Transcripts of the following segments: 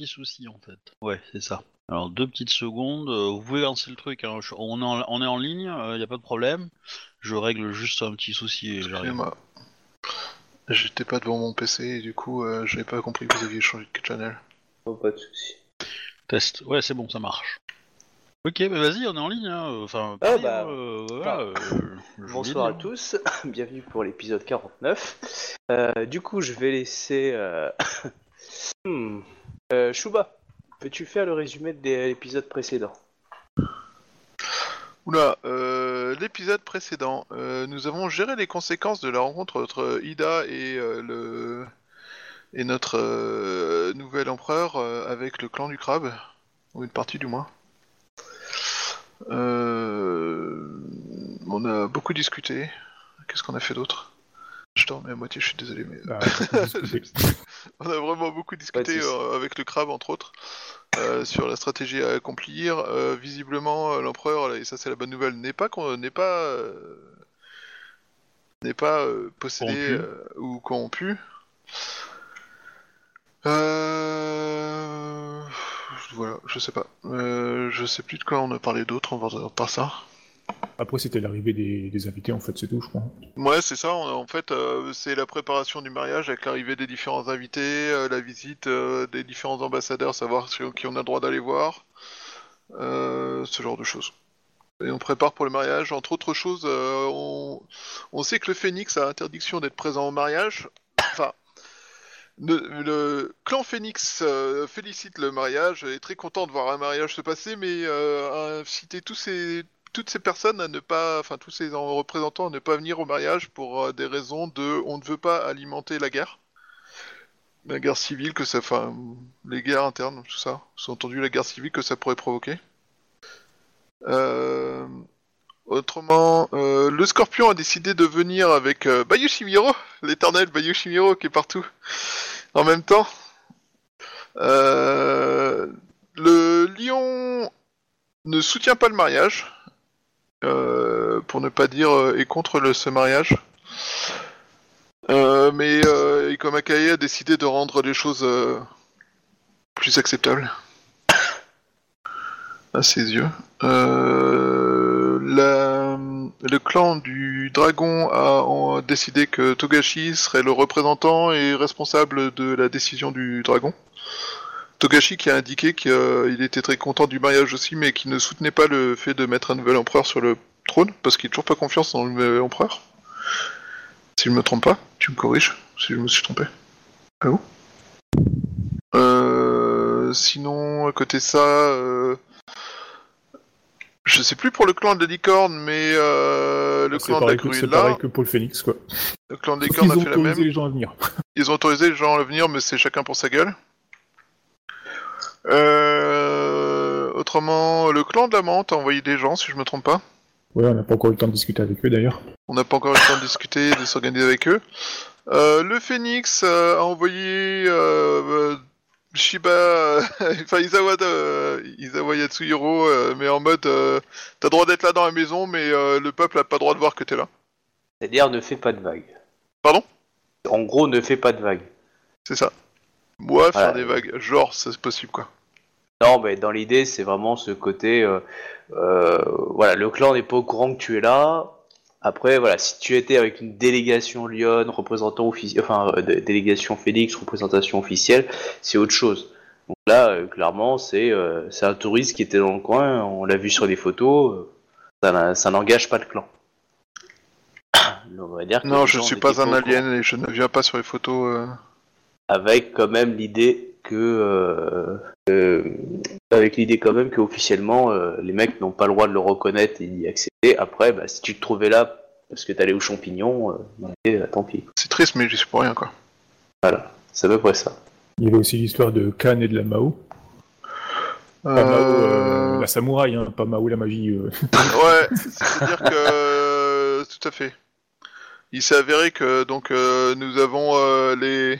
petit souci en fait. Ouais, c'est ça. Alors deux petites secondes, euh, vous pouvez lancer le truc, hein. Je- on, est en, on est en ligne, il n'y a pas de problème. Je règle juste un petit souci et j'arrive. Excusez-moi. J'étais pas devant mon PC et du coup, euh, j'avais pas compris que vous aviez changé de channel. Oh, pas de souci. Test, ouais c'est bon, ça marche. Ok, bah vas-y, on est en ligne. Hein. Enfin, Ah, pareil, bah, hein, euh, voilà, euh, je vous Bonsoir à l'ai dit, tous, bienvenue pour l'épisode 49. Euh, du coup, je vais laisser. Euh... hmm. Euh, peux-tu faire le résumé de l'épisode précédent Oula, euh, l'épisode précédent, euh, nous avons géré les conséquences de la rencontre entre Ida et euh, le et notre euh, nouvel empereur avec le clan du crabe, ou une partie du moins. On a beaucoup discuté. Qu'est-ce qu'on a fait d'autre? Je dormais à moitié, je suis désolé, mais Bah, on a vraiment beaucoup discuté euh, avec le crabe, entre autres, euh, sur la stratégie à accomplir. Euh, visiblement, l'empereur, et ça c'est la bonne nouvelle, n'est pas con- n'est pas euh, n'est pas euh, possédé Corrompu. euh, ou corrompu. Euh... Voilà, je sais pas. Euh, je sais plus de quoi on a parlé d'autre, on va par ça. Après, c'était l'arrivée des, invités, en fait, c'est tout, je crois. Ouais, c'est ça. En fait, euh, c'est la préparation du mariage avec l'arrivée des différents invités, euh, la visite euh, des différents ambassadeurs, savoir qui on a le droit d'aller voir, ce genre de choses. Et on prépare pour le mariage. Entre autres choses, on... on sait que le Phénix a interdiction d'être présent au mariage. Enfin, le, clan Phoenix félicite le mariage, est très content de voir un mariage se passer, mais euh, a incité tous ces, toutes ces personnes à ne pas, enfin tous ces en- représentants à ne pas venir au mariage pour euh, des raisons de, on ne veut pas alimenter la guerre, la guerre civile que ça, enfin les guerres internes, tout ça, sous-entendu la guerre civile que ça pourrait provoquer. Euh, Autrement, euh, le Scorpion a décidé de venir avec euh, Bayu Shimiro, l'éternel Bayu Shimiro qui est partout en même temps. Le Lion ne soutient pas le mariage, euh, pour ne pas dire euh, est contre le, ce mariage. Euh, mais euh, Ikomakae a décidé de rendre les choses euh, plus acceptables à ses yeux. Euh, le clan du dragon a décidé que Togashi serait le représentant et responsable de la décision du dragon. Togashi qui a indiqué qu'il était très content du mariage aussi, mais qui ne soutenait pas le fait de mettre un nouvel empereur sur le trône, parce qu'il n'a toujours pas confiance dans le nouvel empereur. Si je me trompe pas, tu me corriges si je me suis trompé. Ah où euh, Sinon, à côté de ça, euh, je sais plus pour le clan de la licorne, mais euh, le C'est clan de la grue c'est là, pareil que pour le Phoenix, quoi. le clan de la licorne a fait la même. autorisé les gens à venir. Ils ont autorisé les gens à venir, mais c'est chacun pour sa gueule. Euh... Autrement, le clan de la menthe a envoyé des gens, si je me trompe pas. Ouais, on n'a pas encore eu le temps de discuter avec eux, d'ailleurs. On n'a pas encore eu le temps de discuter, de s'organiser avec eux. Euh, le Phoenix euh, a envoyé euh, euh, Shiba, enfin Izawa, de, Izawa Yatsuhiro, euh, mais en mode euh, t'as droit d'être là dans la maison, mais euh, le peuple a pas droit de voir que t'es là. C'est-à-dire, ne fais pas de vagues. Pardon? En gros, ne fais pas de vagues. C'est ça. Moi, faire Voilà. des vagues, genre, c'est possible quoi. Non, mais dans l'idée, c'est vraiment ce côté. euh, euh, voilà, le clan n'est pas au courant que tu es là. Après, voilà, si tu étais avec une délégation Lyon, représentant officiel, enfin, euh, dé- délégation Félix, représentation officielle, c'est autre chose. Donc là, clairement, c'est c'est un touriste qui était dans le coin, on l'a vu sur les photos, ça, n'engage pas le clan. Donc, on va dire que Non, je gens suis pas un alien et je ne viens pas sur les photos. Avec quand même l'idée que euh, euh, avec l'idée quand même qu'officiellement euh, les mecs n'ont pas le droit de le reconnaître et d'y accéder. Après, bah, si tu te trouvais là parce que t'allais aux champignons, euh, bah, eh, tant pis. C'est triste, mais j'y suis pour rien quoi. Voilà, c'est à peu près ça. Il y avait aussi l'histoire de Khan et de la Mao. Pas Mao, Euh, la samouraï, hein, pas Mao la magie. euh. Ouais, c'est-à-dire que tout à fait. Il s'est avéré que donc euh, nous avons euh, les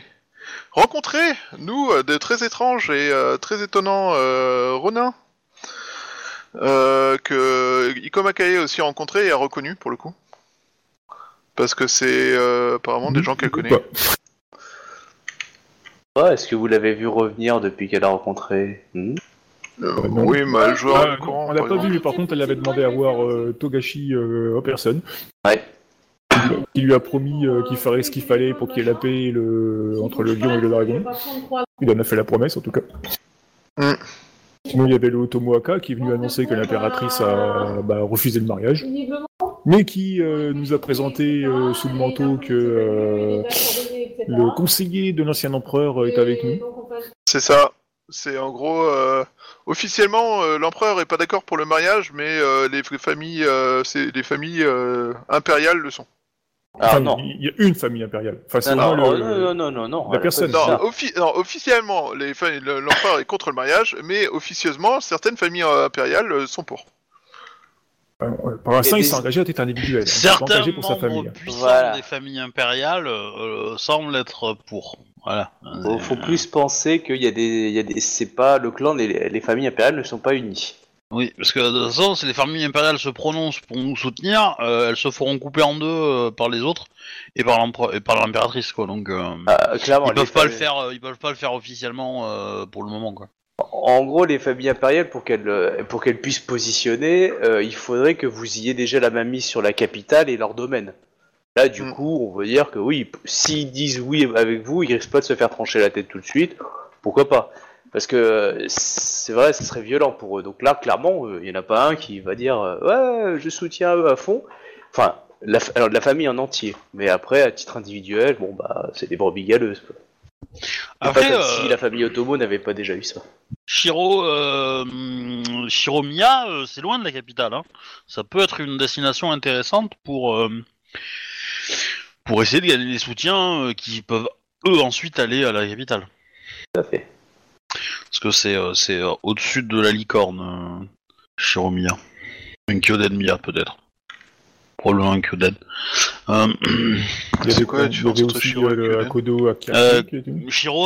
rencontré nous euh, de très étranges et euh, très étonnants euh, Ronin euh, que Ikomakae a aussi rencontré et a reconnu pour le coup parce que c'est euh, apparemment des gens qu'elle connaît. Ouais. Est-ce que vous l'avez vu revenir depuis qu'elle a rencontré? Hmm? Non. oui, mais le joueur Ah, courant, on l'a par pas vu, mais par contre, elle avait demandé à voir euh, Togashi euh, en personne. Ouais. Il lui a promis euh, qu'il ferait ce qu'il fallait pour qu'il y ait la paix le- entre le lion et le dragon. Il en a fait la promesse, en tout cas. Mm. Sinon, il y avait le Otomoaka qui est venu annoncer que l'impératrice a bah, refusé le mariage, mais qui euh, nous a présenté euh, sous le manteau que euh, le conseiller de l'ancien empereur est avec nous. C'est ça. C'est en gros, officiellement, l'empereur est pas d'accord pour le mariage, mais les familles, les familles impériales le sont. Ah Enfin, non. il y a une famille impériale. Enfin, c'est Non, le- non, non, non, non, non, la personne. Non, ça. offi- non, officiellement, l'empereur est contre le mariage, mais officieusement, certaines familles euh, impériales euh, sont pour. Euh, Pour l'instant, Et il s'est engagé à titre individuel. Pas Certains pour sa membres famille. puissants Voilà. des familles impériales euh, semblent être pour. Voilà. Faut, faut plus penser qu'il y a des, il y a des, c'est pas le clan, les, les familles impériales ne sont pas unies. Oui, parce que de toute façon, si les familles impériales se prononcent pour nous soutenir, euh, elles se feront couper en deux euh, par les autres et par et par l'impératrice, quoi. Donc, euh, Ah, clairement, ils peuvent pas le faire, euh, ils peuvent pas le faire officiellement euh, pour le moment, quoi. En gros, les familles impériales, pour qu'elles euh, pour qu'elles puissent positionner, euh, il faudrait que vous ayez déjà la main mise sur la capitale et leur domaine. Là, du Mm. coup, on veut dire que oui, s'ils disent oui avec vous, ils risquent pas de se faire trancher la tête tout de suite. Pourquoi pas? Parce que euh, c'est vrai, ce serait violent pour eux. Donc là, clairement, euh, il y en a pas un qui va dire euh, ouais, je soutiens eux à fond. Enfin, la, alors, la famille en entier. Mais après, à titre individuel, bon bah, c'est des brebis galeuses. Quoi. Après, pas comme euh, si la famille Otomo n'avait pas déjà eu ça. Shiro, euh, Shiromiya, c'est loin de la capitale. Hein. Ça peut être une destination intéressante pour pour essayer de gagner des soutiens qui peuvent eux ensuite aller à la capitale. Tout à fait. Parce que c'est euh, c'est euh, au-dessus de la licorne, euh, Shiromiya. Un Kyoden Miya peut-être. Probablement un Kyoden. Euh, Il y C'est quoi la différence entre Shiro et euh, Kyoden Akodo Euh,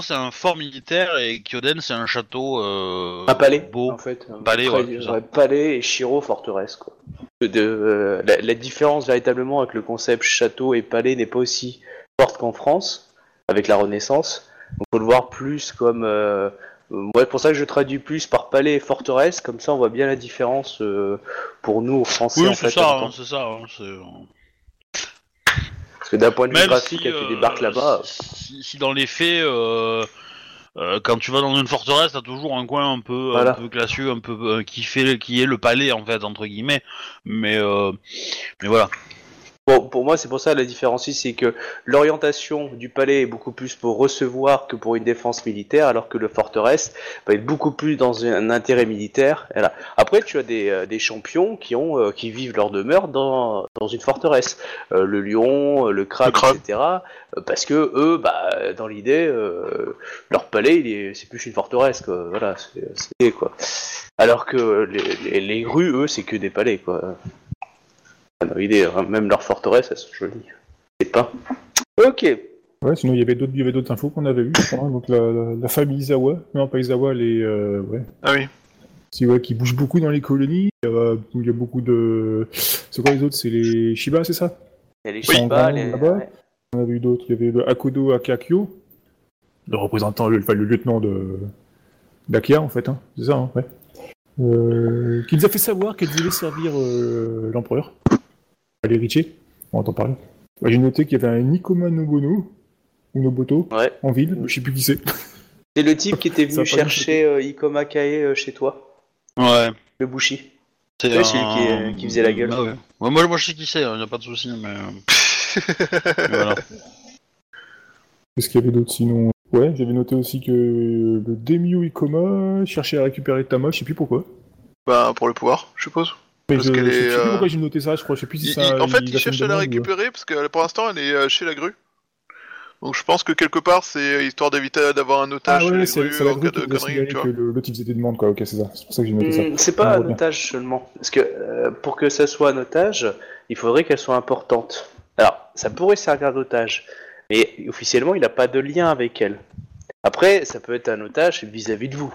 c'est un fort militaire et Kyoden c'est un château euh, Un palais, beau. en fait. Un Palais, ouais, palais et Shiro forteresse, quoi. De, euh, la, la différence véritablement avec le concept château et palais n'est pas aussi forte qu'en France, avec la Renaissance. Donc faut le voir plus comme... Euh, ouais, pour ça que je traduis plus par palais et forteresse, comme ça on voit bien la différence euh, pour nous, Français, Oui, en c'est fait. ça, hein, c'est ça. hein, c'est, euh, Parce que d'un point de vue Même graphique, si, quand tu débarques là-bas... Si, si dans les faits, quand tu vas dans une forteresse, t'as toujours un coin un peu, Voilà. un peu classieux, un peu qui fait, qui est le palais en fait entre guillemets. Mais, mais voilà. Bon, pour moi, c'est pour ça la différence ici, c'est que l'orientation du palais est beaucoup plus pour recevoir que pour une défense militaire, alors que le forteresse va être beaucoup plus dans un intérêt militaire. Voilà. Après, tu as des, euh, des champions qui ont euh, qui vivent leur demeure dans, dans une forteresse, Euh, le lion, euh, le crabe, Le crabe. etc. euh, Parce que eux, bah, dans l'idée, euh, leur palais, il est, c'est plus une forteresse, quoi. Voilà, c'est, c'est quoi. Alors que les, les, les grues, eux, c'est que des palais, quoi. Ah, l'idée, hein, même leurs forteresses, elles sont jolies. C'est pas. Ok. Ouais, sinon il y avait d'autres, il y avait d'autres infos qu'on avait vues, je crois. Donc la, la- la famille Izawa, non pas Izawa, les, euh, ouais, Ah oui. si, ouais, qui bouge beaucoup dans les colonies. Il y a, il y a beaucoup de, c'est quoi les autres? C'est les Shiba, c'est ça? Il y a les. Shiba, les. ouais. On avait eu d'autres. Il y avait le Akodo Akakyo, le représentant, le, enfin, le lieutenant de d'Akia en fait, hein. c'est ça, hein, ouais. Euh, qui nous a fait savoir qu'elle voulait servir euh, l'empereur, l'héritier. On entend parler. Ouais, J'ai noté qu'il y avait un Nikoma Nobono ou Noboto Ouais. en ville. Je sais plus qui c'est. C'est le type qui était Ça venu a pas dû chercher euh, Ikoma Kae euh, chez toi, Ouais. le Bushi. C'est Ouais, celui qui, euh, qui faisait la gueule. Bah ouais. Ouais, moi, moi je sais qui c'est, il y a pas de souci, mais, euh, mais voilà. Qu'est-ce qu'il y avait d'autre sinon? Ouais, j'avais noté aussi que le Demio Ikoma cherchait à récupérer Tama, je sais plus pourquoi. Ben, pour le pouvoir, je suppose. Mais Parce je, qu'elle je sais est, plus euh, pourquoi j'ai noté ça, je crois. Je sais plus si Il- ça. il- en fait, il cherche à la récupérer parce que pour l'instant, elle est euh, chez la grue. Donc je pense que quelque part, c'est histoire d'éviter d'avoir un Ah otage chez ouais, les c'est grues c'est la en grue cas qui de nous a conneries, signalé tu vois. que le- l'autre il faisait des demandes, quoi. Ok, c'est ça. C'est pour ça que j'ai noté ça. Hmm, c'est pas On un otage seulement. Parce que euh, pour que ça soit un otage, il faudrait qu'elle soit importante. Alors, ça pourrait servir d'otage, mais officiellement, il n'a pas de lien avec elle. Après, ça peut être un otage vis-à-vis de vous.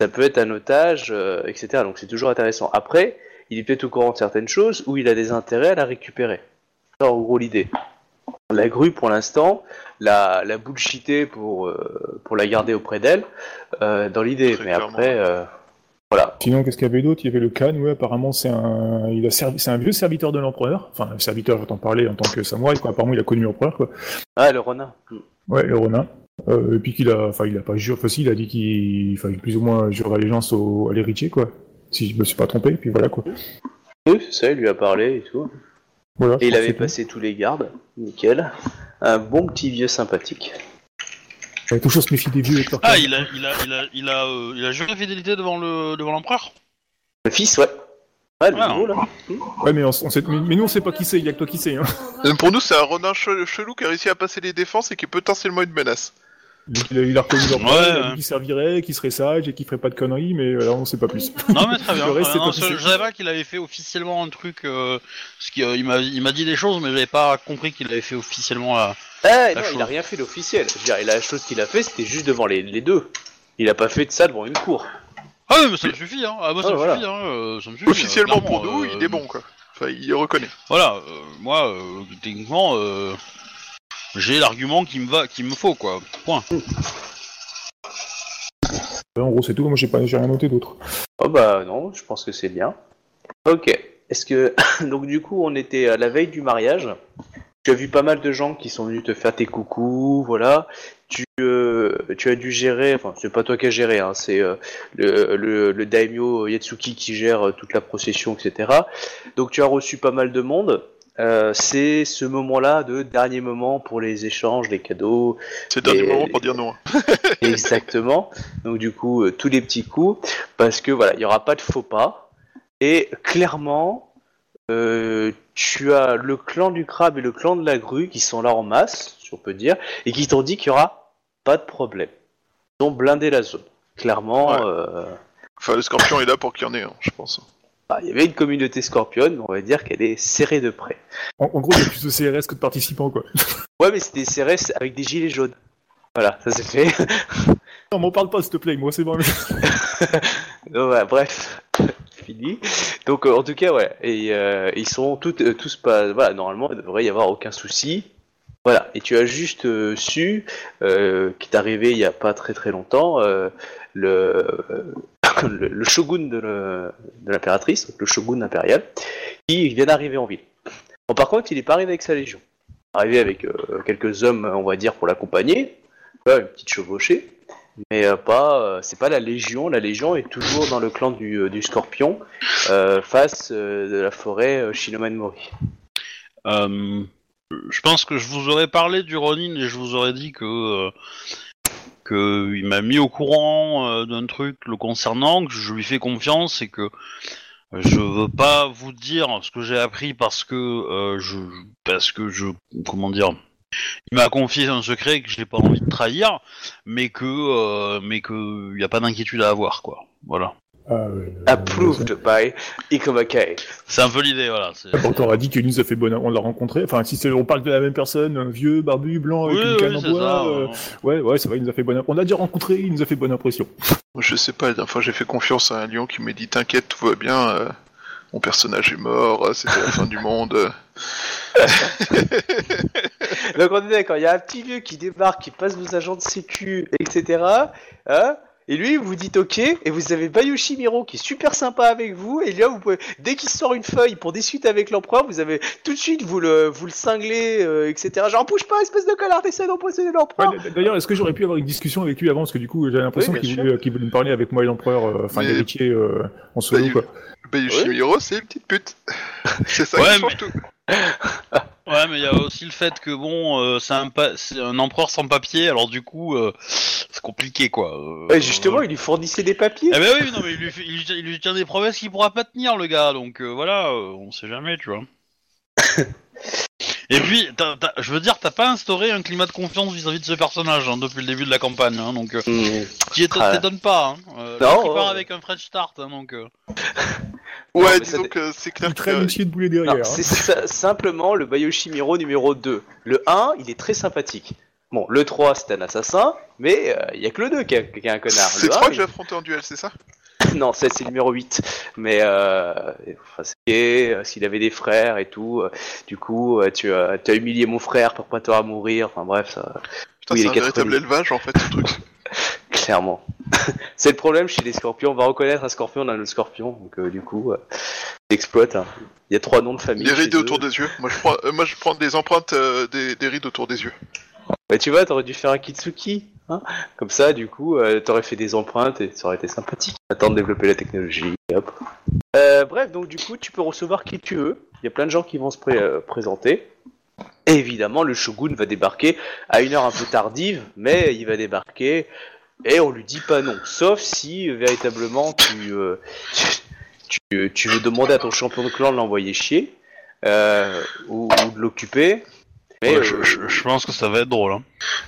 Ça peut être un otage, euh, etc. Donc c'est toujours intéressant. Après, il est peut-être au courant de certaines choses ou il a des intérêts à la récupérer. C'est en gros l'idée. la grue pour l'instant, la, la bullshiter pour, euh, pour la garder auprès d'elle, euh, dans l'idée. Mais clairement. après, euh, voilà. Sinon, qu'est-ce qu'il y avait d'autre? Il y avait le Khan, ouais, apparemment, c'est un, il a servi, c'est un vieux serviteur de l'empereur. Enfin, un serviteur, j'entends parler en tant que samouraï, quoi. Apparemment, il a connu l'empereur, quoi. Ah, le renard. Ouais, le Ronin. Euh, et puis qu'il a, enfin, il a pas juré, enfin, si, il a dit qu'il, enfin, plus ou moins jure allégeance au, à l'héritier, quoi. Si je me suis pas trompé, puis voilà, quoi. Oui, c'est ça, il lui a parlé et tout. Voilà. Et il avait passé tous les gardes. Nickel. Un bon petit vieux sympathique. Ouais, toujours se méfier des vieux avec leur Ah, il a, il a, il a, il a, euh, il a juré fidélité devant le, devant l'empereur? Le fils, ouais. Ouais, le Ah, nouveau, là. Ouais, mais on, on sait, mais, mais nous, on sait pas qui c'est, il y a que toi qui sais, hein. Euh, Pour nous, c'est un renard che- chelou qui a réussi à passer les défenses et qui est potentiellement une menace. Donc, il, a, il a reconnu l'empereur, Ouais, qu'il servirait, qu'il serait sage et qu'il ferait pas de conneries, mais euh, là, on sait pas plus. Non mais très bien. Le reste, Euh, non, pas je, savais pas qu'il avait fait officiellement un truc. Euh, parce qu'il euh, il m'a, il m'a dit des choses, mais j'avais pas compris qu'il avait fait officiellement la. Ah, non, La il a rien fait d'officiel. Je veux dire, la chose qu'il a fait, c'était juste devant les, les deux. Il a pas fait de ça devant une cour. Ah oui, mais ça me suffit. Hein. Ah, moi, ça Ah, me voilà. suffit. Hein. euh, ça me suffit. Officiellement euh, pour nous, euh, il est bon, quoi. Enfin, il reconnaît. Voilà. euh, moi, euh, techniquement, euh, j'ai l'argument qui me va, qui me faut quoi. Point. En gros, c'est tout. Moi, j'ai pas, j'ai rien noté d'autre. Oh bah non, je pense que c'est bien. Ok. Est-ce que donc du coup on était à la veille du mariage. Tu as vu pas mal de gens qui sont venus te faire tes coucous, voilà. Tu euh, tu as dû gérer, enfin c'est pas toi qui as géré, hein, c'est euh, le, le le daimyo Yatsuki qui gère euh, toute la procession, etc. Donc tu as reçu pas mal de monde. Euh, c'est ce moment-là de dernier moment pour les échanges, les cadeaux, C'est le dernier moment pour dire non. Exactement. Donc du coup, euh, tous les petits coups, parce que voilà, il y aura pas de faux pas. Et clairement, euh, tu as le clan du crabe et le clan de la grue qui sont là en masse, si on peut dire, et qui t'ont dit qu'il y aura pas de problème. Ils ont blindé la zone. Clairement, Ouais. Enfin, le scorpion est là pour qu'il y en ait un, je pense. Bah, il y avait une communauté scorpion, on va dire qu'elle est serrée de près. En, en gros, il y a plus de CRS que de participants, quoi. Ouais, mais c'était serré avec des gilets jaunes. Voilà, ça c'est fait. Non, m'en parle pas, s'il te plaît. Moi, c'est bon. Donc, ouais, bref, fini. Donc euh, en tout cas, ouais, et euh, ils sont toutes, euh, tous pas. Voilà, normalement, il devrait y avoir aucun souci. Voilà, et tu as juste euh, su, qui est arrivé il y a pas très très longtemps, le, le, le shogun de l'impératrice, le shogun impérial, qui vient d'arriver en ville. Bon, par contre, il est pas arrivé avec sa légion. Arrivé avec euh, quelques hommes, on va dire, pour l'accompagner, une petite chevauchée. Mais euh, pas, euh, c'est pas la Légion. La Légion est toujours dans le clan du, euh, du Scorpion, euh, face euh, de la forêt euh, Shinoman Mori. Euh, je pense que je vous aurais parlé du Ronin et je vous aurais dit que euh, que il m'a mis au courant euh, d'un truc le concernant, que je lui fais confiance et que je veux pas vous dire ce que j'ai appris parce que euh, je parce que je comment dire il m'a confié un secret que j'ai pas envie de trahir mais que euh, mais que y a pas d'inquiétude à avoir quoi. Voilà Approved by Ikomakai. c'est un peu l'idée voilà c'est- on aura dit que nous a fait bonne, on l'a rencontré. Enfin, si c'est- on parle de la même personne, un vieux, barbu, blanc, avec oui, une oui, canne en c'est bois. ça euh, ouais, ouais, c'est vrai, il nous a fait bonne. On l'a déjà rencontré, il nous a fait bonne impression. Je sais pas, la dernière fois j'ai fait confiance à un lion qui m'a dit T'inquiète, tout va bien, euh, mon personnage est mort, euh, c'était la fin du monde. Donc on est d'accord, il y a un petit vieux qui débarque, qui passe vos agents de sécu, etc. Hein et lui, vous dites ok, et vous avez Bayushi Miro qui est super sympa avec vous, et là, vous pouvez, dès qu'il sort une feuille pour discuter avec l'empereur, vous avez tout de suite, vous le, vous le cinglez, euh, etc. Genre, bouge pas, espèce de connard, t'essaies d'empoisonner l'empereur. Ouais, D'ailleurs, est-ce que j'aurais pu avoir une discussion avec lui avant? Parce que du coup, j'ai l'impression Oui, qu'il voulait, qu'il voulait me parler avec moi et l'empereur, euh, enfin Mais- l'héritier euh, en solo, quoi. Bah, Yoshimiro, c'est une petite pute. c'est ça Ouais, qui change tout. Ouais, mais il y a aussi le fait que bon, euh, c'est un, pa- c'est un empereur sans papier, alors du coup, euh, c'est compliqué quoi. Euh, Ouais, justement, euh, il lui fournissait des papiers. Eh ben oui, non mais il lui, fait- il lui tient- il lui tient des promesses qu'il pourra pas tenir le gars, donc euh, voilà, euh, on sait jamais, tu vois. Et puis, t'as- t'as- je veux dire, t'as pas instauré un climat de confiance vis-à-vis de ce personnage hein, depuis le début de la campagne, hein, donc euh, Mmh. qui éton- Ah. t'étonne pas. Hein. Euh, Non, il part ouais. avec un French start, hein, donc. euh, Ouais, disons ça- que c'est clair une chier de boulet derrière. hein. c'est simplement le Bayoshi Miro numéro 2. Le 1, il est très sympathique. Bon, le 3, c'est un assassin, mais euh, il y a que le 2 qui, est un connard. C'est Le 1, trois que il- j'ai affronté en duel, c'est ça? non, c'est le numéro 8. Mais euh, euh, s'il avait des frères et tout, euh, du coup, euh, tu as, tu as humilié mon frère pour pas te voir mourir. Enfin bref, ça, Putain, Oui, c'est un véritable élevage en fait ce truc. clairement. c'est le problème chez les scorpions. On va reconnaître un scorpion dans le scorpion. Donc euh, du coup, euh, exploite. hein. Il y a trois noms de famille. Des rides autour des yeux. Moi je prends, moi, je prends des empreintes des, des rides autour des yeux. Bah, tu vois, t'aurais dû faire un kitsuki. Comme ça, du coup, euh, t'aurais fait des empreintes et ça aurait été sympathique. Attends de développer la technologie. hop. Euh, bref, donc du coup, tu peux recevoir qui tu veux. Il y a plein de gens qui vont se euh, présenter. Et évidemment, le shogun va débarquer à une heure un peu tardive, mais il va débarquer et on lui dit pas non. Sauf si véritablement tu, euh, tu, veux demander à ton champion de clan de l'envoyer chier ou de l'occuper. Mais Ouais, je, euh, je- je pense que ça va être drôle. Hein.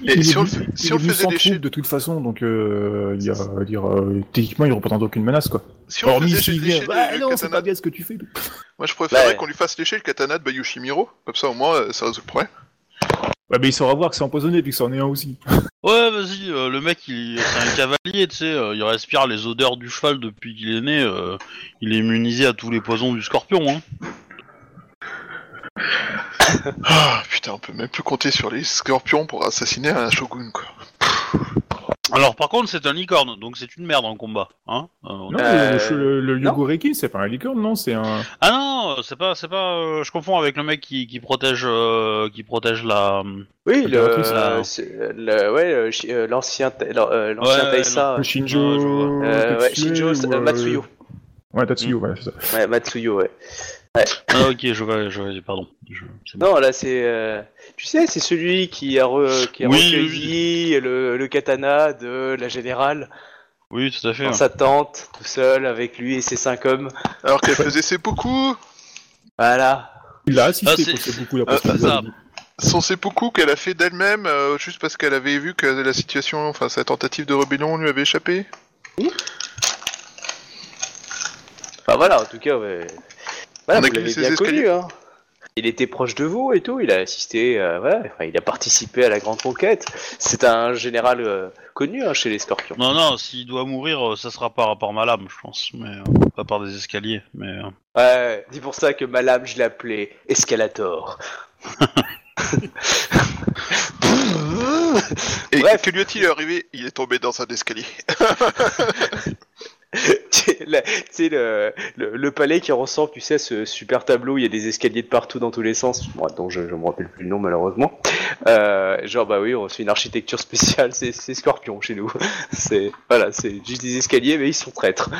Et il est si on le venu- fait- il si est on faisait troupe de toute façon, donc euh, il y a, à dire, euh, techniquement il représente aucune menace quoi. Si on Hormis faisait s'il vient, bah non, c'est katana- pas bien ce que tu fais. Moi je préférerais Ouais. qu'on lui fasse lécher le katana de Bayushimiro. Comme ça au moins euh, ça résout le problème. Ouais, mais il saura voir que c'est empoisonné puis que c'en est un aussi. Ouais, vas-y, euh, le mec, il, c'est un cavalier, tu sais, euh, il respire les odeurs du cheval depuis qu'il est né, euh, il est immunisé à tous les poisons du scorpion. Hein. Ah putain, on peut même plus compter sur les scorpions pour assassiner un shogun quoi. Alors, par contre, c'est un licorne, donc c'est une merde en combat. Hein Euh, on- Non, Euh, le, le, le non. Yogoreki, c'est pas un licorne, non, c'est un. Ah non, c'est pas, c'est pas. euh, je confonds avec le mec qui, qui protège, euh, qui protège la. Oui, le, Impératrice, là. euh, c'est- le- ouais, le chi- euh, l'ancien, ta- euh, l'ancien Ouais, Taisa, Le Shinjo. Ouais, je vois. euh, ouais, Shinjo ou, euh, Matsuyo, Ouais, Tatsuyo, voilà, c'est ça. ouais, Matsuyo, ouais. Ah ok, je vois, je vois, pardon. Je-. Non, là c'est, euh, tu sais, c'est celui qui a, re- qui a Oui, recueilli Le, le katana de la générale Oui, tout à fait. dans ouais. sa tente, tout seul avec lui et ses cinq hommes. Alors qu'elle faisait ses beaucoup, Voilà. Il l'a assisté Ah, c'est- pour beaucoup la ça. son seppuku qu'elle a fait d'elle-même euh, juste parce qu'elle avait vu que la situation, enfin sa tentative de rébellion lui avait échappé? Enfin voilà, en tout cas, ouais. Voilà, On vous l'avez bien connu, hein. Il était proche de vous et tout, il a assisté, euh, ouais, enfin, il a participé à la grande conquête. C'est un général euh, connu hein, chez les Scorpions. Non, non, s'il doit mourir, euh, ça sera par ma lame, je pense, mais euh, pas par des escaliers. Mais euh, Ouais, c'est pour ça que ma lame, je l'appelais Escalator. Et Bref. que lui est-il arrivé? Il est tombé dans un escalier. C'est la- c'est le, le, le palais qui ressemble, tu sais, à ce super tableau il y a des escaliers de partout dans tous les sens. Moi, donc je, je me rappelle plus le nom malheureusement. Euh, genre bah oui, on fait une architecture spéciale, c'est Scorpion chez nous. C'est voilà, c'est juste des escaliers, mais ils sont traîtres.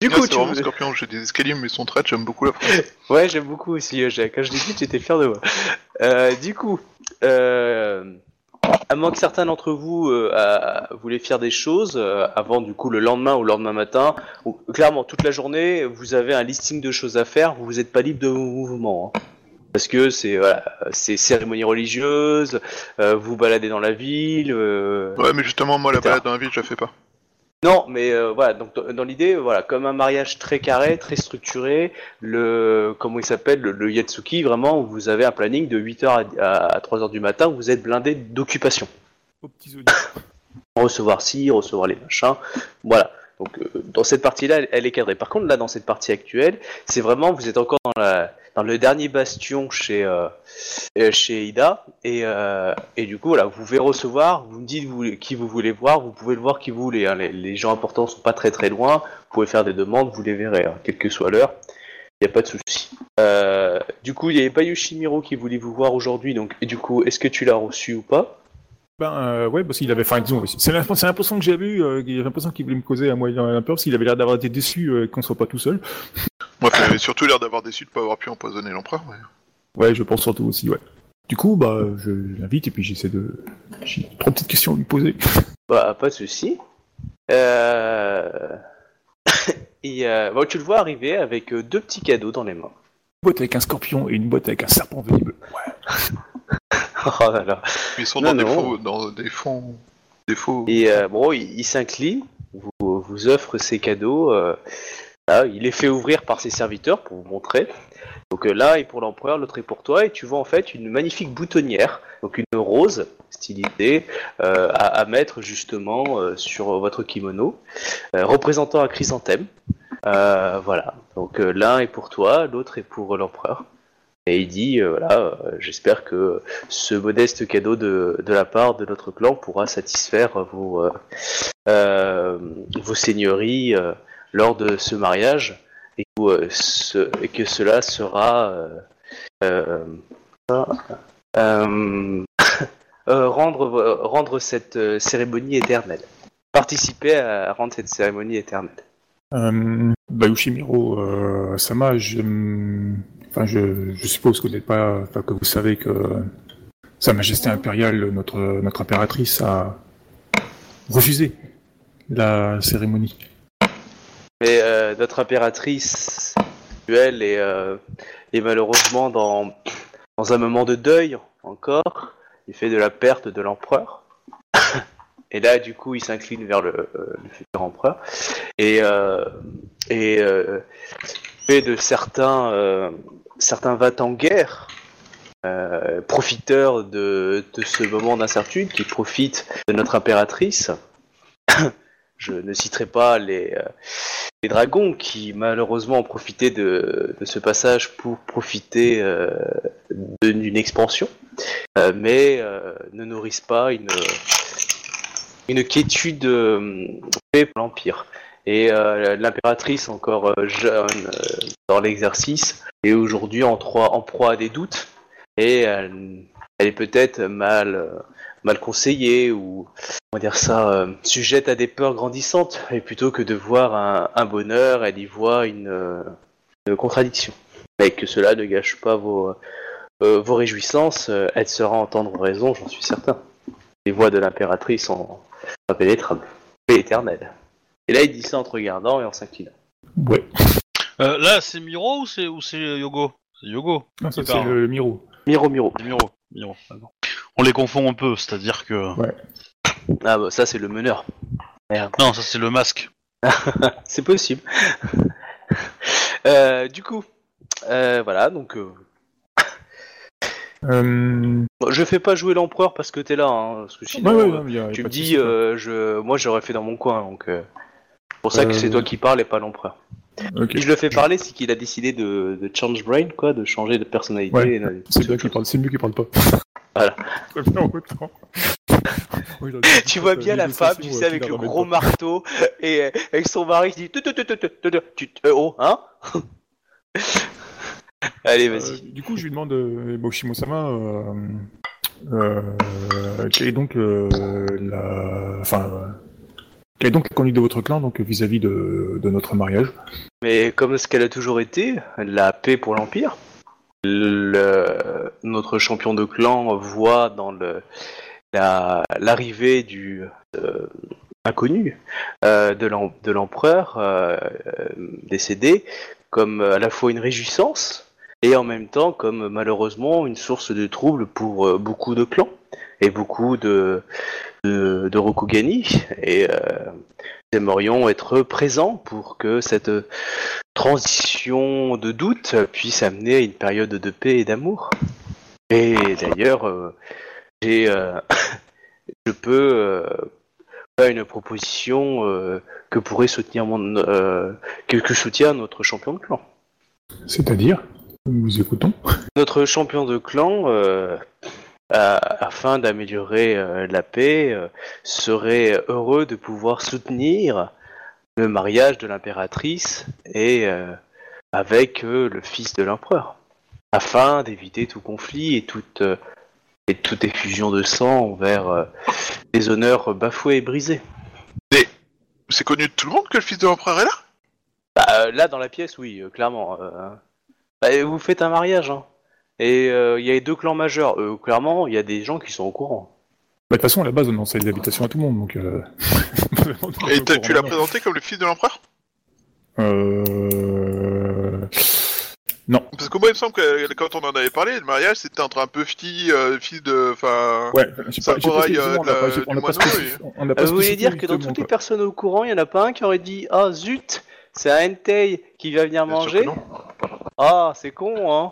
Du coup, tu veux- Scorpion, j'ai des escaliers mais ils sont traîtres, j'aime beaucoup la phrase. Ouais, j'aime beaucoup aussi. euh, Quand je l'ai dit, j'étais fier de moi. Euh, du coup, euh, à moins que certains d'entre vous euh, voulaient faire des choses euh, avant, du coup, le lendemain ou le lendemain matin, ou, clairement, toute la journée, vous avez un listing de choses à faire. Vous n'êtes pas libre de mouvement. hein. Parce que c'est voilà, c'est cérémonie religieuse, euh, vous baladez dans la ville. euh, Ouais, mais justement, moi la balade dans la ville, je la fais pas. Non, mais euh, voilà, donc dans dans l'idée, voilà, comme un mariage très carré, très structuré, le comment il s'appelle, le, le Yatsuki, vraiment, où vous avez un planning de 8h à, 3h du matin, où vous êtes blindé d'occupation. Aux petits oignons. Recevoir ci, recevoir les machins, voilà. Donc euh, dans cette partie-là, elle, elle est cadrée. Par contre, là, dans cette partie actuelle, c'est vraiment, vous êtes encore dans, la, dans le dernier bastion chez euh, euh, chez Ida, et, euh, et du coup, vous pouvez recevoir, vous me dites qui vous voulez voir, vous pouvez le voir qui vous voulez. hein. Les, gens importants sont pas très très loin, vous pouvez faire des demandes, vous les verrez, hein, quelle que soit l'heure. Il n'y a pas de souci. Du coup, il n'y avait pas Yoshimiro qui voulait vous voir aujourd'hui, donc et du coup, est-ce que tu l'as reçu ou pas? Ben ouais, parce qu'il avait, enfin disons, c'est l'impression que j'ai eu, euh, l'impression qu'il voulait me causer à moi un peu, parce qu'il avait l'air d'avoir été déçu euh, qu'on soit pas tout seul. Moi, il avait surtout l'air d'avoir déçu de pas avoir pu empoisonner l'empereur. mais- Ouais, je pense surtout aussi, ouais. Du coup, bah, je l'invite et puis j'essaie de, j'ai trois petites questions à lui poser. Bah, pas de souci. Euh... et euh, bon, tu le vois arriver avec euh, deux petits cadeaux dans les mains. Une boîte avec un scorpion et une boîte avec un serpent venimeux. Ouais. Oh là là. Ils sont Non, dans, des faux, dans des fonds. Des faux. Et euh, bon, il, il s'incline, vous, vous offre ses cadeaux. Euh, là, il les fait ouvrir par ses serviteurs pour vous montrer. Donc euh, est pour l'empereur, l'autre est pour toi, et tu vois en fait une magnifique boutonnière, donc une rose, stylisé euh, à, mettre justement euh, sur votre kimono, euh, représentant un chrysanthème. Euh, voilà. Donc euh, l'un est pour toi, l'autre est pour l'empereur. Et il dit, euh, voilà, euh, j'espère que ce modeste cadeau de, la part de notre clan pourra satisfaire vos, euh, euh, seigneuries euh, lors de ce mariage et que, euh, que cela sera euh, euh, rendre, rendre cette cérémonie éternelle. Participer à rendre cette cérémonie éternelle. Euh, bah, euh, Sama, je, enfin, je, suppose que vous que vous savez que Sa Majesté impériale, notre, notre impératrice, a refusé la cérémonie. Mais euh, notre impératrice actuelle est, euh, est malheureusement dans, un moment de deuil encore, du fait de la perte de l'empereur. Et là, du coup, il s'incline vers le, euh, futur empereur. Et, euh, fait de certains, certains va en guerre, euh, profiteurs de, de ce moment d'incertitude, qui profitent de notre impératrice. Je ne citerai pas les, euh, les dragons qui malheureusement ont profité de, ce passage pour profiter euh, d'une expansion, euh, mais ne nourrissent pas une, une quiétude euh, pour l'Empire. Et l'impératrice, encore jeune dans l'exercice, est aujourd'hui en, proie- à des doutes, et elle, est peut-être mal, mal conseillée ou on va dire ça, euh, sujette à des peurs grandissantes, et plutôt que de voir un, un bonheur, elle y voit une, euh, une contradiction. Mais que cela ne gâche pas vos, euh, vos réjouissances, euh, elle saura entendre raison, j'en suis certain. Les voix de l'impératrice sont impénétrables, et éternelles. Et là, il dit ça en te regardant et en s'inclinant. Ouais. Euh, là, c'est Miro ou c'est ou c'est Yogo? C'est Yogo. Qui c'est parle. le Miro. Miro, Miro. Miro. Miro. On les confond un peu, c'est-à-dire que. Ah bah ça, c'est le meneur. Non, ça c'est le masque. C'est possible. Euh, du coup, euh, voilà, donc... euh, Euh... je fais pas jouer l'empereur parce que t'es là, hein, parce que Ouais, sinon, ouais, non, y a- y a Tu me dis, euh, je, moi j'aurais fait dans mon coin, donc euh, c'est pour ça que c'est toi qui parles et pas l'empereur. Ok. Si je le fais parler, c'est qu'il a décidé de, de change brain, quoi, de changer de personnalité. Ouais, C'est bien qu'il parle, c'est mieux qu'il parle pas. Voilà. Tu vois bien la femme, tu sais, avec le gros marteau et euh, avec son mari qui dit, Tu- euh, oh, hein Allez, vas-y. Euh, du coup, je lui demande, Boshimo-sama, euh, quelle est donc la, enfin, quelle est donc la conduite de votre clan donc vis-à-vis de, de notre mariage? Mais comme ce qu'elle a toujours été, la paix pour l'Empire, notre champion de clan voit dans le la- l'arrivée du euh, inconnu euh, de de l'empereur euh, décédé comme à la fois une réjouissance et en même temps comme malheureusement une source de trouble pour beaucoup de clans et beaucoup de de, Rokugani. Et nous aimerions être présents pour que cette transition de doute puisse amener à une période de paix et d'amour. Et d'ailleurs, euh, j'ai, euh, je peux euh, faire une proposition que pourrait soutenir mon, que, que soutient notre champion de clan. C'est-à-dire, nous vous écoutons. Notre champion de clan, afin d'améliorer la paix, serait heureux de pouvoir soutenir le mariage de l'impératrice et euh, avec euh, le fils de l'empereur, afin d'éviter tout conflit et toute, euh, et toute effusion de sang envers les honneurs bafoués et brisés. C'est connu de tout le monde que le fils de l'empereur est là? Bah, euh, là, dans la pièce, oui, clairement. euh, bah, vous faites un mariage, hein. Et il y a les deux clans majeurs. Clairement, il y a des gens qui sont au courant. Bah, de toute façon, à la base, on enseigne les habitations à tout le monde, donc. Euh... Et tu l'as présenté comme le fils de l'empereur? Euh... Parce que moi, il me semble que quand on en avait parlé, le mariage c'était entre un peu fille, euh, fils de. Enfin. Ouais, on n'a pas, Euh, vous voulez dire que dans toutes les personnes au courant, il n'y en a pas un qui aurait dit Ah zut, c'est un Entei qui va venir Bien manger non. Ah, c'est con, hein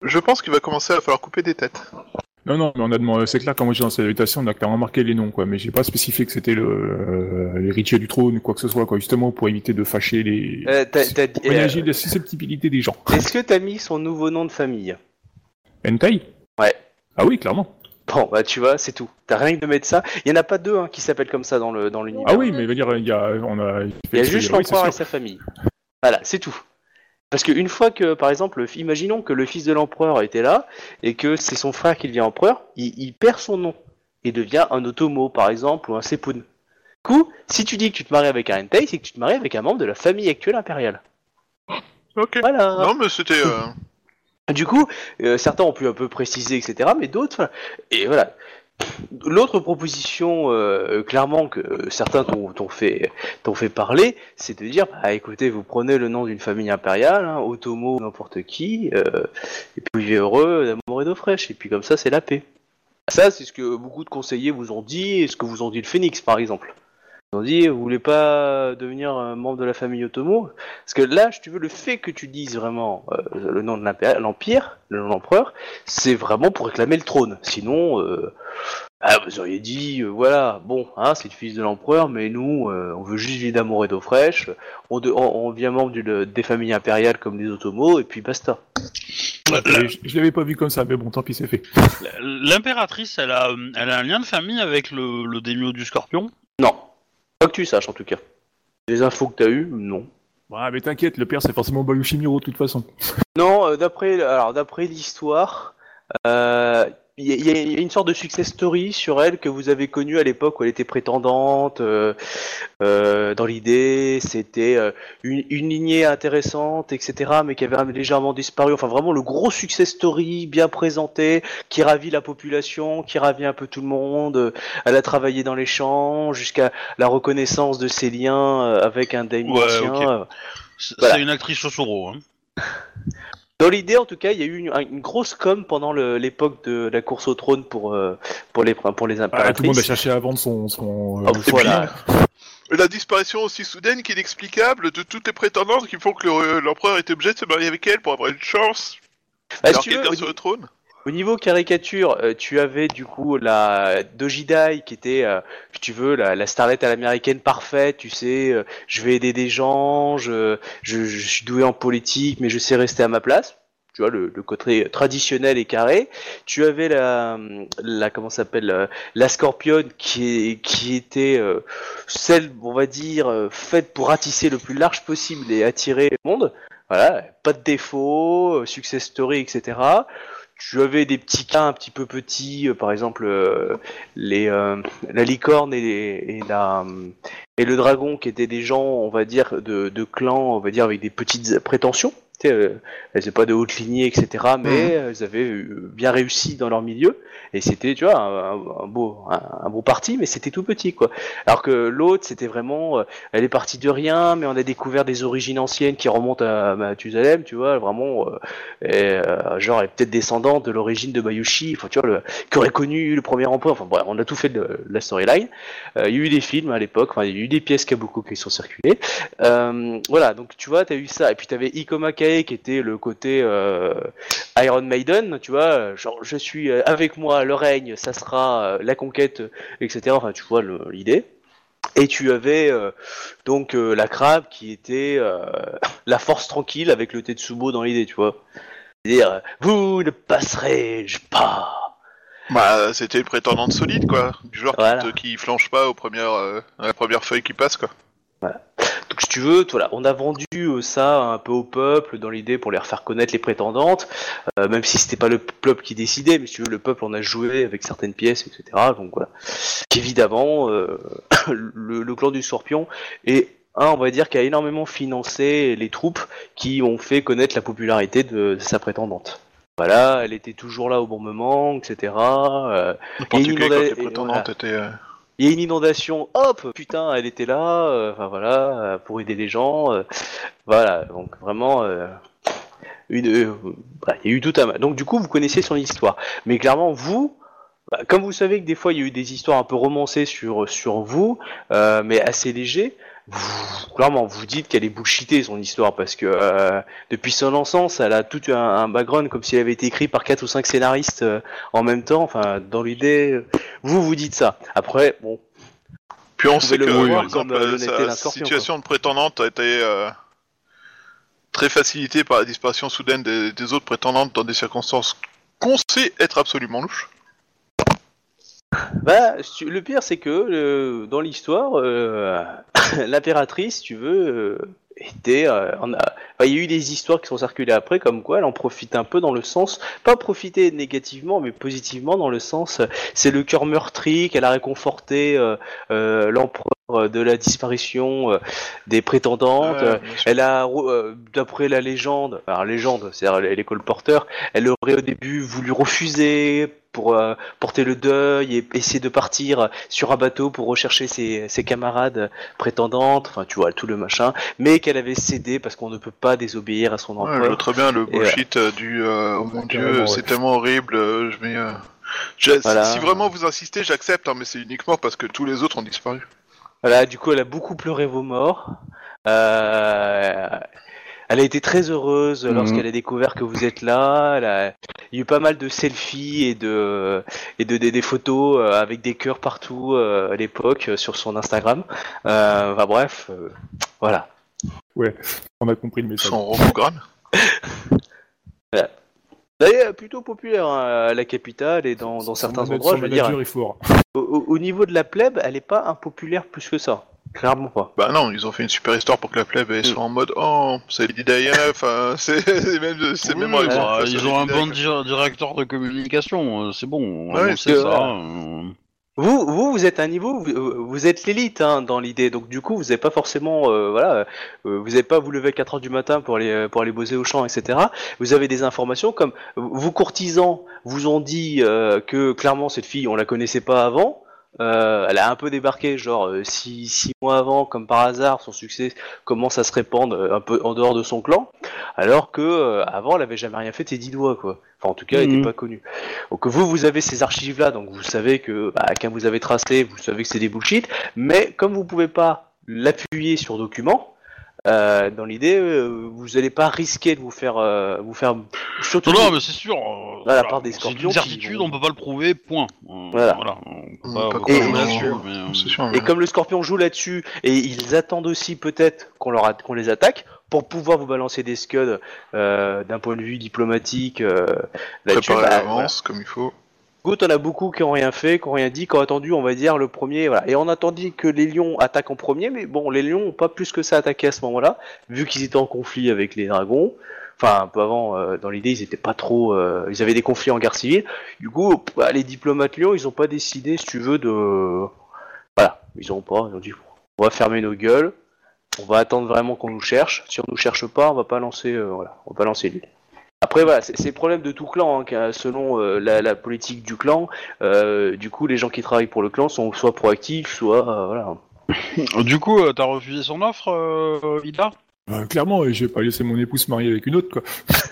Je pense qu'il va commencer à falloir couper des têtes. Non, non, mais on a demandé, c'est clair, quand moi j'ai lancé l'invitation, on a clairement marqué les noms, quoi, mais j'ai pas spécifié que c'était le, euh, l'héritier du trône ou quoi que ce soit, quoi, justement pour éviter de fâcher les. Euh, t'as- t'as dit- pour ménager la susceptibilité des gens. Est-ce que t'as mis son nouveau nom de famille? Hentai? Ouais. Ah oui, clairement. Bon, bah tu vois, c'est tout. T'as rien que de mettre ça. Il y en a pas deux hein, qui s'appellent comme ça dans le dans l'univers. Ah oui, mais veut dire, il y a, on a. Il y a juste l'empereur et sa famille. Voilà, c'est tout. Parce qu'une fois que, par exemple, le- imaginons que le fils de l'empereur était là et que c'est son frère qui devient empereur, il, il perd son nom et devient un Otomo, par exemple, ou un Sepun. Du coup, si tu dis que tu te maries avec un Entei, c'est que tu te maries avec un membre de la famille actuelle impériale. Ok. Voilà. Non, mais c'était. euh, Du coup, euh, certains ont pu un peu préciser, etc., mais d'autres. Et voilà. L'autre proposition, euh, clairement, que certains t'ont fait, parler, c'est de dire, bah écoutez, vous prenez le nom d'une famille impériale, hein, Otomo, n'importe qui, euh, et puis vivez heureux d'amour et d'eau fraîche, et puis comme ça, c'est la paix. Ça, c'est ce que beaucoup de conseillers vous ont dit, et ce que vous ont dit le Phénix, par exemple. Ils ont dit, vous voulez pas devenir un membre de la famille Otomo Parce que là, si tu veux, le fait que tu dises vraiment euh, le nom de l'Empire, le nom de l'empereur, c'est vraiment pour réclamer le trône. Sinon, euh, ah, vous auriez dit, euh, voilà, bon, hein, c'est le fils de l'empereur, mais nous, euh, on veut juste vivre d'amour et d'eau fraîche, on, de- on, on devient membre des familles impériales comme les Otomos, et puis basta. Je, je l'avais pas vu comme ça, mais bon, tant pis, c'est fait. L'impératrice, elle a, euh, elle a un lien de famille avec le, le daimyo du scorpion. Non. Pas que tu saches, en tout cas. Les infos que t'as eues, non. Ouais, mais t'inquiète, le père, c'est forcément Bayushimiro, de toute façon. Non, euh, d'après alors d'après l'histoire, euh, il y, a- y une sorte de success story sur elle que vous avez connue à l'époque où elle était prétendante. euh, euh, dans l'idée, c'était euh, une, une lignée intéressante, etc., mais qui avait légèrement disparu. Enfin, vraiment le gros success story bien présenté, qui ravit la population, qui ravit un peu tout le monde. Euh, Elle a travaillé dans les champs jusqu'à la reconnaissance de ses liens euh, avec un daimyo Ouais, euh, C'est Voilà. c'est une actrice Chosuro. Hein. Dans l'idée, en tout cas, il y a eu une, une grosse com pendant l'époque de la course au trône pour, euh, pour, les, pour les Ah, impératrices. tout le monde a cherché à vendre son. son euh, Ah, voilà. La disparition aussi soudaine qu'inexplicable de toutes les prétendantes qui font que le- l'empereur est obligé de se marier avec elle pour avoir une chance Bah, si tu veux, sur le trône. Au niveau caricature, euh, tu avais du coup la Dojidai qui était, euh, si tu veux, la, la starlette à l'américaine parfaite. Tu sais, euh, je vais aider des gens, je, je, je suis doué en politique, mais je sais rester à ma place. Tu vois, le, le côté traditionnel et carré. Tu avais la, la comment s'appelle, la Scorpion qui, qui était celle, on va dire, faite pour ratisser le plus large possible et attirer le monde. Voilà, pas de défaut, success story, etc. Tu avais des petits cas un petit peu petits, euh, par exemple euh, les euh, la licorne et, la euh, et le dragon qui étaient des gens, on va dire, de, de clans, on va dire avec des petites prétentions. Tu euh, elles n'étaient pas de haute lignée, etc. Mais elles avaient euh, bien réussi dans leur milieu. Et c'était, tu vois, un, beau un, un beau parti, mais c'était tout petit, quoi. Alors que l'autre, c'était vraiment, euh, elle est partie de rien, mais on a découvert des origines anciennes qui remontent à Mathusalem, tu vois, vraiment, euh, et, genre, elle est peut-être descendante de l'origine de Bayushi, enfin, tu vois, le, qui aurait connu le premier empereur. Enfin, bref, on a tout fait de, la storyline. Euh, il y a eu des films à l'époque, enfin, il y a eu des pièces Kabuko qui sont circulées. Euh, voilà, donc tu vois, t'as eu ça, et puis t'avais Ikoma Qui était le côté euh, Iron Maiden, tu vois, genre je suis euh, avec moi, le règne, ça sera euh, la conquête, etc. Enfin, tu vois le- l'idée. Et tu avais euh, donc euh, la crabe qui était la force tranquille avec le Tetsubo dans l'idée, tu vois. C'est-à-dire, vous ne passerez pas. Bah, c'était une prétendante solide, quoi. Du genre qui Voilà. te- qui, flanche pas aux premières, euh, à la première feuille qui passe, quoi. Donc si tu veux, voilà, on a vendu euh, ça un peu au peuple dans l'idée pour les refaire connaître les prétendantes, euh, même si c'était pas le peuple qui décidait, mais si tu veux, le peuple en a joué avec certaines pièces, etc. Donc voilà. Évidemment, euh, le, le clan du Scorpion est un, on va dire, qui a énormément financé les troupes qui ont fait connaître la popularité de, de sa prétendante. Voilà, elle était toujours là au bon moment, etc. Euh, quand inonda- les et prétendantes étaient... il y a une inondation, hop, putain, elle était là, euh, voilà, euh, pour aider les gens, euh, voilà, donc vraiment, une, voilà, il y a eu tout un, donc du coup vous connaissez son histoire, mais clairement vous, bah, comme vous savez que des fois il y a eu des histoires un peu romancées sur sur vous, mais assez légers, vous, clairement, vous dites qu'elle est bullshitée son histoire parce que euh, depuis son naissance, elle a tout un, un background comme si elle avait été écrite par quatre ou cinq scénaristes euh, en même temps. Enfin, dans l'idée, euh, vous vous dites ça. Après, bon, Puis on sait que, le voir exemple, comme, sa situation de prétendante a été euh, très facilitée par la disparition soudaine des, des autres prétendantes dans des circonstances qu'on sait être absolument louches. Bah, le pire, c'est que euh, dans l'histoire, euh, l'impératrice, tu veux, euh, était. euh, en a- enfin, il y a eu des histoires qui sont circulées après, comme quoi elle en profite un peu dans le sens, pas profiter négativement, mais positivement dans le sens, euh, c'est le cœur meurtri qu'elle a réconforté euh, euh, l'empereur euh, de la disparition euh, des prétendantes. Euh, elle a, euh, d'après la légende, alors légende, c'est-à-dire les colporteurs, elle aurait au début voulu refuser pour euh, porter le deuil et essayer de partir sur un bateau pour rechercher ses, ses camarades prétendantes, enfin tu vois tout le machin, mais qu'elle avait cédé parce qu'on ne peut pas désobéir à son Ouais, je empereur. vois très bien le bullshit euh, du euh, oh mon dieu, ouais. c'est tellement horrible. euh, je mets, euh, j'ai- Voilà. Si vraiment vous insistez, j'accepte, hein, mais c'est uniquement parce que tous les autres ont disparu. Voilà, du coup, elle a beaucoup pleuré vos morts. Euh, elle a été très heureuse Mhm. lorsqu'elle a découvert que vous êtes là. Elle a... Il y a eu pas mal de selfies et de et de, des- des photos euh, avec des cœurs partout euh, à l'époque euh, sur son Instagram. Euh, enfin bref, euh, voilà. On a compris le message. Son robogramme. D'ailleurs, plutôt populaire hein, à la capitale et dans, dans certains endroits. Je veux dire, manager est fort. au, au- au niveau de la plèbe, elle est pas impopulaire plus que ça. Clairement pas. Bah non, ils ont fait une super histoire pour que la plèbe elle soit en mode oh, c'est Lady Diana, enfin c'est c'est même c'est Oui, même ils, ont ils ont un bon directeur de communication, euh, c'est bon, Ouais, on sait que- ça. euh. Vous, vous, vous êtes un niveau, vous, vous êtes l'élite hein, dans l'idée, donc du coup, vous n'avez pas forcément, euh, voilà, euh, vous n'avez pas vous lever à 4 heures du matin pour aller pour aller bosser au champ, etc. Vous avez des informations comme vos courtisans vous ont dit euh, que clairement cette fille, on la connaissait pas avant. Euh, elle a un peu débarqué, genre euh, six, six mois avant, comme par hasard, son succès commence à se répandre euh, un peu en dehors de son clan, alors que euh, avant, elle avait jamais rien fait ses dix doigts, quoi. Enfin, en tout cas, elle Mhm. n'était pas connue. Donc vous, vous avez ces archives-là, donc vous savez que bah, quand vous avez tracé, vous savez que c'est des bullshit, mais comme vous pouvez pas l'appuyer sur document, euh, dans l'idée, euh, vous n'allez pas risquer de vous faire, euh, vous faire surtout. Non, non, mais c'est sûr. euh, Voilà, par des c'est scorpions une qui certitude, vont- on peut pas le prouver, point. Euh, Voilà. on peut On pas, peut on pas peut pas là-dessus, non, mais, euh, C'est sûr. Et mais- comme le scorpion joue là-dessus, et ils attendent aussi peut-être qu'on leur a- qu'on les attaque pour pouvoir vous balancer des scuds euh, d'un point de vue diplomatique euh, là-dessus. préparer à bah, l'avance comme il faut. Écoute, on a beaucoup qui ont rien fait, qui ont rien dit, qui ont attendu, on va dire, le premier. Voilà. Et on attendit que les lions attaquent en premier, mais bon, les lions ont pas plus que ça attaqué à ce moment-là, vu qu'ils étaient en conflit avec les dragons. Enfin, un peu avant, euh, dans l'idée, ils étaient pas trop. euh, ils avaient des conflits en guerre civile. Du coup, bah, les diplomates lions, ils ont pas décidé, si tu veux, de. Voilà, ils ont pas. Ils ont dit, on va fermer nos gueules. On va attendre vraiment qu'on nous cherche. Si on nous cherche pas, on va pas lancer. euh, voilà, on va pas lancer l'île. Après voilà, c'est le problème de tout clan, hein, selon euh, la, la politique du clan. euh, du coup, les gens qui travaillent pour le clan sont soit proactifs, soit euh, voilà. Du coup, euh, t'as refusé son offre, euh, Ida? Euh, clairement, et je vais pas laisser mon épouse se marier avec une autre, quoi.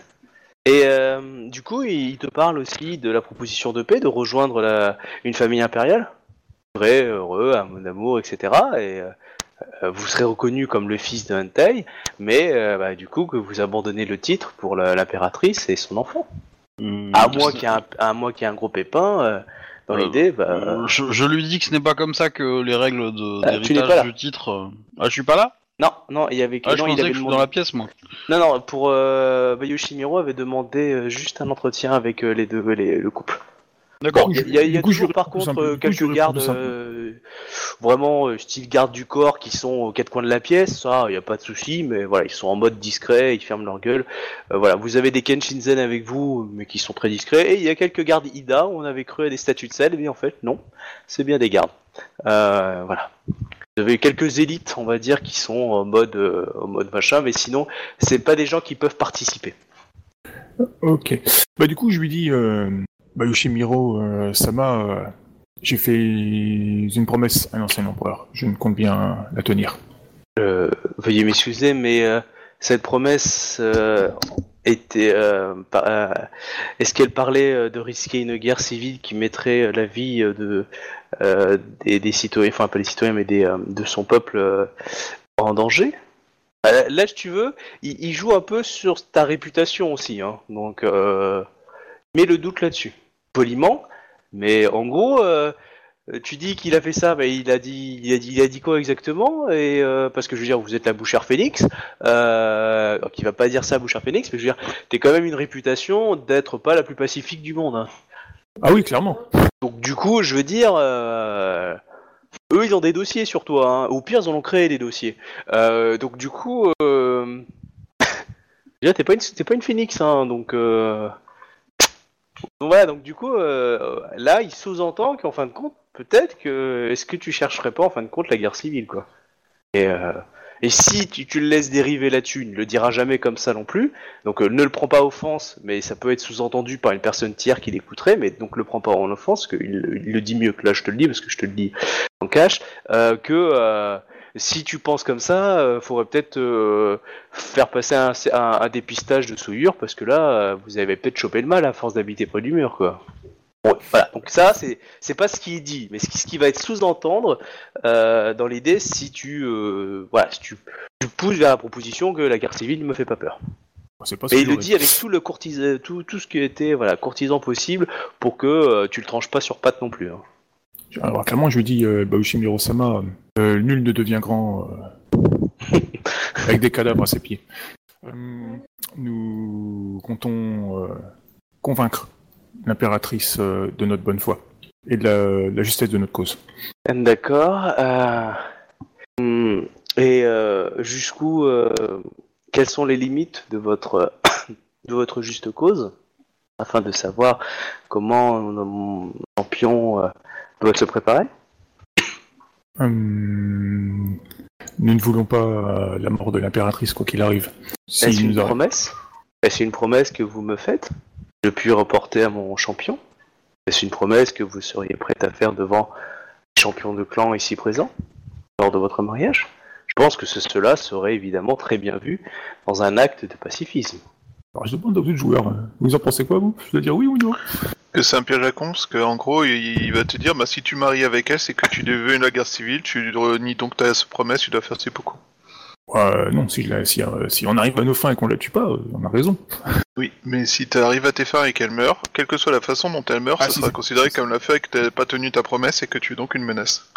Et euh, du coup, il te parle aussi de la proposition de paix, de rejoindre la, une famille impériale, vrai, heureux, un amour, etc. Et euh, vous serez reconnu comme le fils d'un Hentai, mais euh, bah, du coup que vous abandonnez le titre pour l'impératrice et son enfant. À moins qu'il y ait un, à moins qu'il y ait un gros pépin, euh, dans Euh, l'idée, bah, Euh, je, je lui dis que ce n'est pas comme ça que les règles de- d'héritage du titre. euh, Ah, je suis pas là? Non, non, il y avait, Ah, je non, il pensais avait que je suis demandé- dans la pièce, moi. Non, non, pour euh, Yoshimiro avait demandé euh, juste un entretien avec euh, les deux, les- le couple. D'accord. Il y a, il y a Du coup, toujours par contre simple. euh, coup, quelques gardes euh, vraiment euh, style garde du corps qui sont aux quatre coins de la pièce, ça, il n'y a pas de souci, mais voilà, ils sont en mode discret, ils ferment leur gueule. Euh, voilà, vous avez des Kenshinzen avec vous, mais qui sont très discrets, et il y a quelques gardes Ida, où on avait cru à des statues de sel, mais en fait, non, c'est bien des gardes. Euh, voilà. Vous avez quelques élites, on va dire, qui sont en mode, euh, en mode machin, mais sinon, c'est pas des gens qui peuvent participer. Ok. Bah du coup, je lui dis, euh, bah Yoshimiro euh, Sama, euh, j'ai fait une promesse à l'ancien empereur. Je ne compte bien la tenir. Euh, veuillez m'excuser, mais cette promesse était. Est-ce qu'elle parlait de risquer une guerre civile qui mettrait la vie de des, citoyens, enfin pas des citoyens, mais des, de son peuple en danger? Là, si tu veux, il, joue un peu sur ta réputation aussi, hein. donc mets le doute là-dessus, poliment. Mais en gros, euh, tu dis qu'il a fait ça, mais il a dit, il a dit, il a dit quoi exactement? Et euh, parce que je veux dire, vous êtes la bouchère Phoenix, euh, il va pas dire ça, bouchère Phoenix, mais je veux dire, t'es quand même une réputation d'être pas la plus pacifique du monde. hein. Ah oui, clairement. Donc du coup, je veux dire, euh, eux ils ont des dossiers sur toi. Hein. Au pire, ils en ont créé des dossiers. Donc du coup, déjà t'es pas une, t'es pas une phénix, hein. Donc. Donc voilà. Donc du coup, euh, là, il sous-entend qu'en fin de compte, peut-être que est-ce que tu chercherais pas en fin de compte la guerre civile, quoi? Et euh... Et si tu, le laisses dériver là-dessus, il ne le dira jamais comme ça non plus. Donc euh, ne le prends pas offense, mais ça peut être sous-entendu par une personne tiers qui l'écouterait, mais donc le prends pas en offense, qu'il il le dit mieux que là je te le dis, parce que je te le dis en cash, que si tu penses comme ça, euh, faudrait peut-être euh, faire passer un, un- un dépistage de souillure, parce que là, euh, vous avez peut-être chopé le mal à force d'habiter près du mur, quoi. Bon, voilà, donc ça, c'est c'est pas ce qu'il dit, mais ce qui, ce qui va être sous-entendre euh, dans l'idée si tu voilà, si tu, tu pousses vers la proposition que la guerre civile ne me fait pas peur. Pas que il le dit avec tout le courtisan, tout, tout ce qui était voilà courtisan possible pour que tu le tranches pas sur patte non plus. hein. Alors clairement, je lui dis, Mirosama, euh, nul ne devient grand euh, avec des cadavres à ses pieds. Euh, nous comptons euh, convaincre l'impératrice euh, de notre bonne foi et de la, de la justesse de notre cause. D'accord. euh, hum, et euh, jusqu'où, euh, quelles sont les limites de votre de votre juste cause, afin de savoir comment mon champion euh, doit se préparer. Hum, nous ne voulons pas euh, la mort de l'impératrice, quoi qu'il arrive. Si Est-ce une promesse? Est-ce une promesse que vous me faites? De puis reporter à mon champion? Est-ce une promesse que vous seriez prête à faire devant les champions de clan ici présents lors de votre mariage? Je pense que ce- cela serait évidemment très bien vu dans un acte de pacifisme. Alors, je demande aux autres joueurs, euh, vous en pensez quoi, vous? Je dois dire oui ou non? Que c'est un piège à con, parce qu'en gros, il, il va te dire, bah si tu maries avec elle, c'est que tu veux la guerre civile, tu renies donc ta promesse, tu dois faire ses beaucoup. Euh, Non, si, la- si, euh, si on arrive à nos fins et qu'on la tue pas, euh, on a raison. Oui, mais si tu arrives à tes fins et qu'elle meurt, quelle que soit la façon dont elle meurt, Ah, ça si, sera considéré comme le fait que tu n'as pas tenu ta promesse et que tu es donc une menace.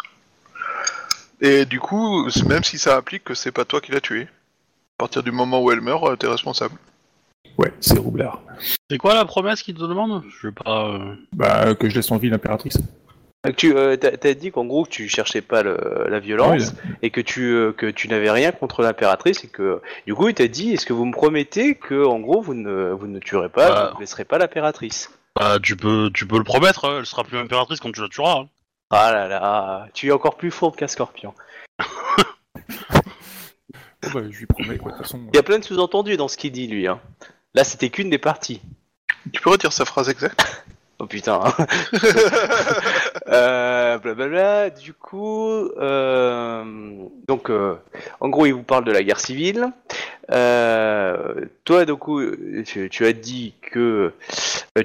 Et du coup, même si ça implique que c'est pas toi qui l'as tuée, à partir du moment où elle meurt, euh, t'es responsable. Ouais, c'est roublard. C'est quoi la promesse qu'il te demande Je vais pas. euh, Bah, que je laisse en vie l'impératrice. Donc Tu euh, t'as t'as dit qu'en gros que tu cherchais pas le- la violence et que tu euh, que tu n'avais rien contre l'impératrice et que du coup il t'a dit est-ce que vous me promettez que en gros vous ne vous ne tuerez pas, Bah. vous ne blesserez pas l'impératrice? Bah, tu peux, tu peux le promettre. hein, Elle sera plus impératrice quand tu la tueras. hein. Ah là là, tu es encore plus fourbe qu'un scorpion. Oh, bah, je lui promets, quoi, de toute façon. Il y a plein de sous-entendus dans ce qu'il dit lui. Hein. Là c'était qu'une des parties. Tu peux redire sa phrase exacte? Oh putain. hein. euh, blablabla. Du coup, euh, donc, euh, en gros, il vous parle de la guerre civile. Euh, toi, du coup, tu, tu as dit que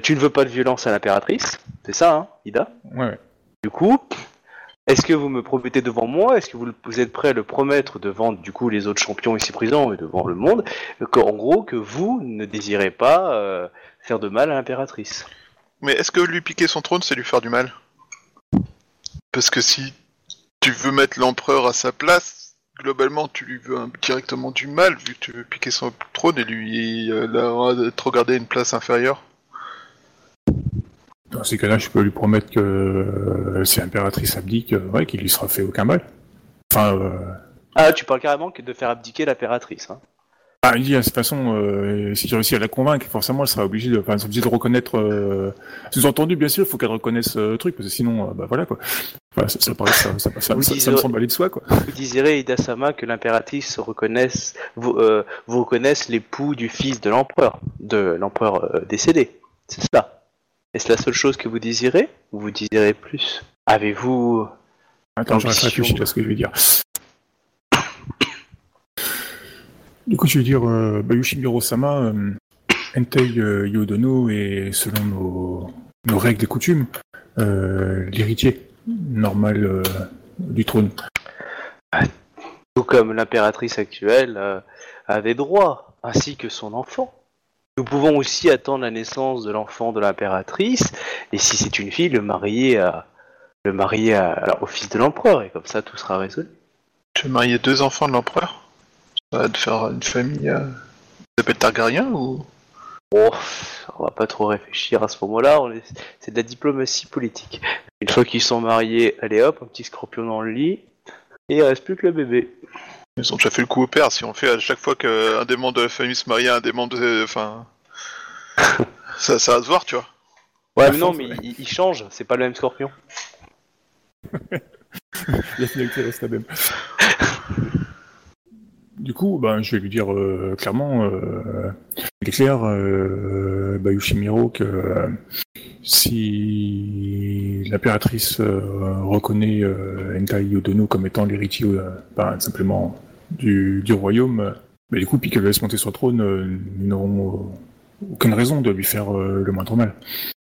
tu ne veux pas de violence à l'impératrice. C'est ça, hein, Ida? Ouais, ouais. Du coup, est-ce que vous me promettez devant moi? Est-ce que vous, êtes prêt à le promettre devant, du coup, les autres champions ici présents et devant le monde qu'en gros, que vous ne désirez pas euh, faire de mal à l'impératrice? Mais est-ce que lui piquer son trône, c'est lui faire du mal? Parce que si tu veux mettre l'empereur à sa place, globalement, tu lui veux directement du mal, vu que tu veux piquer son trône et lui euh, la- être regardé à une place inférieure. Dans ces cas-là, je peux lui promettre que euh, si l'impératrice abdique, euh, ouais, qu'il lui sera fait aucun mal. Enfin, euh... Ah, tu parles carrément que de faire abdiquer l'impératrice. Hein. ah, il dit de toute façon, euh, si tu réussis à la convaincre, forcément, elle sera obligée de, enfin, obligée de reconnaître. Euh... Sous-entendu, bien sûr, il faut qu'elle reconnaisse le truc, parce que sinon, bah voilà quoi. Enfin, ça, ça, paraît- ça, ça, ça, ça- ça me semble aller de soi quoi. Vous désirez, Ida-sama, que l'impératrice reconnaisse, vous, euh, vous reconnaisse l'époux du fils de l'empereur, de l'empereur décédé. C'est cela. Est-ce la seule chose que vous désirez ou vous désirez plus? Avez-vous... Attends, je réfléchis à ce que je vais dire. Du coup, je vais dire, euh, Bayushi Miro-sama, euh, Entei euh, Yodono est, selon nos, nos règles et coutumes, euh, l'héritier normal du trône. Du Tout comme l'impératrice actuelle a des droits, ainsi que son enfant. Nous pouvons aussi attendre la naissance de l'enfant de l'impératrice, et si c'est une fille, le marier, à, le marier à- alors, au fils de l'empereur, et comme ça tout sera résolu. Tu veux marier deux enfants de l'empereur? Ça va te faire une famille. Euh... S'appelle Targaryen ou? On va pas trop réfléchir à ce moment-là, est- c'est de la diplomatie politique. Une fois qu'ils sont mariés, allez hop, un petit scorpion dans le lit, et il reste plus que le bébé. Ils ont déjà fait le coup au père. Si on fait à chaque fois qu'un des membres de la famille se marie à un des membres de. Enfin. ça, ça va se voir, tu vois. Ouais, mais non, fond, mais ouais. il, il change, c'est pas le même scorpion. La finalité reste la même. Du coup, ben, je vais lui dire euh, clairement, euh, il est clair, euh, Bayushimiro, que euh, si l'impératrice euh, reconnaît euh, Entai Yodono comme étant l'héritier, ben, simplement du, du royaume, ben, du coup, puis qu'elle le laisse monter sur le trône, nous n'aurons aucune raison de lui faire euh, le moindre mal.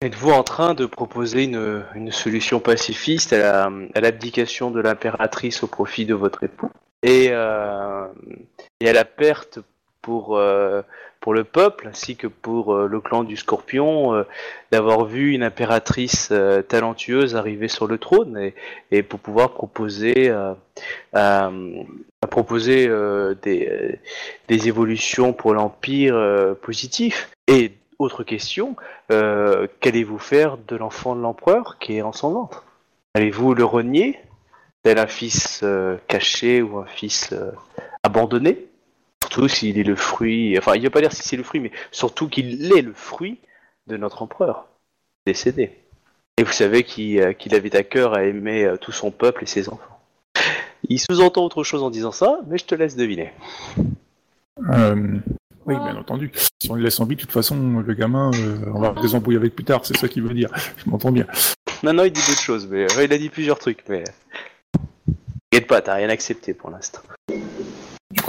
Êtes-vous en train de proposer une, une solution pacifiste à la- à l'abdication de l'impératrice au profit de votre époux? Et, et à la perte pour, pour le peuple ainsi que pour euh, le clan du Scorpion euh, d'avoir vu une impératrice euh, talentueuse arriver sur le trône et, pour pouvoir proposer, proposer des, des évolutions pour l'Empire positifs Et autre question, qu'allez-vous faire de l'enfant de l'empereur qui est en son ventre? Allez-vous le renier tel un fils caché ou un fils abandonné? Surtout s'il est le fruit, enfin il ne veut pas dire si c'est le fruit, mais surtout qu'il est le fruit de notre empereur décédé. Et vous savez qu'il euh, qu'il avait à cœur à aimer euh, tout son peuple et ses enfants. Il sous-entend autre chose en disant ça, mais je te laisse deviner. Euh, oui, bien entendu. Si on le laisse en vie, de toute façon, le gamin, euh, on va des embrouilles avec plus tard, c'est ça qu'il veut dire. Je m'entends bien. Non, non, il dit d'autres choses, mais euh, il a dit plusieurs trucs, mais. T'inquiète pas, t'as rien accepté pour l'instant.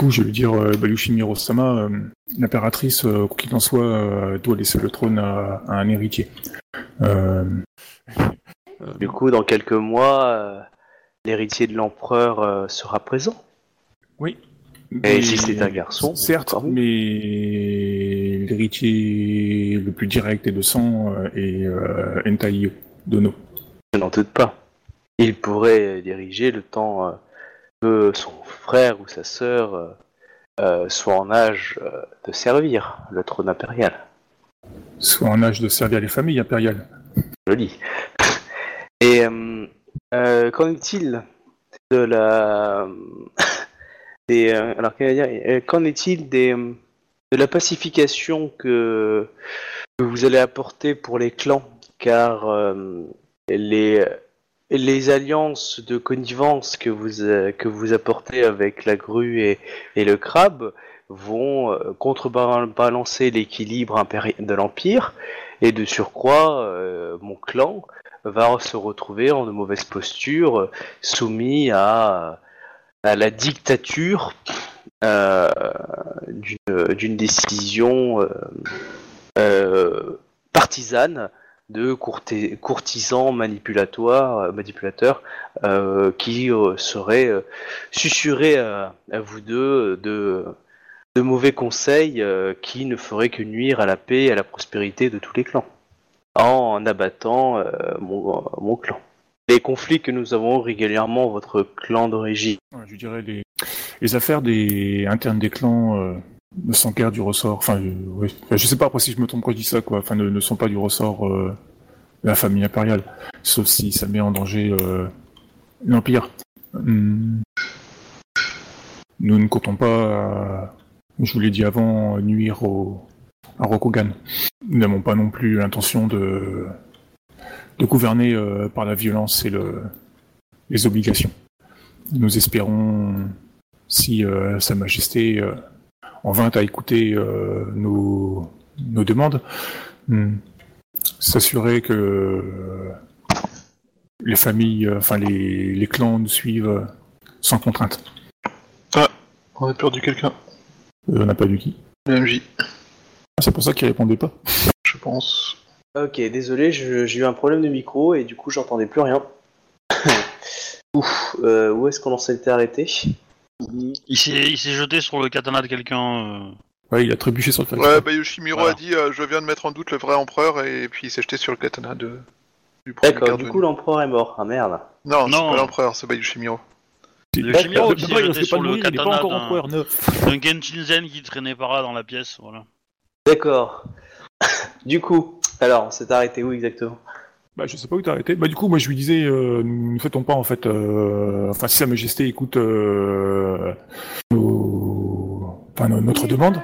Coup, je vais lui dire, euh, Bayushimiro Sama, euh, l'impératrice, euh, quoi qu'il en soit, doit laisser le trône à, à un héritier. Du coup, dans quelques mois, l'héritier de l'empereur sera présent. oui. Et si c'est un garçon, Certes, mais l'héritier le plus direct et de sang est euh, Entai Dono. Je n'en doute pas. Il pourrait diriger le temps que son frère ou sa sœur euh, euh, soit en âge euh, de servir le trône impérial. Soit en âge de servir les familles impériales. Joli. Et euh, qu'en est-il de la des alors qu'en est-il des de la pacification que, que vous allez apporter pour les clans? Car euh, les les alliances de connivence que vous euh, que vous apportez avec la grue et, le crabe vont euh, contrebalancer l'équilibre de l'empire. Et de surcroît euh, mon clan va se retrouver en de mauvaise posture, soumis à, à la dictature d'une décision partisane de courti- courtisans manipulatoires, euh, manipulateurs euh, qui euh, seraient euh, susurrés à, vous deux de, mauvais conseils qui ne feraient que nuire à la paix et à la prospérité de tous les clans en abattant mon, clan. Les conflits que nous avons régulièrement votre clan d'origine. Je dirais les, les affaires des internes des clans ne sont guère du ressort. Enfin, je sais pas si je me trompe quand je dis ça, quoi. Enfin, ne, sont pas du ressort euh, la famille impériale, sauf si ça met en danger euh, l'empire. Hum. Nous ne comptons pas, euh, je vous l'ai dit avant, nuire au, à Rokugan. Nous n'avons pas non plus l'intention de, de gouverner par la violence et le, les obligations. Nous espérons, si Sa Majesté en vint à écouter euh, nos, nos demandes, hmm, s'assurer que euh, les familles, euh, enfin les, les clans nous suivent euh, sans contrainte. On a perdu quelqu'un. Euh, on n'a pas du qui. Le MJ, Ah, C'est pour ça qu'il répondait pas. je pense. Ok, désolé, je- j'ai eu un problème de micro et du coup j'entendais plus rien. Ouf, euh, où est-ce qu'on en s'était arrêté? Il s'est il s'est jeté sur le katana de quelqu'un. euh. Ouais, il a trébuché sur le. Ouais, bah Yoshimiro Voilà. a dit euh, Je viens de mettre en doute le vrai empereur, et puis il s'est jeté sur le katana de... du premier D'accord, du coup l'empereur est mort. Ah merde. Non, c'est Non. pas l'empereur, c'est pas Yoshimiro. Le D'accord. Chimiro qui s'est D'abord, il jeté risque pas sur de le mourir, il est pas katana encore d'un- empereur neuf. d'un Genshinzen qui traînait par là dans la pièce. Voilà. D'accord. du coup, alors, on s'est arrêté où exactement? Bah, je sais pas où t'as arrêté. Bah, du coup, moi, je lui disais, euh, ne fait-on pas, en fait, euh, enfin, si Sa Majesté écoute euh, nos- enfin, no- notre demande,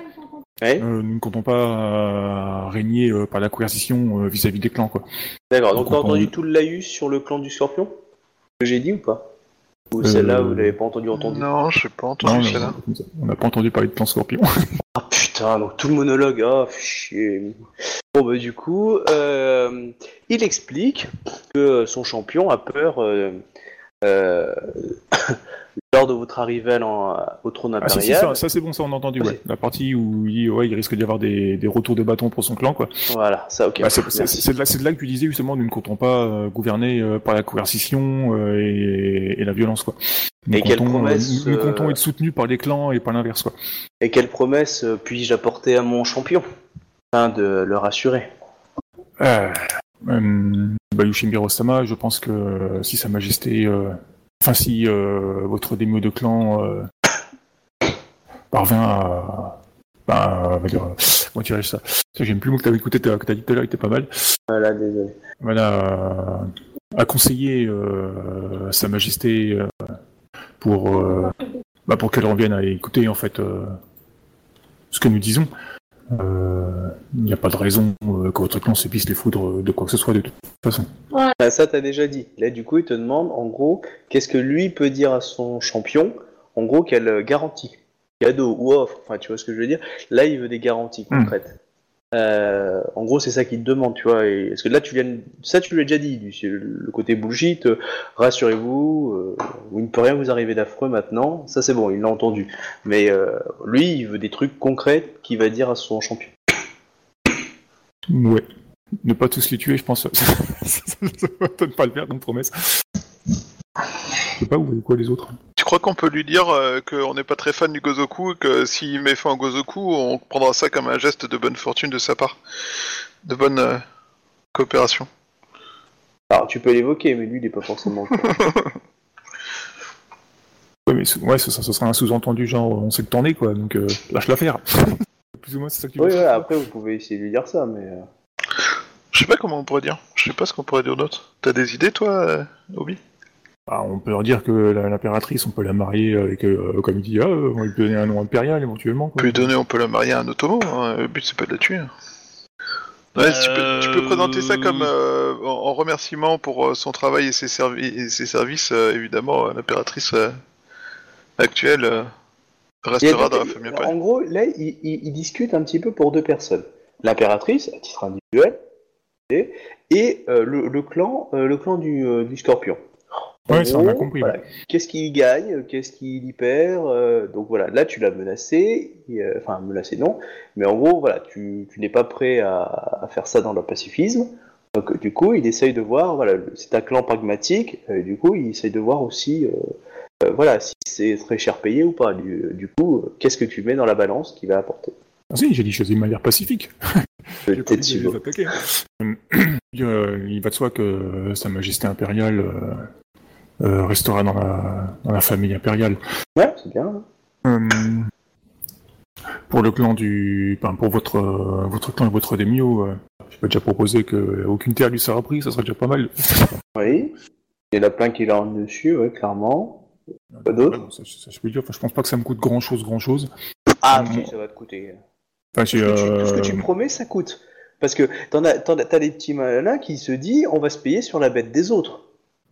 Ouais. euh, nous ne comptons pas euh, régner euh, par la coercition euh, vis-à-vis des clans, quoi. D'accord, donc t'as entendu tout le laïus sur le clan du scorpion? Que j'ai dit ou pas? Ou Euh, celle-là, vous l'avez pas entendu entendu Non, j'ai pas Non, entendu non, celle-là. on n'a pas entendu parler de clan Scorpion. Ah putain, donc tout le monologue, ah fais chier. Bon bah du coup, euh, il explique que son champion a peur euh, euh, lors de votre arrivée l'en- au trône Ah, si, si, impérial. ça, ça, c'est bon, ça on a entendu, ouais. La partie où il dit, ouais, il risque d'y avoir des, des retours de bâton pour son clan, quoi. Voilà, ça ok. Bah, c'est de, là- c'est de là que tu disais justement, nous ne comptons pas euh, gouverner euh, par la coercition euh, et, et la violence, quoi. Nous Et quelle comptons, promesse, nous, nous euh, comptons être soutenus par les clans et pas l'inverse, quoi. Et quelle promesse euh, puis-je apporter à mon champion? Afin de le rassurer Euh, euh, bah, Yoshimiro Sama, je pense que euh, si Sa Majesté, euh, enfin si euh, votre démio de clan euh, parvint à, bah, on va dire, euh, comment ça? J'aime plus le mot que t'avais écouté, que t'as dit tout à l'heure, il était pas mal. Voilà, désolé. Voilà, à, conseiller euh, Sa Majesté euh, pour euh, bah, pour qu'elle revienne à écouter en fait euh, ce que nous disons. Euh, Il n'y a pas de raison euh, que votre clan se puisse les foudre de quoi que ce soit de toute façon. Ah, ça, t'as déjà dit. Là, du coup, il te demande, en gros, qu'est-ce que lui peut dire à son champion? En gros, quelle euh, garantie Cadeau ou offre Enfin, tu vois ce que je veux dire? Là, il veut des garanties Hmm. concrètes. Euh, en gros, c'est ça qu'il te demande, tu vois. Et... Parce que là, tu viens... ça, tu lui déjà dit. du- Le côté bullshit, euh, rassurez-vous, euh, il ne peut rien vous arriver d'affreux maintenant. Ça, c'est bon, il l'a entendu. Mais euh, lui, il veut des trucs concrets qu'il va dire à son champion. Ouais. Ne pas tous les tuer, je pense. ça peut-être pas le faire comme promesse. Je sais pas, vous voyez quoi les autres crois qu'on peut lui dire euh, qu'on n'est pas très fan du Gozoku et que s'il met fin au Gozoku, on prendra ça comme un geste de bonne fortune de sa part De bonne euh, coopération Alors, tu peux l'évoquer, mais lui, il n'est pas forcément. Ouais, mais ce- ouais, ça, ça, ça sera un sous-entendu genre on sait que t'en es quoi, donc euh, lâche l'affaire. Plus ou moins c'est ça que tu oui, ouais, après, vous pouvez essayer de lui dire ça, mais. Je sais pas comment on pourrait dire. Je sais pas ce qu'on pourrait dire d'autre. T'as des idées, toi, euh, Obi? Bah, on peut leur dire que l'impératrice, on peut la marier avec, euh, comme il dit, ah, euh, on va lui donner un nom impérial éventuellement. On Quoi. peut lui donner, on peut la marier à un Otomo. hein. Le but, c'est pas de la tuer. Ouais, tu, peux, tu peux présenter ça comme euh, en, en remerciement pour euh, son travail et ses, servi- et ses services. euh, évidemment, l'impératrice euh, actuelle euh, a restera dans la famille. En gros, là, il, il- il discute un petit peu pour deux personnes. L'impératrice, à titre individuel, et, et, euh, le, le clan, euh, le clan du, euh, du scorpion. Ouais, ça, on a compris, voilà, Qu'est-ce qu'il gagne Qu'est-ce qu'il y perd euh, Donc voilà, là tu l'as menacé, et, euh, enfin menacé non, mais en gros voilà, tu, tu n'es pas prêt à, à faire ça dans le pacifisme. Donc du coup, il essaye de voir, voilà, c'est un clan pragmatique, euh, du coup, il essaye de voir aussi, euh, voilà, si c'est très cher payé ou pas. Du, du coup, qu'est-ce que tu mets dans la balance qui va apporter Ah si, j'ai dit choisir de manière pacifique. Peut-être si il va de soi que Sa Majesté impériale restera dans la, dans la famille impériale. Ouais, c'est bien. hein. Euh, pour le clan du, enfin, pour votre euh, votre clan et votre démio, euh, je peux déjà proposer que aucune terre lui sera prise, ça serait déjà pas mal. Oui. Il y en a plein qui l'ont dessus, ouais, clairement. Pas d'autres? Ça, ça, je peux dire. Enfin, je pense pas que ça me coûte grand chose, grand chose. Ah, si, ça va te coûter. Enfin, Tout ce, que tu, tout ce que euh, tu promets, ça coûte. Parce que t'en as, t'en as, t'as des petits malins qui se disent on va se payer sur la bête des autres.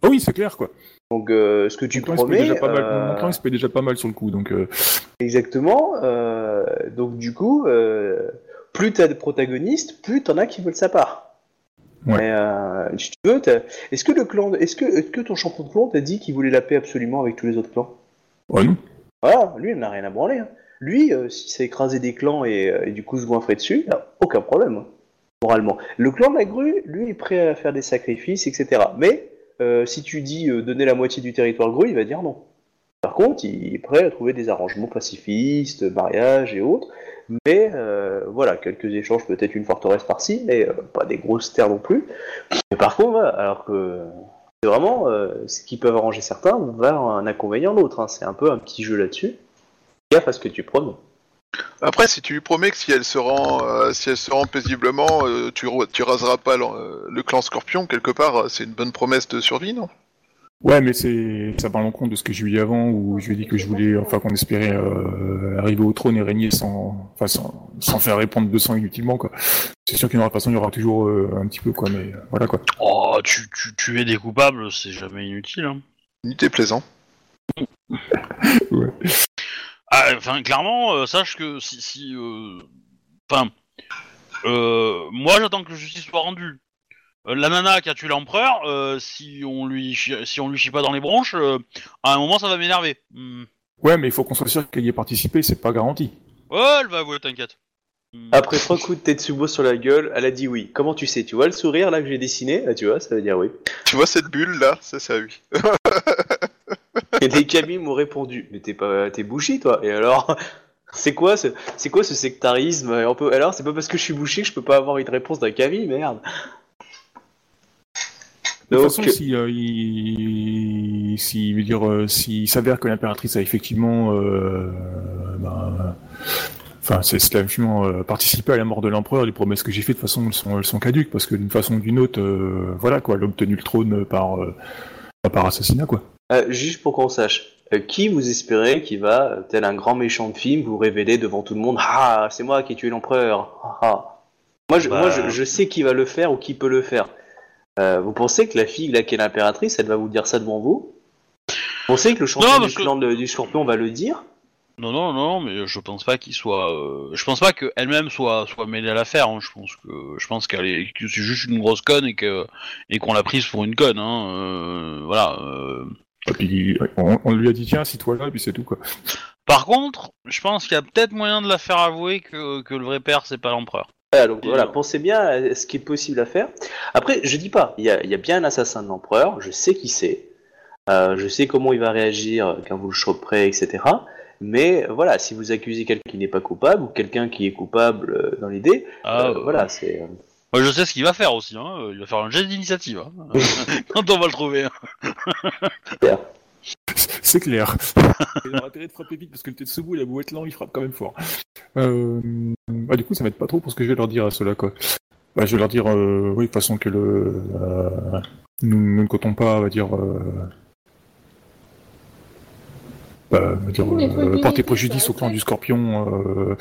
Ah oui, c'est clair quoi. Donc euh, ce que tu paye promets, déjà pas mal. euh, Mon clan, il se paye déjà pas mal sur le coup, donc. euh, exactement. euh, donc du coup, euh, plus t'as de protagonistes, plus t'en as qui veulent sa part. Ouais. Mais, euh, si tu veux, est-ce que le clan, est-ce que, que ton champion de clan t'a dit qu'il voulait la paix absolument avec tous les autres clans? Ouais, non. Voilà, lui, il n'a rien à branler. hein. Lui, euh, si ça écrasé des clans et, euh, et du coup se goinfrer dessus, aucun problème, hein, moralement. Le clan de la grue, lui, est prêt à faire des sacrifices, etc. Mais euh, si tu dis euh, donner la moitié du territoire grue, il va dire non. Par contre, il est prêt à trouver des arrangements pacifistes, mariage et autres. Mais euh, voilà, quelques échanges, peut-être une forteresse par-ci, mais pas des grosses terres non plus. Mais par contre, alors que c'est vraiment ce qui peut arranger certains va un inconvénient l'autre. hein. C'est un peu un petit jeu là-dessus. Gaffe à ce que tu promets. Après, si tu lui promets que si elle se rend, euh, si elle se rend paisiblement, euh, tu, tu raseras pas le clan Scorpion quelque part, euh, c'est une bonne promesse de survie, non? Ouais, mais c'est ça parle en compte de ce que je lui ai dit avant, où je lui ai dit que je voulais, enfin qu'on espérait euh, arriver au trône et régner sans, enfin sans, sans faire répandre de sang inutilement quoi. C'est sûr qu'il y aura de toute façon il y aura toujours euh, un petit peu quoi, mais euh, voilà quoi. Oh, tu, tu, tuer des coupables, c'est jamais inutile. Hein. Unité plaisant. Ouais. Ah, Enfin, clairement, euh, sache que si, si, euh, enfin, euh, moi j'attends que justice soit rendue. Euh, la nana qui a tué l'empereur, euh, si on lui, chie- si on lui chie pas dans les bronches, euh, à un moment ça va m'énerver. Hmm. Ouais, mais il faut qu'on soit sûr qu'elle y ait participé, c'est pas garanti. Oh, elle va avouer, t'inquiète. Hmm. Après trois coups de Tetsubo sur la gueule, elle a dit oui. Comment tu sais? Tu vois le sourire là que j'ai dessiné? Là, Tu vois, ça veut dire oui. Tu vois cette bulle là? Ça, c'est à lui. Et des camis m'ont répondu Mais t'es pas, t'es bouchi toi Et alors C'est quoi ce, c'est quoi ce sectarisme? Et on peut, Alors c'est pas parce que je suis bouché que je peux pas avoir une réponse d'un cami, merde. De toute façon, si, euh, il, si, veut dire, euh, s'il s'avère que l'impératrice a effectivement, euh, ben, enfin, c'est c'est effectivement participé à la mort de l'empereur, les promesses que j'ai faites, de toute façon, elles sont, elles sont caduques, parce que d'une façon ou d'une autre, euh, voilà, quoi, elle a obtenu le trône par, par assassinat, quoi. Euh, juste pour qu'on sache, euh, qui vous espérez qui va, euh, tel un grand méchant de film, vous révéler devant tout le monde Ah, c'est moi qui ai tué l'empereur. Ah, ah. Moi, je, Bah. moi je, je sais qui va le faire ou qui peut le faire. Euh, vous pensez que la fille là, qui est l'impératrice, elle va vous dire ça devant vous? Vous pensez que le champion Non, du que- clan de- du scorpion va le dire? Non, non, non, mais je pense pas qu'il soit. euh, je pense pas qu'elle-même soit soit mêlée à l'affaire. hein. Je pense que je pense qu'elle est que c'est juste une grosse conne et que et qu'on l'a prise pour une conne. Hein. euh, voilà. euh. Et puis, on, on lui a dit, tiens, assis-toi là, et puis c'est tout, quoi. Par contre, je pense qu'il y a peut-être moyen de la faire avouer que que le vrai père c'est pas l'empereur. Voilà, donc pensez bien à ce qui est possible à faire. Après, je dis pas, il y a, il y a bien un assassin de l'empereur, je sais qui c'est, euh, je sais comment il va réagir quand vous le choperez, etc. Mais voilà, si vous accusez quelqu'un qui n'est pas coupable ou quelqu'un qui est coupable euh, dans l'idée, Ah, euh, euh, voilà, c'est. Moi, je sais ce qu'il va faire aussi. Hein. Il va faire un jet d'initiative hein. quand on va le trouver. hein. C'est clair. il aura intérêt de frapper vite parce que le Tetsubo, il a beau être lent, il frappe quand même fort. Euh... Bah, du coup, ça m'aide pas trop pour ce que je vais leur dire à ceux-là, quoi. Bah, je vais leur dire, euh, oui, de toute façon que le. euh, nous, nous ne comptons pas, on va dire. Euh... Bah, on va dire, euh, porter préjudice au clan du scorpion.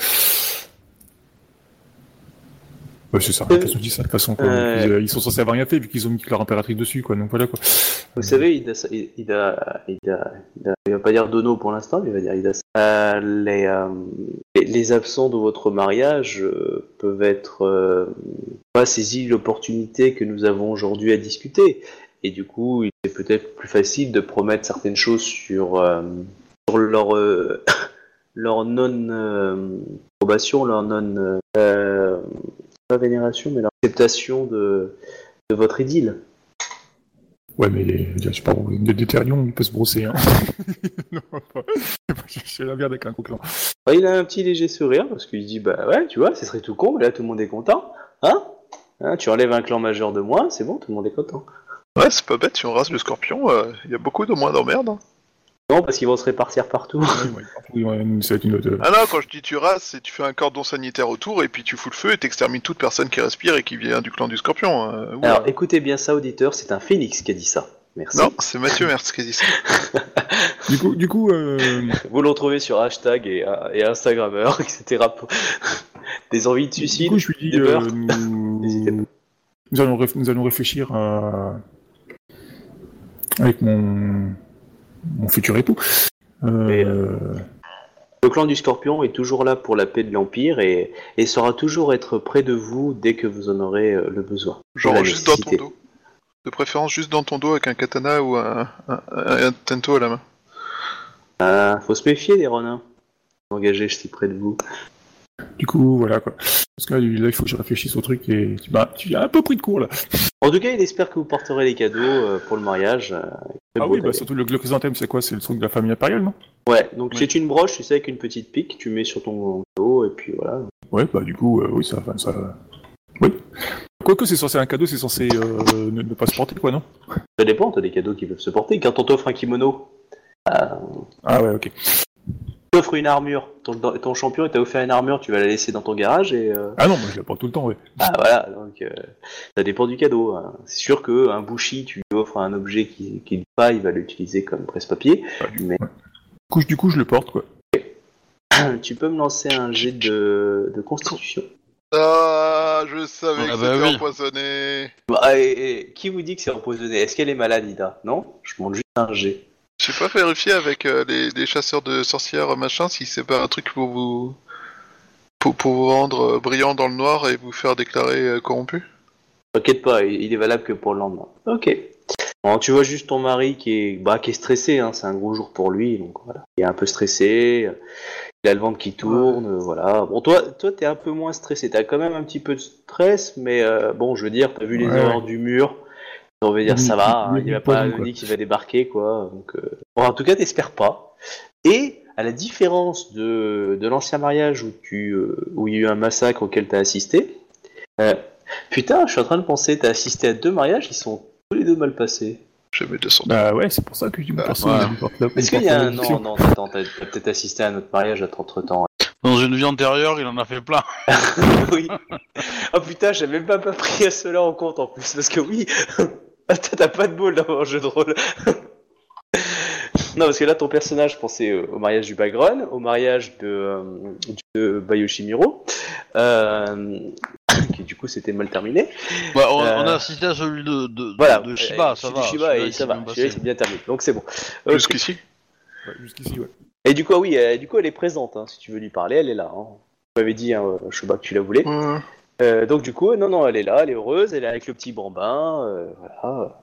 Ouais, c'est ça. De toute façon. quoi. Euh. Ils, ils sont censés avoir rien fait vu qu'ils ont mis leur impératrice dessus, quoi. Donc voilà, quoi. Vous savez, Ida, Ida, Ida, Ida- il va pas dire Dono pour l'instant, mais il va dire Ida. Euh, les, euh, les, les absents de votre mariage euh, peuvent être pas saisi l'opportunité que nous avons aujourd'hui à discuter. Et du coup, il est peut-être plus facile de promettre certaines choses sur, sur leur, leur non-approbation, leur non... pas vénération, mais leur acceptation de, de votre idylle. Ouais, mais les, je sais pas, de Déterion, il peut se brosser, hein. non, pas. Je suis la merde avec un gros clan. Ouais, il a un petit léger sourire parce qu'il se dit bah ouais tu vois ce serait tout con mais là tout le monde est content hein, Hein, tu enlèves un clan majeur de moi c'est bon tout le monde est content Ouais, c'est pas bête, si on rase le scorpion, euh, il y a beaucoup de moins d'emmerdes. Hein. non parce qu'ils vont se répartir partout Oui, ouais, ça va être une autre. Ah non, quand je dis tu rases, c'est tu fais un cordon sanitaire autour et puis tu fous le feu et t'extermines toute personne qui respire et qui vient du clan du scorpion. euh, oula. alors écoutez bien ça auditeur c'est un phénix qui a dit ça merci Non, c'est Mathieu Mertz qui a dit ça. Du coup, du coup, euh, vous le retrouvez sur hashtag et, euh, et Instagrammeur etc pour- des envies de du suicide coup, je lui dis, des euh, nous... N'hésitez pas. nous allons, réf- nous allons réfléchir à... avec mon, mon futur époux. Euh, Et, le clan du scorpion est toujours là pour la paix de l'empire et, et saura toujours être près de vous dès que vous en aurez euh, le besoin Genre juste dans ton dos. De préférence juste dans ton dos avec un katana ou un, un, un- un tento à la main. Ah, faut se méfier des renins engagés si près de vous Du coup, voilà quoi. Parce que là, il faut que je réfléchisse au truc et tu bah, tu as un peu pris de court là. En tout cas, il espère que vous porterez les cadeaux euh, pour le mariage. euh, Ah oui, bah surtout le, le chrysanthème, c'est quoi? C'est le truc de la famille impériale, non? Ouais, donc Oui. c'est une broche, tu sais, avec une petite pique, tu mets sur ton dos, et puis voilà. Ouais, bah du coup, euh, oui, ça, ça. Oui. Quoique c'est censé un cadeau, c'est censé euh, ne, ne pas se porter, quoi, non? Ça dépend, t'as des cadeaux qui peuvent se porter. Quand on t'offre un kimono, Ah ouais, ok. T'offre une armure. Ton, ton champion il t'a offert une armure, tu vas la laisser dans ton garage et. euh, Ah non, moi je la porte tout le temps, ouais. Ah voilà, donc euh, ça dépend du cadeau. hein. C'est sûr qu'un bouchi, tu lui offres un objet qui qui lui pas, il va l'utiliser comme presse-papier. Du, Mais- ouais. Du coup, je- du coup, je le porte, quoi. tu peux me lancer un jet de, de constitution? Ah, je savais Ah que bah c'était oui. empoisonné. Bah, et- et qui vous dit que c'est empoisonné? Est-ce qu'elle est malade, Ida? Non? Je demande juste un jet. J'ai pas vérifié avec euh, les, les chasseurs de sorcières machin si c'est pas un truc pour vous pour, pour vous rendre euh, brillant dans le noir et vous faire déclarer euh, corrompu? T'inquiète pas, il il est valable que pour le lendemain. Ok. Bon, tu vois juste ton mari qui est, bah, qui est stressé, hein, c'est un gros jour pour lui, donc voilà. Il est un peu stressé, il a le ventre qui tourne, euh, voilà. Bon, toi, toi, t'es un peu moins stressé, t'as quand même un petit peu de stress, mais bon, je veux dire, t'as vu les Ouais, horreurs du mur, on va dire ça va, hein, il va oui, pas nid qui va débarquer, quoi. Donc, euh, bon, en tout cas, t'espères pas. Et à la différence de, de l'ancien mariage où tu, euh, où il y a eu un massacre auquel t'as assisté, euh, Putain, je suis en train de penser, t'as assisté à deux mariages, ils sont tous les deux mal passés. Jamais 200. Bah ouais, c'est pour ça que tu me Ah, portes ouais. Est-ce qu'il y a un... Non, non, attends, t'as t'as peut-être assisté à un autre mariage entre temps. Dans une vie antérieure, il en a fait plein. oui. Oh putain, j'avais même pas, pas pris cela en compte en plus, parce que oui, Ah, t'as pas de bol dans un jeu de rôle. non, parce que là, ton personnage pensait euh, au mariage du Bagron, au mariage de, euh, de Bayoshimiro, euh, qui du coup s'était mal terminé. Bah, on, Euh, on a assisté à celui de, de, Voilà, de Shiba, euh, ça celui va. de Shiba, et ça va, c'est bien terminé, donc c'est bon. Jusqu'ici. Ouais, Jusqu'ici, ouais. Et du coup, ah oui, euh, du coup, elle est présente. hein. Si tu veux lui parler, elle est là. Hein. Tu m'avais dit, hein, sais pas que tu la voulais. Ouais. Euh, donc du coup, non, non, elle est là, elle est heureuse, elle est avec le petit bambin, euh, voilà.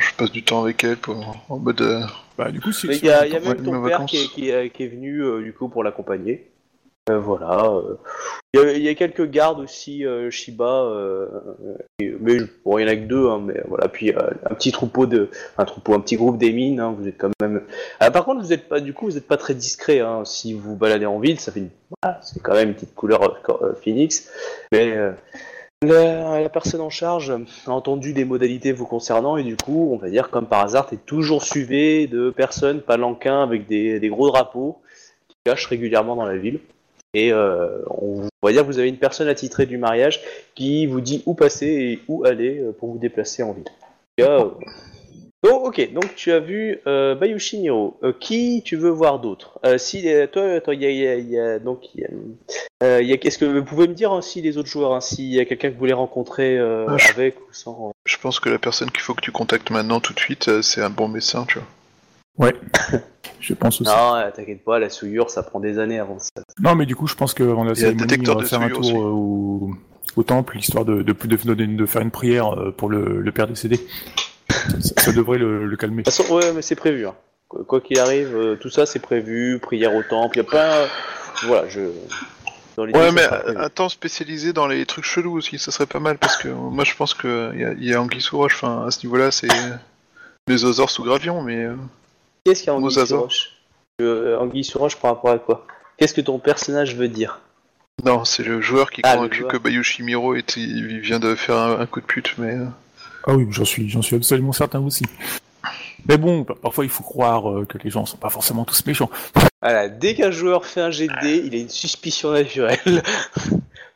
Je passe du temps avec elle pour, en mode. euh, Bah du coup, si... Il y a, y même ton père qui est, qui est- qui est venu euh, du coup pour l'accompagner. Euh, voilà. euh. Il, y a, quelques gardes aussi, euh, Shiba, mais il y en a que deux, hein, mais voilà. Puis un petit troupeau de, un petit groupe des hein, vous êtes quand même. Ah, par contre, vous êtes pas, du coup, vous êtes pas très discret. Hein, si vous baladez en ville, ça fait c'est quand même une petite couleur phoenix. Mais la, personne en charge a entendu des modalités vous concernant et du coup, on va dire comme par hasard, t'es toujours suivi de personnes palanquins avec des gros drapeaux qui cachent régulièrement dans la ville. Et euh, on, on va dire que vous avez une personne attitrée du mariage qui vous dit où passer et où aller euh, pour vous déplacer en ville. Euh, Donc, ok, donc tu as vu euh, Bayushi Niro. Euh, qui tu veux voir d'autre? Si toi, toi, il y y y a- donc Est-ce que vous pouvez me dire hein, si les autres joueurs, hein, s'il y a quelqu'un que vous voulez rencontrer Ah, avec ou sans Je pense que la personne qu'il faut que tu contactes maintenant tout de suite, c'est un bon médecin, tu vois. Ouais. Je pense aussi. Non, euh, t'inquiète pas, la souillure, ça prend des années avant ça. Non, mais du coup, je pense qu'avant la Il y a un cérémonie, on va de faire un tour euh, au, au temple, histoire de, de, de, de, de faire une prière euh, pour le, le père décédé. Ça, ça devrait le, le calmer. De toute façon, ouais, mais c'est prévu. hein. Quoi qu'il arrive, euh, tout ça c'est prévu, prière au temple, il y a pas. Voilà, je. Dans l'idée, Ouais, mais un temps spécialisé dans les trucs chelous aussi, ça serait pas mal parce que moi je pense que y a, y a Anguille sous roche, enfin à ce niveau-là c'est les osors sous gravion, mais euh, Qu'est-ce qu'il y a Anguille Mosaza. sur roche euh, Anguille sur roche par rapport à quoi? Qu'est-ce que ton personnage veut dire? Non, c'est le joueur qui est Ah, convaincu que Bayushi Miro est, il vient de faire un, un coup de pute, mais euh, Ah oui, j'en suis, j'en suis absolument certain aussi. Mais bon, pa- parfois il faut croire euh, que les gens sont pas forcément tous méchants. Voilà, dès qu'un joueur fait un jet de dés, il a une suspicion naturelle.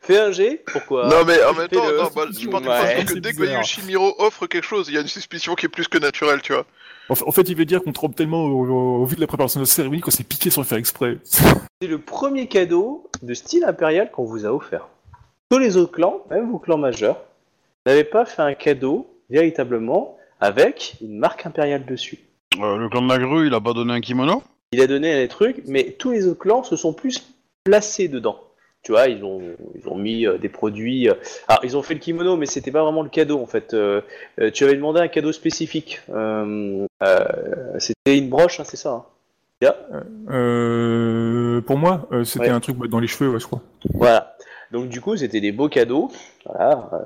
Fais un jet Pourquoi? Non mais en même temps, bah, je pars du Ouais, principe que dès que Miro offre quelque chose, il y a une suspicion qui est plus que naturelle, tu vois. En, fa- en fait, il veut dire qu'on trompe tellement au, au- au vu de la préparation de la cérémonie qu'on s'est piqué sans le faire exprès. C'est le premier cadeau de style impérial qu'on vous a offert. Tous les autres clans, même vos clans majeurs, n'avaient pas fait un cadeau véritablement avec une marque impériale dessus. Euh, le clan de la grue, il a pas donné un kimono? Il a donné des trucs, mais tous les autres clans se sont plus placés dedans. Tu vois, ils ont, ils ont mis euh, des produits. euh, Alors, ils ont fait le kimono, mais c'était pas vraiment le cadeau en fait. Euh, tu avais demandé un cadeau spécifique. C'était une broche, hein, c'est ça. hein Euh, pour moi, euh, c'était Ouais. un truc dans les cheveux, ouais, je crois. Voilà. Donc du coup, c'était des beaux cadeaux. Voilà. euh,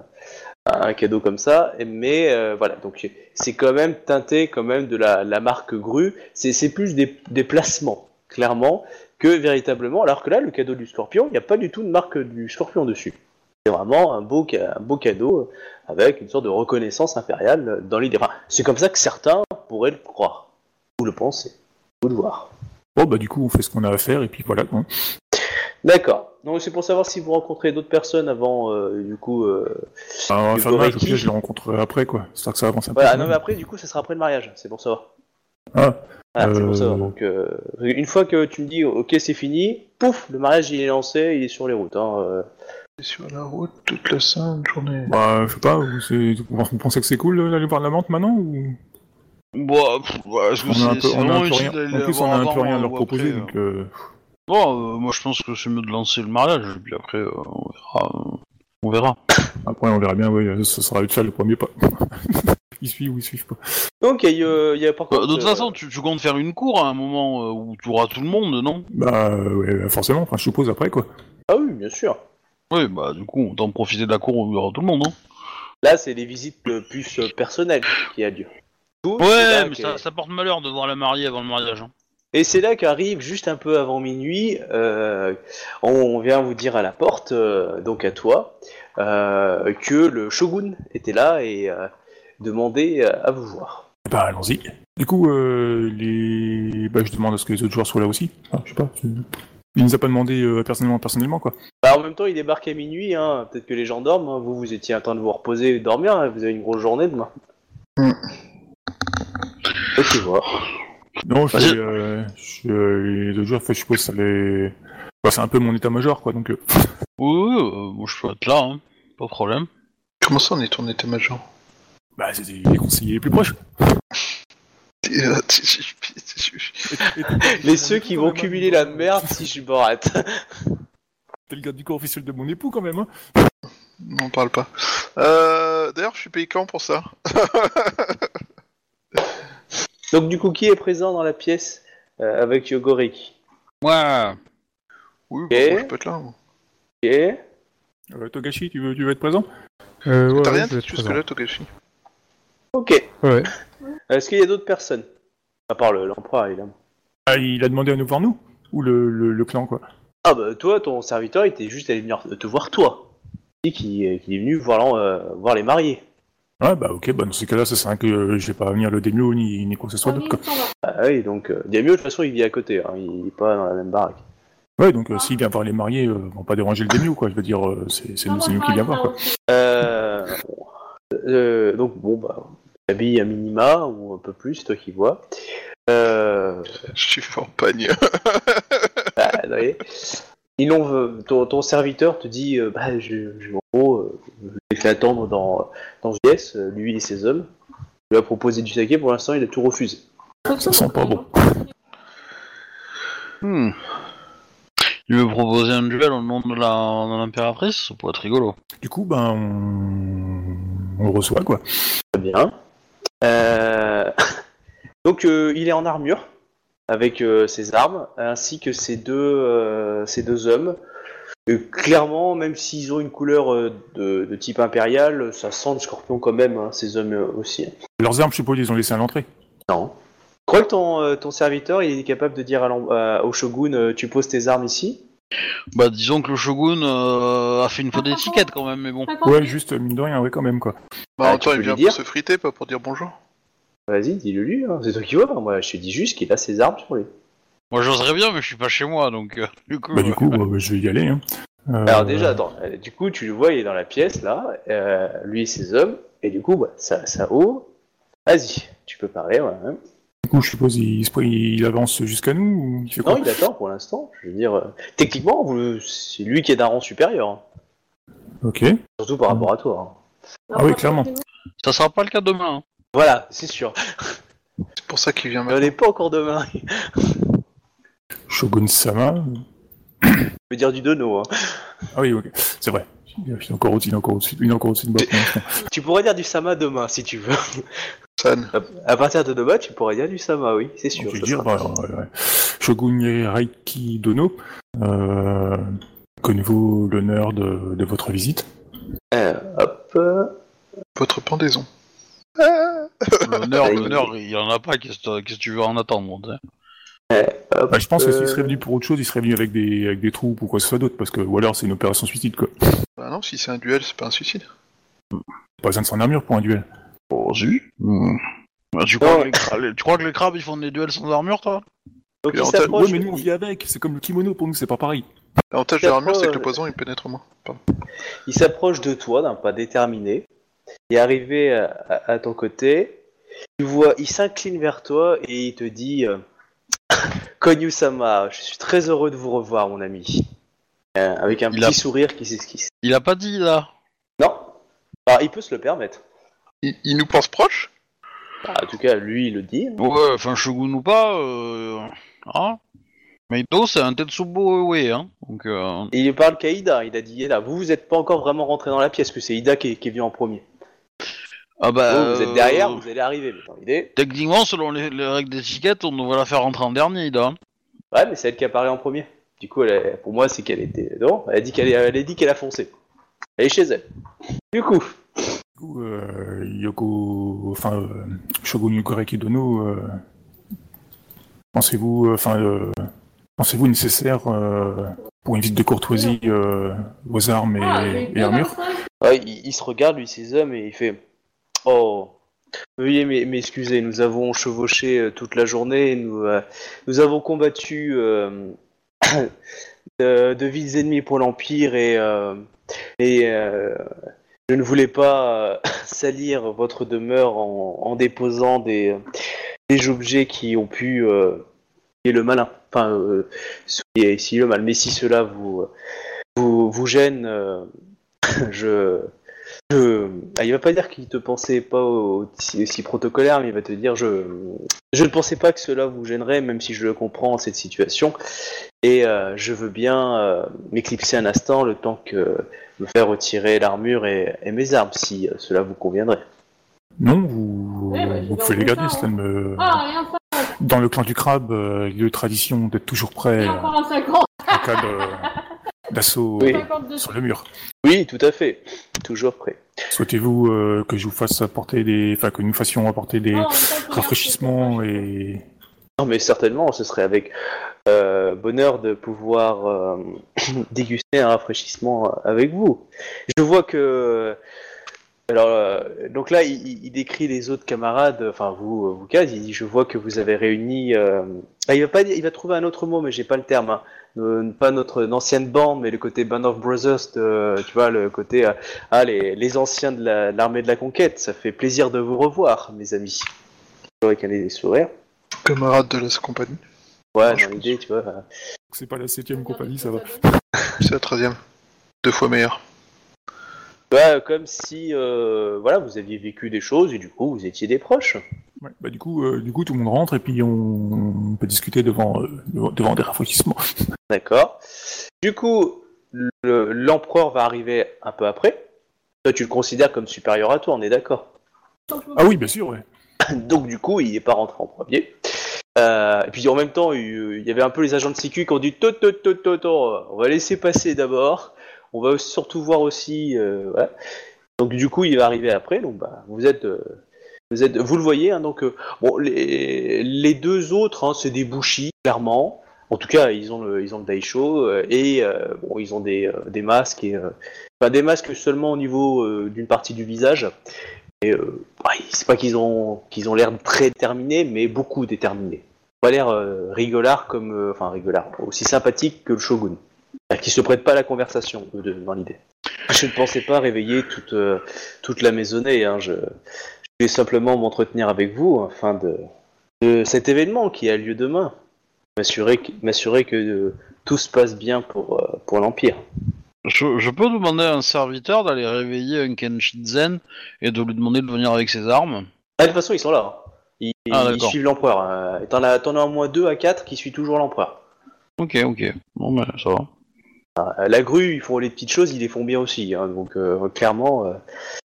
Un cadeau comme ça. Mais voilà. Donc c'est quand même teinté quand même de la, la marque Gru. C'est c'est plus des, des placements, clairement, que véritablement. Alors que là, le cadeau du Scorpion, il n'y a pas du tout de marque du Scorpion dessus. C'est vraiment un beau, ca- un beau cadeau avec une sorte de reconnaissance impériale dans l'idée. Enfin, c'est comme ça que certains pourraient le croire, ou le penser, ou le voir. Bon, bah, du coup, on fait ce qu'on a à faire, et puis voilà, quoi. D'accord. Donc c'est pour savoir si vous rencontrez d'autres personnes avant, euh, du coup. euh, Alors, Du enfin, au pire, je le rencontrerai après, quoi. C'est que ça avance un Voilà. peu. Non mais après, du coup, ça sera après le mariage. C'est pour savoir. Ah, Voilà, c'est pour Euh, savoir. Donc euh, une fois que tu me dis, ok, c'est fini, pouf, le mariage il est lancé, il est sur les routes. Hein, euh. Sur la route toute la sainte journée. bah, je sais pas, vous, vous pensez que c'est cool d'aller voir la menthe maintenant, ou... Bon, pff, ouais, est-ce que On a un c'est peu, c'est on a un vraiment peu utile rien, d'aller en plus, on a un peu rien à euh, leur proposer, après, donc, euh. euh, Bon, euh, moi je pense que c'est mieux de lancer le mariage, et puis après, euh, on verra. euh, on verra. après, on verra bien, oui, ce sera faire le premier pas. ils suivent ou ils suivent pas. Donc il y, a- il y a par Euh, contre. de toute euh, façon, tu, tu comptes faire une cour à un moment euh, où tu auras tout le monde, non? Bah, euh, ouais, forcément, enfin, je suppose après, quoi. Ah oui, bien sûr. Oui, bah du coup, autant profiter de la cour où il y aura tout le monde, non? Là, c'est les visites euh, plus euh, personnelles qui a lieu. Tout, Ouais, mais ça, ça porte malheur de voir la mariée avant le mariage. Hein. Et c'est là qu'arrive, juste un peu avant minuit, euh, on vient vous dire à la porte, euh, donc à toi, euh, que le shogun était là et demandait euh, à vous voir. Bah, allons-y. Du coup, euh, les... bah, je demande à ce que les autres joueurs soient là aussi. Ah, je sais pas. Il nous a pas demandé euh, personnellement, personnellement, quoi. Bah, en même temps, il débarque à minuit, hein, peut-être que les gens dorment, hein. vous, vous étiez en train de vous reposer et dormir, hein, vous avez une grosse journée demain. Ok, tu vois. Non, je, fais, euh, je, euh, les autres joueurs, enfin, je suppose que ça les... Bah, c'est un peu mon état-major, quoi, donc... euh, Oui, oui, euh, moi je peux être là, hein. pas de problème. Comment ça on est ton état-major? Bah, c'est les conseillers les plus proches. Les ceux qui vont cumuler la merde si je me rate. T'es le gars du corps officiel de mon époux, quand même, hein. N'en parle pas. Euh, D'ailleurs, je suis payé quand pour ça? Donc, du coup, qui est présent dans la pièce euh, avec Yogoreki Ouais. Oui, Et bah, moi, je peux être là. moi. Ok. Euh, Togashi, tu veux, tu veux être présent? Euh, ouais, T'as rien dit être jusque présent. là, Togashi Ok. Ouais. Est-ce qu'il y a d'autres personnes? À part le- l'empereur, évidemment. Ah, il a demandé à nous voir, nous? Ou le, le, le clan, quoi? Ah bah toi, ton serviteur, il était juste allé venir te voir toi. Il dit qu'il qu'il est venu voir, l'en- euh, voir les mariés. Ouais, bah, ok, bah, dans ces cas-là, ça sert à rien que euh, je vais pas venir le démio, ni, ni quoi que ce soit d'autre, quoi. Ah oui, donc euh, Diamio, de toute façon, il vit à côté, hein, il est pas dans la même baraque. Ouais, donc, euh, s'il vient voir les mariés, euh, on va pas déranger le démio, quoi. Je veux dire, euh, c'est c'est nous, c'est nous qui vient voir, quoi. Euh, euh, donc bon, bah, habille à minima, ou un peu plus, toi qui vois. Euh, Je suis en pagne. bah. Ils l'ont, euh, ton, ton serviteur te dit, euh, bah, je, je- en gros, euh, je l'ai fait attendre dans, dans une pièce, euh, lui et ses hommes. Je lui ai proposé du saké, pour l'instant, il a tout refusé. Ça sent pas bon. Hmm. Il veut proposer un duel au nom de la- de l'impératrice, ça pourrait être rigolo. Du coup, ben, on, on le reçoit, quoi. Très bien. Euh, Donc euh, il est en armure avec euh, ses armes ainsi que ses deux, ses deux hommes. Clairement, même s'ils ont une couleur de, de type impérial, ça sent le scorpion quand même, hein, ces hommes aussi. Leurs armes, je suppose, ils ont laissé à l'entrée. Non. Je crois que ton, ton serviteur il est capable de dire à euh, au shogun tu poses tes armes ici? Bah disons que le shogun euh, a fait une faute d'étiquette quand même, mais bon. Ouais, juste, mine de rien, ouais, quand même, quoi. Bah, Ah, en tu temps, peux il vient lui dire. pour se friter, pas pour dire bonjour. Vas-y, dis-le lui, hein, c'est toi qui vois. Moi je te dis juste qu'il a ses armes sur lui. Moi j'oserais bien, mais je suis pas chez moi, donc euh, du coup. Bah, du euh, coup, euh, je vais y aller, hein. Euh, Alors déjà, attends, du coup, tu le vois, il est dans la pièce, là, euh, lui et ses hommes, et du coup, bah, ça, ça ouvre. Vas-y, tu peux parler, ouais. Coup, je suppose, il, avance jusqu'à nous, ou il fait quoi Non, il attend pour l'instant, je veux dire, euh, techniquement, vous- c'est lui qui est d'un rang supérieur, hein. Ok. surtout par rapport à toi. hein. Ah oui, clairement. Ça sera pas le cas demain. hein. Voilà, c'est sûr. C'est pour ça qu'il vient Mais on maintenant. n'est pas encore demain. Shogun Sama. Je veux dire du dono. Hein. Ah oui, ok. C'est vrai. Il est encore au-dessus, il est encore au-dessus, il est encore au-dessus de moi pour l'instant. Tu pourrais dire du sama demain, si tu veux. San. À- partir de demain, tu pourrais dire du sama, oui, c'est sûr. Je ça dire, bah, ouais, ouais. Shogun Raiki Dono. Euh, Connaissez-vous l'honneur de, de votre visite? Euh, hop. euh, Votre pendaison. L'honneur, Ouais, l'honneur, il y en a pas. Qu'est-ce que tu veux en attendre sais hop, Bah, Je pense que s'il euh, serait venu pour autre chose, il serait venu avec des, avec des troupes ou quoi que ce soit d'autre, parce que, ou alors c'est une opération suicide, quoi. Bah non, si c'est un duel, c'est pas un suicide. Pas besoin de son armure pour un duel. Oh, si. Hmm. Bah, tu, crois Non. que les cra- les- tu crois que les crabes ils font des duels sans armure, toi? Donc il. Ouais, mais nous on vit avec, c'est comme le kimono pour nous, c'est pas pareil. L'avantage de l'armure, c'est que le poison, il pénètre moins. Pardon. Il s'approche de toi d'un pas déterminé. Il est arrivé à, à- à ton côté. Tu vois, il s'incline vers toi et il te dit euh, Konyu-sama, je suis très heureux de vous revoir, mon ami. Euh, avec un Il petit a- sourire qui s'esquisse. Il a pas dit là? Non Alors, il peut se le permettre. Il, il nous pense proche Bah, en tout cas, lui, il le dit. hein. Ouais, enfin Shogun ou pas. Euh... Hein Meito, c'est un Tetsubo Uwe, hein. Donc, euh... Et il parle qu'à Ida. Il a dit là, vous, vous êtes pas encore vraiment rentré dans la pièce, que c'est Ida qui est, qui est venu en premier. ah bah. Vous, vous êtes euh, derrière, vous allez arriver. Mais dans l'idée. Techniquement, selon les, les règles d'étiquette, on devrait la faire rentrer en dernier, Ida. Ouais, mais c'est elle qui apparaît en premier. Du coup, elle a- pour moi, c'est qu'elle était. Non, elle a dit qu'elle elle a dit qu'elle a foncé. Elle est chez elle. Du coup, coup, euh, Yoko, enfin, euh, Shogun Yukoreki Dono, euh, pensez-vous, enfin, euh, pensez-vous nécessaire euh, pour une visite de courtoisie euh, vos armes et, et armures ouais, il, il se regarde, lui, ses hommes, et il fait Oh, veuillez m'e- m'excuser, nous avons chevauché euh, toute la journée, nous, euh, nous avons combattu euh, de, de vides ennemis pour l'Empire, et, euh, et euh, je ne voulais pas euh, salir votre demeure en, déposant des, des objets qui ont pu. Euh, et le malin. Enfin, euh, si, le mal. Mais si cela vous, vous, vous gêne, euh, je, je, ah, il va pas dire qu'il te pensait pas aussi, aussi protocolaire, mais il va te dire je, je ne pensais pas que cela vous gênerait, même si je le comprends cette situation, et euh, je veux bien euh, m'éclipser un instant le temps que me faire retirer l'armure et, et mes armes, si euh, cela vous conviendrait. Non, vous, Ouais, bah, vous pouvez les garder, ça, cela ne me... Ah, rien ça, Dans le clan du crabe, euh, il y a eu tradition d'être toujours prêt il y a euh, encore un 50, en cas de- d'assaut Oui. 50 de sur le mur. Oui, tout à fait, toujours prêt. Souhaitez-vous euh, que je vous fasse apporter des, enfin que nous fassions apporter des rafraîchissements et Non, mais certainement, ce serait avec euh, bonheur de pouvoir euh, déguster un rafraîchissement avec vous. Je vois que. Alors, euh, donc là, il, décrit les autres camarades, enfin vous, euh, vous quatre, il dit Je vois que vous avez réuni. euh, ah, il, va pas, il va trouver un autre mot, mais j'ai pas le terme. hein. Euh, pas notre ancienne bande, mais le côté Band of Brothers, tu vois, le côté. euh, ah, les, anciens de la- de l'armée de la conquête, ça fait plaisir de vous revoir, mes amis. Avec un des sourires. Camarade de la compagnie. Ouais, je dans l'idée, tu vois. euh, c'est pas la septième compagnie, ça va. C'est la 13 Deux fois meilleur. Ouais, comme si euh, voilà, vous aviez vécu des choses et du coup vous étiez des proches. Ouais, bah du coup, euh, du coup, tout le monde rentre et puis on, on peut discuter devant, euh, devant, devant des rafraîchissements. D'accord. Du coup, le- l'empereur va arriver un peu après. Toi, tu le considères comme supérieur à toi, on est d'accord. Ah oui, bien sûr, ouais. Donc du coup, il n'est pas rentré en premier. Euh, et puis en même temps, il, y avait un peu les agents de sécu qui ont dit tot, tot, tot, tot, on va laisser passer d'abord. On va surtout voir aussi. euh, voilà. Donc du coup, il va arriver après. Donc bah, vous êtes, euh, vous êtes, vous le voyez. hein, donc euh, bon, les, les deux autres, hein, c'est des bouchis clairement. En tout cas, ils ont le, ils ont le daisho euh, et euh, bon, ils ont des, des masques et enfin, des masques seulement au niveau d'une partie du visage. Et euh, ouais, c'est pas qu'ils ont qu'ils ont l'air très déterminés, mais beaucoup déterminés. Pas l'air euh, rigolard comme euh, enfin rigolard, aussi sympathique que le shogun, qui se prête pas à la conversation deux, dans l'idée. Je ne pensais pas réveiller toute euh, toute la maisonnée. Hein, je, je voulais simplement m'entretenir avec vous afin de de cet événement qui a lieu demain, m'assurer que, m'assurer que euh, tout se passe bien pour euh, pour l'empire. Je, je peux demander à un serviteur d'aller réveiller un Kenshinzen et de lui demander de venir avec ses armes? Ah, de toute façon, ils sont là. Hein. Ils, Ah, ils suivent l'empereur. Euh, T'en as, t'en as au moins deux à quatre qui suivent toujours l'empereur. Ok, ok. Bon, ben, ça va. Euh, La grue, ils font les petites choses, ils les font bien aussi. hein. donc euh, clairement, euh,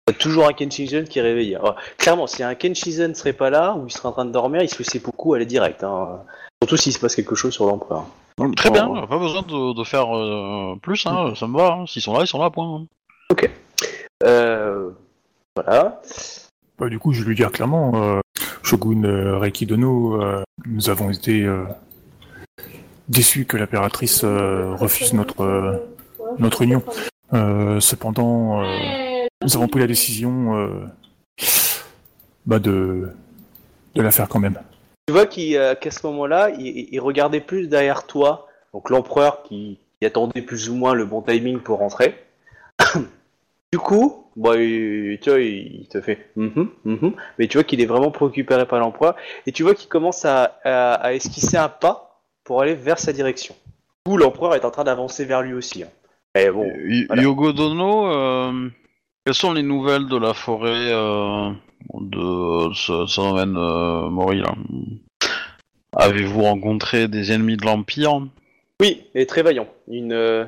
y a toujours un Kenshizen qui est réveillé. Alors, clairement, si un Kenshizen serait pas là ou il serait en train de dormir, il se fait beaucoup aller direct. Hein. Surtout s'il se passe quelque chose sur l'empereur. Très bien, Oh. pas besoin de, de faire euh, plus, hein, ça me va. hein. S'ils sont là, ils sont là, point. Euh, voilà. Bah, du coup, je vais lui dire clairement, euh, Shogun euh, Reikidono, euh, nous avons été euh, déçus que l'impératrice refuse notre, union. Cependant, nous avons pris la décision bah, de, de la faire quand même. Tu vois qu'à ce moment-là, il regardait plus derrière toi, donc l'empereur qui, qui attendait plus ou moins le bon timing pour rentrer. du coup, bah, il, tu vois, il, te fait Mhm, mhm mais tu vois qu'il est vraiment préoccupé par l'empereur, et tu vois qu'il commence à, à- à esquisser un pas pour aller vers sa direction. Du coup, l'empereur est en train d'avancer vers lui aussi. hein. Et bon, voilà. Yogo Dono, euh, quelles sont les nouvelles de la forêt euh, de ce, ce domaine euh, Mori Avez-vous rencontré des ennemis de l'Empire? Oui, et très vaillant. Une, euh,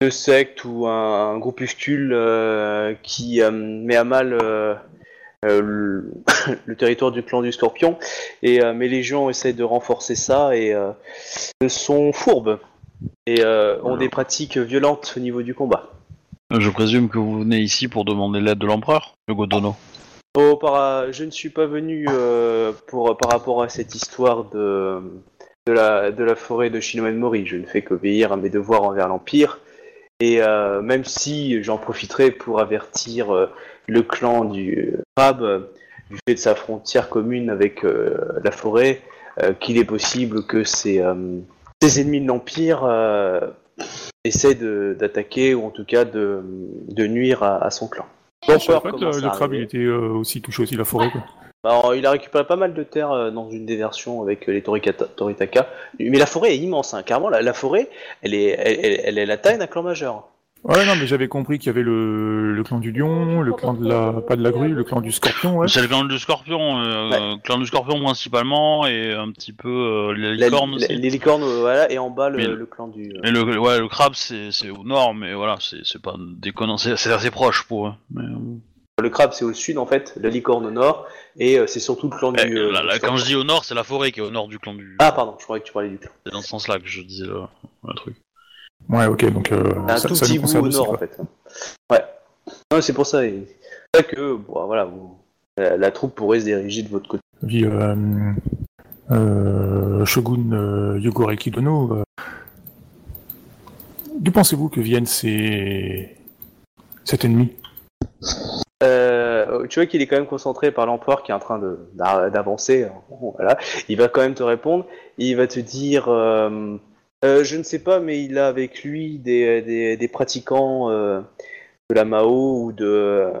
une secte ou un, un groupuscule euh, qui euh, met à mal le, le territoire du clan du Scorpion. Et euh, mes légions essayent de renforcer ça et sont fourbes et ont des pratiques violentes au niveau du combat. Je présume que vous venez ici pour demander l'aide de l'empereur, Yogo Dono. Oh, par- je ne suis pas venu pour, par rapport à cette histoire de, de, la, de la forêt de Shinomen Mori. Je ne fais qu'obéir à mes devoirs envers l'Empire. Et euh, même si j'en profiterai pour avertir euh, le clan du crabe, euh, du fait de sa frontière commune avec euh, la forêt, euh, qu'il est possible que ces, euh, ces ennemis de l'Empire euh, essaient d'attaquer ou en tout cas de, de nuire à, à son clan. Pas que commence le, le crabe il était euh, aussi touché aussi la forêt. Quoi. Bah, il a récupéré pas mal de terre euh, dans une des versions avec euh, les Torikata- Toritaka. Mais la forêt est immense, hein. carrément. La, la forêt, elle est, elle, elle- elle est la taille d'un clan majeur. Ouais, non, mais j'avais compris qu'il y avait le, le clan du lion, le clan de la. pas de la grue, le clan du scorpion, ouais. C'est le clan du Scorpion, euh, clan du Scorpion principalement et un petit peu euh, les La- licornes la- aussi. les licornes, euh, voilà, et en bas le, Mais- le clan du. euh, le, ouais, le crabe c'est c'est au nord, mais voilà, c'est c'est pas déconnant, c'est c'est assez proche pour eux. Mais, euh, Le crabe, c'est au sud en fait, la licorne au nord, et euh, c'est surtout le clan eh, du. euh, là, du là, quand je dis au nord, c'est la forêt qui est au nord du clan du. Ah, pardon, je croyais que tu parlais du clan. C'est dans ce sens-là que je disais le, le truc. Ouais, ok, donc euh, Un ça, tout ça petit nous bout concerne au aussi. nord en quoi. fait. Ouais. Non, c'est pour ça. et- C'est pour ça que, bon, voilà, vous- la, la troupe pourrait se diriger de votre côté. Puis, euh, euh, Shogun euh, Yogoreki Dono, euh, d'où pensez-vous que viennent ces... cet ennemi? Euh, tu vois qu'il est quand même concentré par l'empereur qui est en train d'avancer. Voilà. Il va quand même te répondre. Il va te dire euh, euh, Je ne sais pas, mais il a avec lui des, des, pratiquants de la Mao ou de,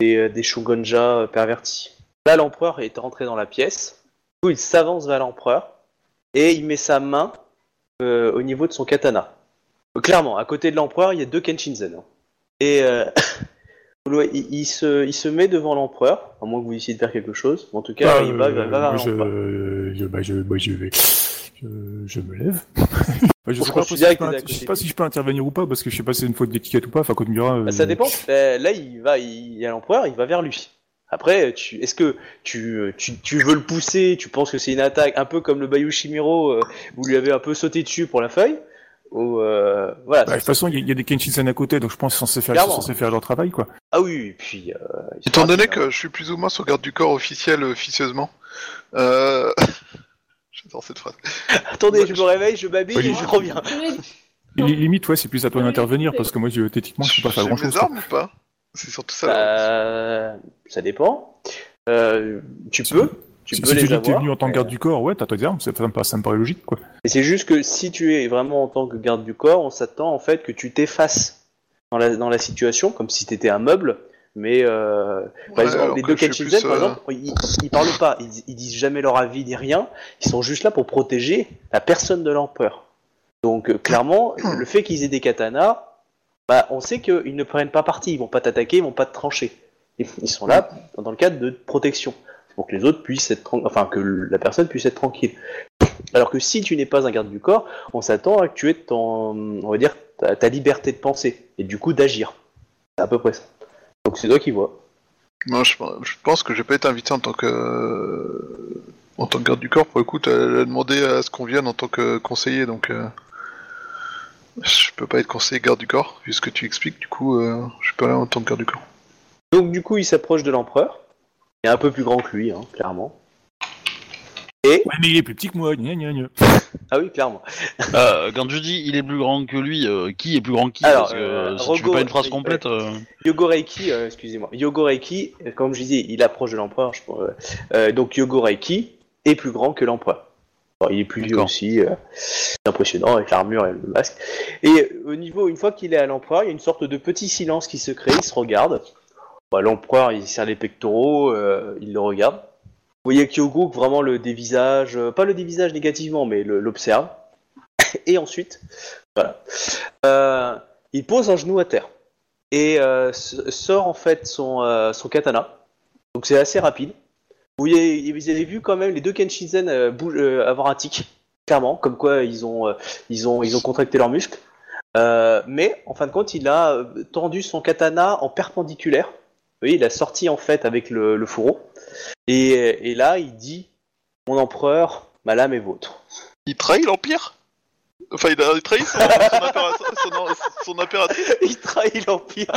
des, des shogunja pervertis. Là, l'empereur est rentré dans la pièce. Du il s'avance vers l'empereur et il met sa main au niveau de son katana. Clairement, à côté de l'empereur, il y a deux Kenshinzen. Et. euh, il, il se, il se met devant l'empereur, à moins que vous décidiez de faire quelque chose. En tout cas, Bah, il va, il va euh, l'empereur. je, je, bah, je, bah, je vais. Je, je me lève. Bah, je On sais pas, si je, peux, t'es à je sais côté. pas si je peux intervenir ou pas, parce que je sais pas si c'est une faute d'étiquette ou pas. Enfin, dira. Bah, ça dépend. Euh, là, il va, il y a l'empereur, il va vers lui. Après, tu, est-ce que tu, tu, tu veux le pousser Tu penses que c'est une attaque, un peu comme le Bayou Shimiro, euh, vous lui avez un peu sauté dessus pour la feuille? Ou euh, voilà. Bah, de toute façon, il y, a- il y a des Kenshinsen à côté, donc je pense qu'ils sont censés faire, leur travail, quoi. Ah oui, et puis. Euh, Étant donné hein. que je suis plus ou moins sur garde du corps officiel euh, officieusement, euh... j'adore cette phrase. Attendez, Ouais, je je- me réveille, je m'habille et je reviens. Li- Limite, ouais, c'est plus à toi d'intervenir, parce que moi, je, techniquement, je peux pas faire grand chose. armes ou pas C'est surtout ça. Euh, ça dépend. Euh, tu peux. Tu Si, peux si les tu avoir. venu en tant que garde du corps, ouais, t'as tes armes, ça, ça me paraît- ça me paraît logique, quoi. Et c'est juste que si tu es vraiment en tant que garde du corps, on s'attend en fait que tu t'effaces dans la, dans la situation, comme si tu étais un meuble. Mais euh, par exemple, les deux plus, par euh, exemple, ils, ils parlent pas, ils, ils disent jamais leur avis ni rien. Ils sont juste là pour protéger la personne de l'empereur. Donc euh, clairement, le fait qu'ils aient des katanas, bah, on sait qu'ils ne prennent pas parti, ils vont pas t'attaquer, ils vont pas te trancher. Ils ils sont là dans le cadre de protection, pour que les autres puissent être, enfin que la personne puisse être tranquille. Alors que si tu n'es pas un garde du corps, on s'attend à que tu aies ton, on va dire, ta, ta liberté de penser et du coup d'agir. C'est à peu près ça. Donc c'est toi qui vois. Moi, je, je pense que je vais pas être invité en tant que euh, En tant que garde du corps, pour le coup, t'as demandé à ce qu'on vienne en tant que conseiller, donc euh, je peux pas être conseiller garde du corps, vu ce que tu expliques. Du coup, euh, je suis pas là en tant que garde du corps. Donc du coup, il s'approche de l'empereur. Il est un peu plus grand que lui, hein, clairement. Et Ouais, mais il est plus petit que moi. Gna, gna, gna. ah oui, clairement. Euh, quand je dis il est plus grand que lui, euh, qui est plus grand que qui Alors, Parce que euh, si tu fais Rogo- pas une phrase complète. euh, Yogoreiki, euh, excusez-moi. Yogoreiki, comme je disais, il approche de l'empereur. je pense, donc Yogoreiki est plus grand que l'empereur. Bon, il est plus vieux aussi, euh, c'est impressionnant avec l'armure et le masque. Et au niveau, une fois qu'il est à l'empereur, il y a une sorte de petit silence qui se crée. Il se regarde. Bah, l'empereur, il serre les pectoraux, euh, il le regarde. Vous voyez Kyogo vraiment le dévisage, euh, pas le dévisage négativement, mais l'observe. Et ensuite, voilà, Euh, il pose un genou à terre et sort en fait son, katana. Donc c'est assez rapide. Vous, avez vu quand même les deux Kenshinzen avoir un tic, clairement, comme quoi ils ont, contracté leurs muscles. Mais en fin de compte, il a tendu son katana en perpendiculaire. Voyez, il a sorti en fait avec le, le fourreau. Et, et là, il dit Mon empereur, ma lame est vôtre. Il trahit l'Empire? Enfin, il a il trahit son, son, impéra- son- son impératrice? Il trahit l'Empire.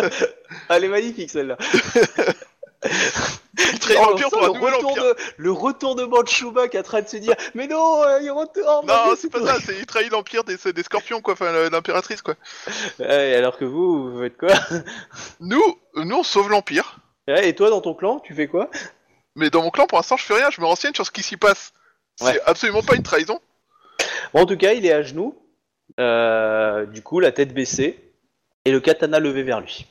Elle est magnifique celle-là. Il trahit Oh, l'Empire ça, pour un le, nouvel retour Empire de, le retournement de Chewbacca qui est en train de se dire Mais non, euh, il retourne Non, c'est pas tout. ça, c'est il trahit l'Empire des, des scorpions, quoi, enfin l'impératrice, quoi. Alors que vous, vous faites quoi? Nous, nous on sauve l'Empire, Ouais, Et toi, dans ton clan, tu fais quoi? Mais dans mon clan, pour l'instant, je fais rien, je me renseigne sur ce qui s'y passe. C'est absolument pas une trahison. Bon, En tout cas, il est à genoux, euh, du coup, la tête baissée, et le katana levé vers lui.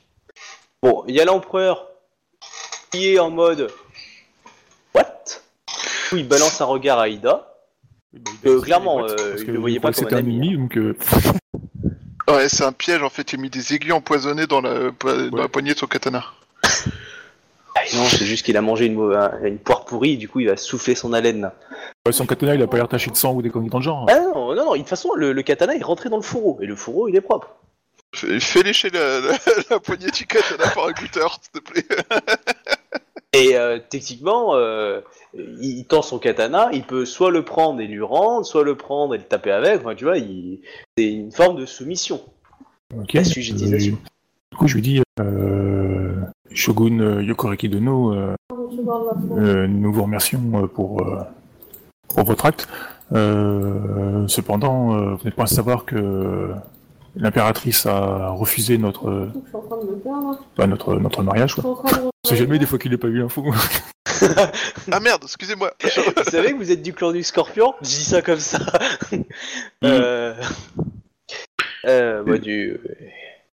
Bon, il y a l'empereur qui est en mode What? Du coup, il balance un regard à Ida. Euh, clairement, euh, il le voyait pas comme un un ami, ennemi, donc euh, Ouais, c'est un piège, en fait, il a mis des aiguilles empoisonnées dans la, dans la Ouais. poignée de son katana. Ah, non, c'est juste qu'il a mangé une, poire pourrie, du coup, il va souffler son haleine. ouais, son katana, il a pas l'air taché de sang ou des conneries dans le genre. Ah non, non, non, de toute façon, le, le katana est rentré dans le fourreau, et le fourreau, il est propre. Fais, fais lécher la, la, la poignée du katana par un goûteur, s'il te plaît. Et euh, techniquement, euh, il, tend son katana, il peut soit le prendre et lui rendre, soit le prendre et le taper avec. Enfin, tu vois, il... c'est une forme de soumission. Ok. La du coup, je lui dis euh, Shogun Yokoreki Dono, nous vous remercions pour, pour votre acte. Cependant, vous n'êtes pas à savoir que l'impératrice a refusé notre, Je suis en train de me perdre. bah, notre, notre mariage. Je suis Quoi. en train de. On sait jamais des fois qu'il n'ait pas eu l'info. Ah merde, excusez-moi. Vous savez que vous êtes du clan du scorpion? Je dis ça comme ça. euh... euh, bah, du...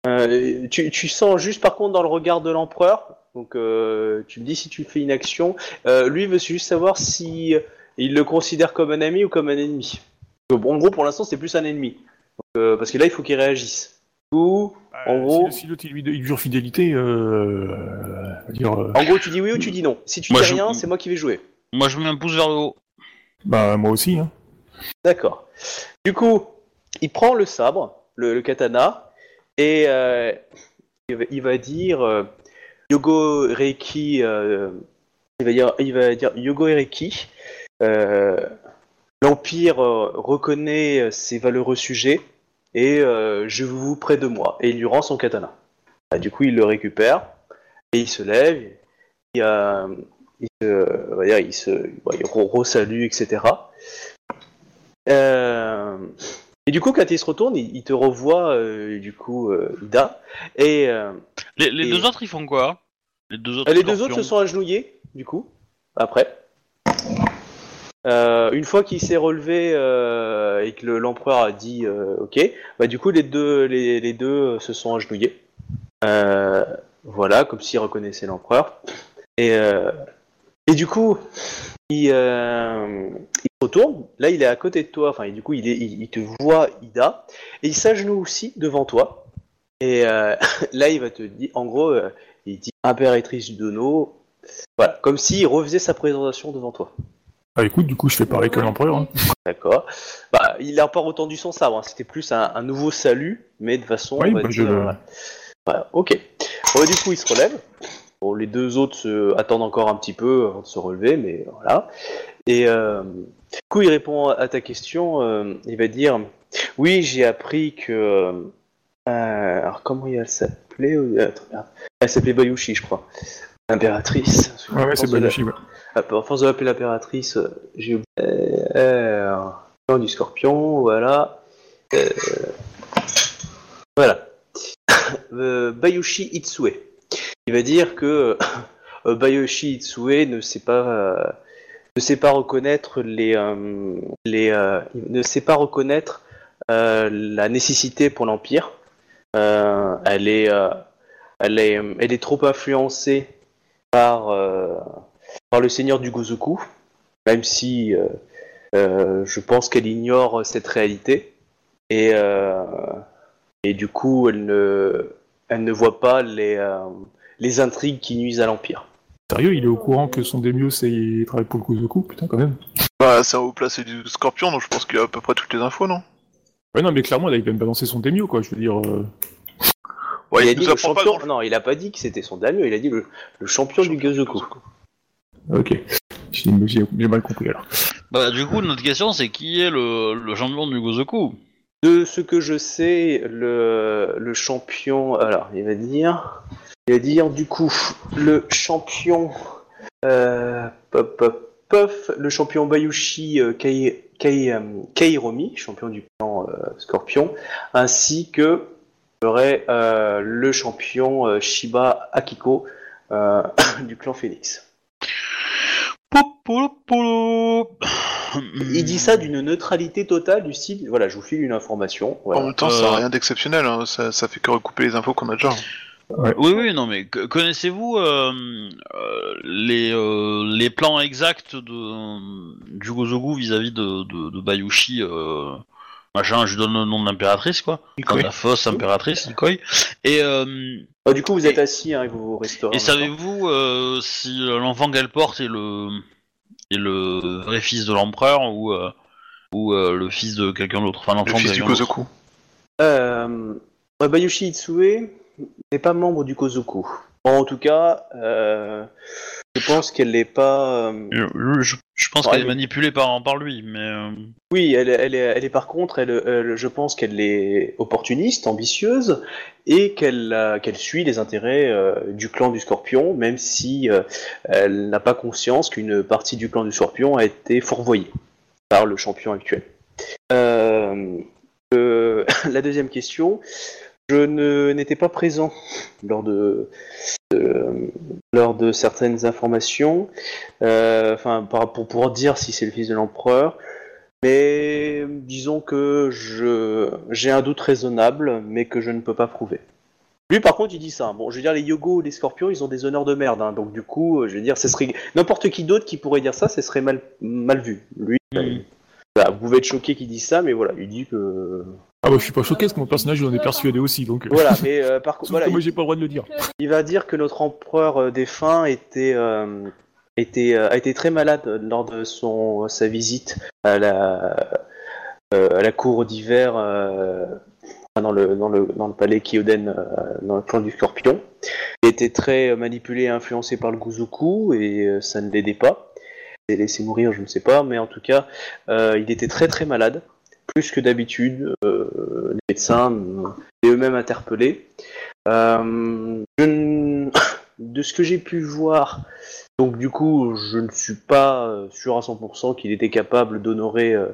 euh, tu, tu sens juste par contre dans le regard de l'empereur, donc euh, tu me dis si tu fais une action, euh, lui veut juste savoir si il le considère comme un ami ou comme un ennemi. Donc, en gros, pour l'instant, c'est plus un ennemi. Euh, parce que là, il faut qu'il réagisse. Ou, En gros- si, si l'autre il lui il lui jure fidélité, euh, dire, euh, en gros, tu dis oui ou tu dis non. Si tu Moi, dis je- rien, c'est moi qui vais jouer. Moi, je mets un pouce vers le haut. bah moi aussi. Hein. D'accord. Du coup, il prend le sabre, le, le katana, et euh, il, va, il va dire euh, Yogo Reiki. euh, il, va dire, il va dire Yogo Reiki. euh, L'Empire euh, reconnaît euh, ses valeureux sujets et euh, je vous près de moi. Et il lui rend son katana. Ah, du coup, il le récupère et il se lève. Il, euh, il se, on va dire, il se, il re- re-salue, etc. Euh, et du coup, quand il se retourne, il, il te revoit, euh, du coup, Ida. Et Les, les Et- deux autres, ils font quoi? Les deux autres. les deux autres se sont agenouillés, du coup, après. Euh, une fois qu'il s'est relevé euh, et que le- l'empereur a dit euh, OK, bah du coup les deux les, deux se sont agenouillés. Voilà, comme s'ils reconnaissaient l'empereur. Et et du coup, il, retourne. Là, il est à côté de toi. Enfin, et du coup, il, te voit, Ida, et il s'agenouille aussi devant toi. Et là, il va te dire, en gros, il dit impératrice Dono. Voilà, comme s'il refaisait sa présentation devant toi. Ah écoute, du coup je fais pareil que l'empereur. Hein. D'accord. Bah, il a pas retendu son sabre. hein. C'était plus un, un nouveau salut, mais de façon. Oui, bah, je dire, le- euh, voilà, ok. Bon, du coup, il se relève. Bon, les deux autres se attendent encore un petit peu avant de se relever, mais voilà. Et euh, du coup, il répond à ta question. euh, il va dire Oui, j'ai appris que. euh, alors, comment elle s'appelait. Elle s'appelait Bayushi, je crois. L'impératrice. Ouais, ouais, c'est Bayashi, ouais. À force de l'appeler l'impératrice, euh, j'ai oublié. Euh, euh, du scorpion, voilà. Euh, voilà. Euh, Bayushi Itsue. Il va dire que euh, Bayushi Itsue ne sait pas euh, ne sait pas reconnaître les euh, les euh, ne sait pas reconnaître euh, la nécessité pour l'empire. Euh, elle est euh, elle est elle est trop influencée par euh, par le seigneur du Gozoku, même si euh, euh, je pense qu'elle ignore cette réalité et euh, et du coup elle ne elle ne voit pas les euh, les intrigues qui nuisent à l'empire. Sérieux, il est au courant que son Demios il travaille pour le Kuzoku Putain, quand même. Bah, c'est un haut placé du Scorpion, donc je pense qu'il a à peu près toutes les infos, non? Ouais, non, mais clairement, là, il vient de balancer son Demio, quoi. Je veux dire. euh, Ouais, il a dit nous le pas champion. Non, il a pas dit que c'était son daimyo, il a dit le, le champion, du Gozoku. Ok. J'ai mal compris alors. Bah, du coup, notre question, c'est qui est le, le champion du Gozoku? De ce que je sais, le, le champion. Alors, il va dire. Il va dire, du coup, le champion. Euh, pop, pop, pof, le champion Bayushi euh, Kai, Kai, euh, Kairomi, champion du clan euh, Scorpion, ainsi que serait euh, le champion euh, Shiba Akiko euh, du clan Phoenix. Il dit ça d'une neutralité totale du style. Voilà, je vous file une information. En même temps, ça Euh. n'a rien d'exceptionnel, hein. ça, ça fait que recouper les infos qu'on a déjà. Oui, oui, non, mais que- connaissez-vous euh, euh, les, euh, les plans exacts de, du Gozoku vis-à-vis de, de, de Bayushi euh, Machin, je lui donne le nom de l'impératrice, quoi. Enfin, la fausse impératrice, Nikoi. Et, euh, Ah, du coup, vous êtes assis, hein, et vous vous restaurez. et savez-vous euh, si l'enfant qu'elle porte est le, est le vrai fils de l'empereur ou, euh, ou euh, le fils de quelqu'un d'autre? Enfin, Le l'enfant de fils du. Kozoku. Euh, Bayushi Itsue n'est pas membre du Kozoku. En tout cas, euh, je pense qu'elle n'est pas. euh, Je, je- je pense Ouais, qu'elle est mais- manipulée par, par lui, mais... euh, Oui, elle, elle, est, elle est par contre, elle, elle- je pense qu'elle est opportuniste, ambitieuse, et qu'elle euh, qu'elle suit les intérêts euh, du clan du Scorpion, même si euh, elle n'a pas conscience qu'une partie du clan du Scorpion a été fourvoyée par le champion actuel. Euh, euh, la deuxième question, je n'étais pas présent lors de, lors de certaines informations, euh, enfin pour pouvoir dire si c'est le fils de l'empereur. Mais disons que j'ai un doute raisonnable, mais que je ne peux pas prouver. Lui, par contre, il dit ça. Bon, je veux dire, les Yogo ou les Scorpions, ils ont des honneurs de merde. hein. donc, du coup, je veux dire, ce serait n'importe qui d'autre qui pourrait dire ça, ce serait mal mal vu. Lui, Mm. Bah, vous pouvez être choqué qu'il dise ça, mais voilà, il dit que Ah bah je suis pas choqué parce que mon personnage il en est persuadé aussi donc. euh, voilà. Mais euh, par contre, voilà, moi il- j'ai pas le droit de le dire. il va dire que notre empereur euh, défunt était, euh, était, euh, a été très malade lors de son, sa visite à la, euh, à la cour d'hiver euh, dans, le, dans, le, dans le palais Kyoden, euh, dans le clan du Scorpion. Il était très manipulé et influencé par le Guzuku et euh, ça ne l'aidait pas. S'est laissé mourir, je ne sais pas, mais en tout cas, euh, il était très très malade, plus que d'habitude. Euh, les médecins et eux-mêmes interpellés. Euh, je de ce que j'ai pu voir, donc du coup, je ne suis pas sûr à 100% qu'il était capable d'honorer, euh,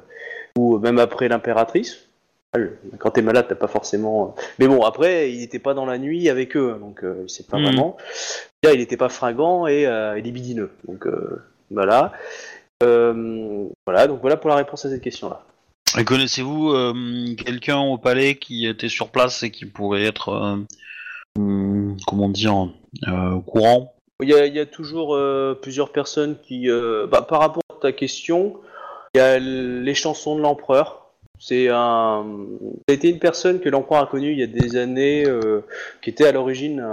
ou même après l'impératrice. Ah, Quand t'es malade, t'as pas forcément. Mais bon, après, il n'était pas dans la nuit avec eux, donc euh, sait pas Mhm. vraiment. Là, il n'était pas fringant et, euh, et libidineux, donc voilà. Euh, voilà, donc voilà pour la réponse à cette question-là. Et connaissez-vous euh, quelqu'un au palais qui était sur place et qui pourrait être, euh, hum, comment dire, euh, au courant? Il y a, il y a toujours plusieurs personnes qui, bah, par rapport à ta question, il y a les chansons de l'empereur. C'est un, c'était une personne que l'empereur a connue il y a des années, qui était à l'origine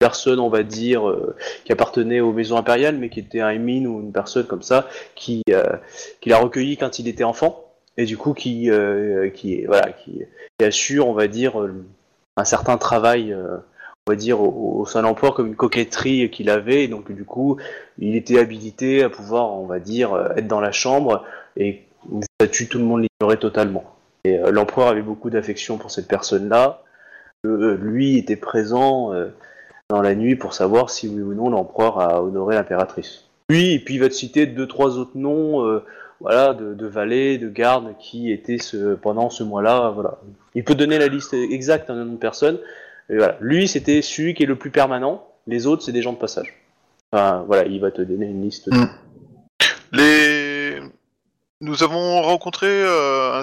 personne, on va dire, euh, qui appartenait aux maisons impériales, mais qui était un émine ou une personne comme ça, qui, euh, qui l'a recueilli quand il était enfant, et du coup qui, euh, qui, voilà, qui, assure, on va dire, euh, un certain travail. on va dire, au, sein de l'empereur comme une coquetterie qu'il avait. Et donc, du coup, il était habilité à pouvoir, on va dire, être dans la chambre et une statue, tout le monde l'ignorait totalement. Et l'empereur avait beaucoup d'affection pour cette personne-là. Lui était présent dans la nuit pour savoir si oui ou non l'empereur a honoré l'impératrice. Lui, et puis il va te citer deux, trois autres noms, euh, voilà, de, de valets, de gardes qui étaient ce, pendant ce mois-là, voilà. Il peut donner la liste exacte d'un nom de personnes. Et voilà. Lui, c'était celui qui est le plus permanent. Les autres, c'est des gens de passage. Enfin, voilà, il va te donner une liste. Mm. Les... Nous avons rencontré euh, un,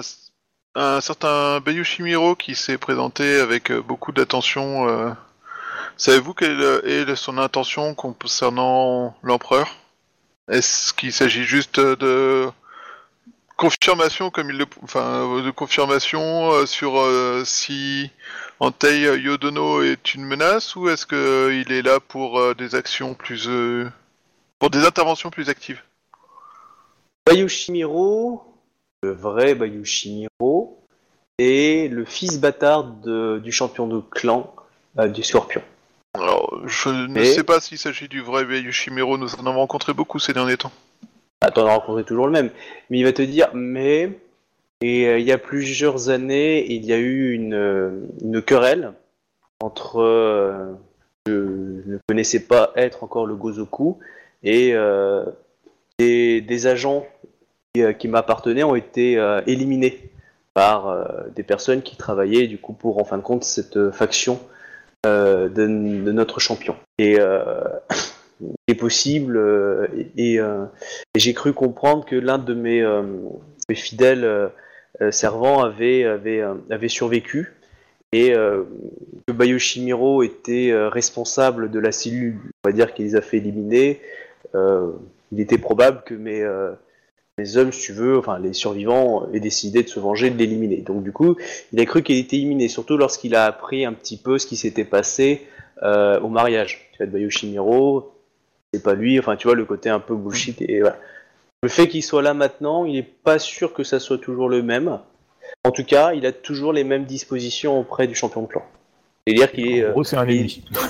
un certain Bayushimiro qui s'est présenté avec euh, beaucoup d'attention. Euh. Savez-vous quelle est son intention concernant l'empereur? Est-ce qu'il s'agit juste de confirmation, comme il le, enfin, de confirmation euh, sur euh, si Antei Yodono est une menace ou est-ce qu'il est là pour euh, des actions plus, euh, pour des interventions plus actives? Bayushimiro, le vrai Bayushimiro, est le fils bâtard du champion de clan euh, du Scorpion. Alors, je ne Et- sais pas s'il s'agit du vrai Yushimiro, nous en avons rencontré beaucoup ces derniers temps. Ah, t'en as rencontré toujours le même. Mais il va te dire, mais et euh, il y a plusieurs années, il y a eu une, euh, une querelle entre euh, je ne connaissais pas être encore le Gozoku et des, agents qui, qui m'appartenaient ont été éliminés par des personnes qui travaillaient du coup pour en fin de compte cette faction de, de notre champion. Et euh, est possible euh, et, euh, j'ai cru comprendre que l'un de mes, euh, mes fidèles euh, euh, servants avait, avait, euh, avait survécu et euh, que Bayoshimiro était euh, responsable de la cellule, on va dire, qui les a fait éliminer. euh, il était probable que mes, euh, mes hommes, si tu veux, enfin les survivants, aient décidé de se venger, de l'éliminer. Donc du coup, il a cru qu'il était éliminé, surtout lorsqu'il a appris un petit peu ce qui s'était passé euh, au mariage. Tu vois, de Bayoshimiro, c'est pas lui, enfin tu vois le côté un peu bullshit et voilà. Le fait qu'il soit là maintenant, il n'est pas sûr que ça soit toujours le même. En tout cas, il a toujours les mêmes dispositions auprès du champion de clan. C'est-à-dire qu'il est, euh,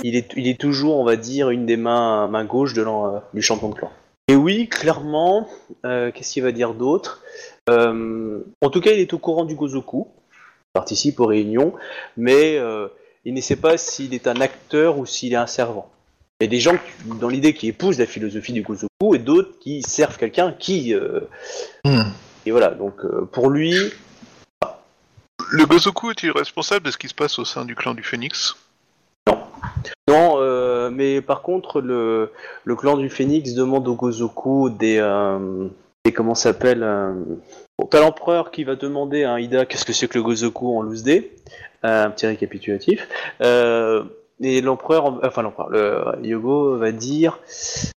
il- est, il est toujours, on va dire, une des mains, mains gauche de euh, du champion de clan. Et oui, clairement, euh, qu'est-ce qu'il va dire d'autre? Euh, En tout cas, il est au courant du Gozoku, il participe aux réunions, mais euh, il ne sait pas s'il est un acteur ou s'il est un servant. Il y a des gens qui- dans l'idée qui épousent la philosophie du Gozoku et d'autres qui servent quelqu'un qui. euh, Et voilà, donc euh, pour lui, Le Gozoku est-il responsable de ce qui se passe au sein du clan du Phénix? Non, mais par contre, le, clan du Phénix demande au Gozoku des. Euh, des comment s'appelle euh, bon, T'as l'empereur qui va demander à Ida qu'est-ce que c'est que le Gozoku en loose day. Euh, un petit récapitulatif. Euh, et l'empereur, enfin l'empereur, le Yogo va dire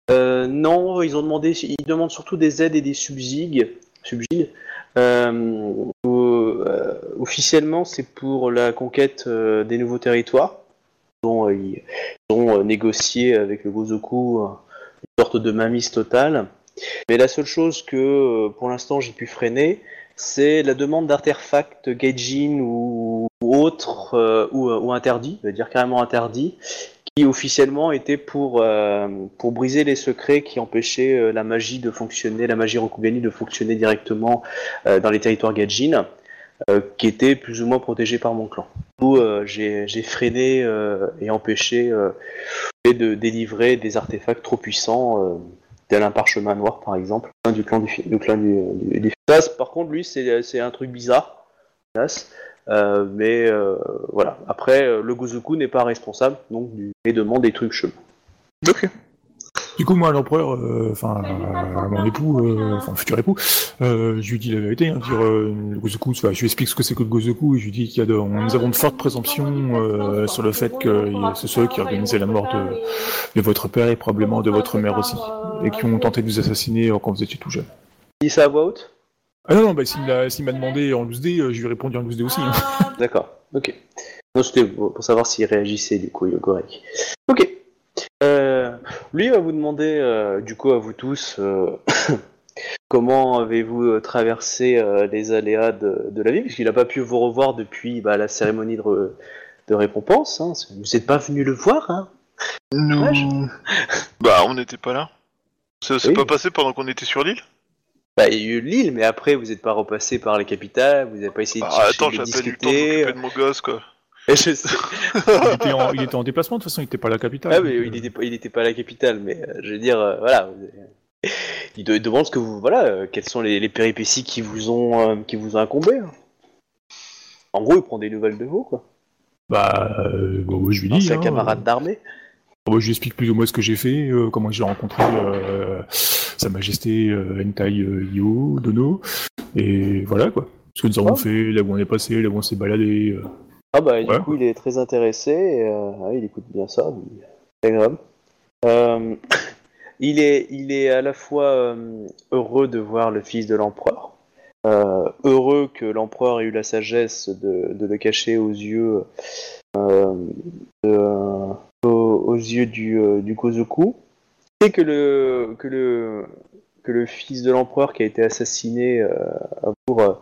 non, ils ont demandé, ils demandent surtout des aides et des subsides. subsides. Officiellement, c'est pour la conquête des nouveaux territoires dont euh, ils ont euh, négocié avec le Gozoku euh, une sorte de mamise totale. Mais la seule chose que pour l'instant j'ai pu freiner, c'est la demande d'artefacts gaijin ou, ou autres, ou, ou interdits, dire carrément interdits, qui officiellement étaient pour, briser les secrets qui empêchaient la magie de fonctionner, la magie Rokugani de fonctionner directement dans les territoires gaijin, qui étaient plus ou moins protégés par mon clan. Coup, euh, j'ai freiné euh, et empêché euh, de délivrer des artefacts trop puissants, euh, tel un parchemin noir par exemple, du clan du, du clan du, par contre, lui, c'est un truc bizarre. Euh, mais euh, voilà. Après, euh, le Gozoku n'est pas responsable, donc et demande des trucs chelous. Ok. Du coup, moi, l'empereur, euh, enfin, euh, mon époux, euh, enfin, futur époux, euh, je lui dis la vérité, hein, dire euh, le Gozoku, enfin, je lui explique ce que c'est que le Gozoku, et je lui dis qu'il y a de, nous avons de fortes présomptions euh, sur le fait que c'est ceux qui organisaient la mort de, de votre père et probablement de votre mère aussi, et qui ont tenté de vous assassiner quand vous étiez tout jeune. Il dit ça à voix haute? Ah non, non, bah, s'il m'a demandé en 12D, euh, je lui ai répondu en 12D aussi. hein. D'accord, ok. Non, c'était pour pour savoir s'il réagissait du coup, Yogorek. Ok. Euh, lui va vous demander, euh, du coup, à vous tous, euh, comment avez-vous euh, traversé euh, les aléas de, de la vie, puisqu'il n'a pas pu vous revoir depuis bah, la cérémonie de, re- de récompense. Hein. Vous n'êtes pas venu le voir, hein? Dommage. Nous. Bah, on n'était pas là. Ça s'est Oui. pas passé pendant qu'on était sur l'île? Bah, il y a eu l'île, mais après, vous n'êtes pas repassé par les capitales, vous n'avez pas essayé de chercher attends, de j'ai à peine eu le temps de discuter. m'occuper de mon gosse, quoi. Et je sais. Il était, en, il était en déplacement, de toute façon, il était pas à la capitale. Ah, mais il n'était pas, à la capitale, mais euh, je veux dire, euh, voilà. Il de- il demande ce que vous, voilà, euh, quelles sont les, les péripéties qui vous ont, qui vous ont incombé. hein. En gros, il prend des nouvelles de vous, quoi. Bah, bon, je lui dis. C'est un hein, camarade d'armée. Moi, je lui explique plus ou moins ce que j'ai fait, comment j'ai rencontré Sa Majesté Hentai Io, Dono, et voilà quoi. Ce que nous avons Ah. fait, là où on est passé, là où on s'est baladé. Ah bah, Ouais. du coup, il est très intéressé, et, euh, ah, il écoute bien ça, c'est agréable. Euh, il, est, il est à la fois euh, heureux de voir le fils de l'empereur, euh, heureux que l'empereur ait eu la sagesse de, de le cacher aux yeux, euh, de- aux, aux yeux du, du Gozoku, et que le, que, le, que le fils de l'empereur qui a été assassiné euh, pour,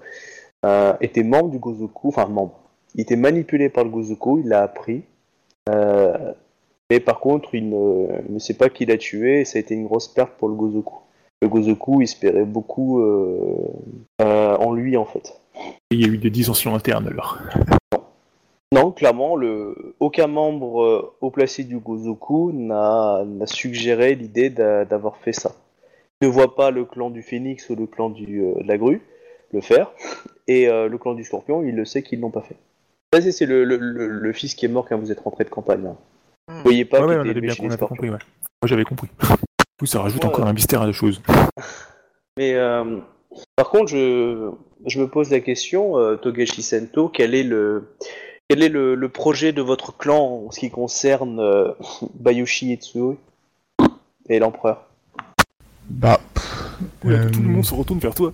était membre du Gozoku, enfin membre il était manipulé par le Gozoku, il l'a appris. Euh, mais par contre, il ne, il ne sait pas qui l'a tué et ça a été une grosse perte pour le Gozoku. Le Gozoku espérait beaucoup euh, euh, en lui en fait. Et il y a eu des dissensions internes alors. Non, clairement, le, aucun membre haut placé du Gozoku n'a suggéré l'idée d'a- d'avoir fait ça. Il ne voit pas le clan du Phénix ou le clan du, de la grue le faire, et le clan du Scorpion, il le sait qu'ils l'ont pas fait. C'est- le, le, le- le fils qui est mort quand vous êtes rentré de campagne. hein. Hmm. Vous voyez pas ouais, ouais, on bien on compris, ouais. Moi j'avais compris. Oui, ça rajoute Ouais. encore un mystère à la chose. Mais euh, par contre, je, je me pose la question, euh, Togashi Sento, quel est le quel est le, le projet de votre clan en ce qui concerne euh, Bayushi Itsui et l'empereur? Bah, pff, Euh, Tout le monde se retourne vers toi.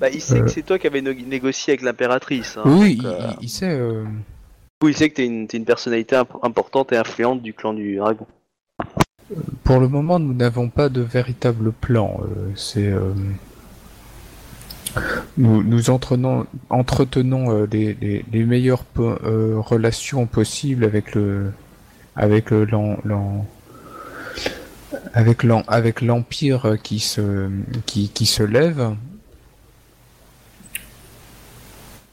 Bah, il sait Euh. que c'est toi qui avais négocié avec l'impératrice. hein, oui, donc, il, euh, il- sait. euh, coup, il sait que t'es une, une personnalité imp- importante et influente du clan du dragon. Pour le moment, nous n'avons pas de véritable plan. euh, c'est euh, nous, nous entretenons, entretenons euh, les, les- les meilleures po- euh, relations possibles avec le avec le avec l'empire qui se qui, qui se lève.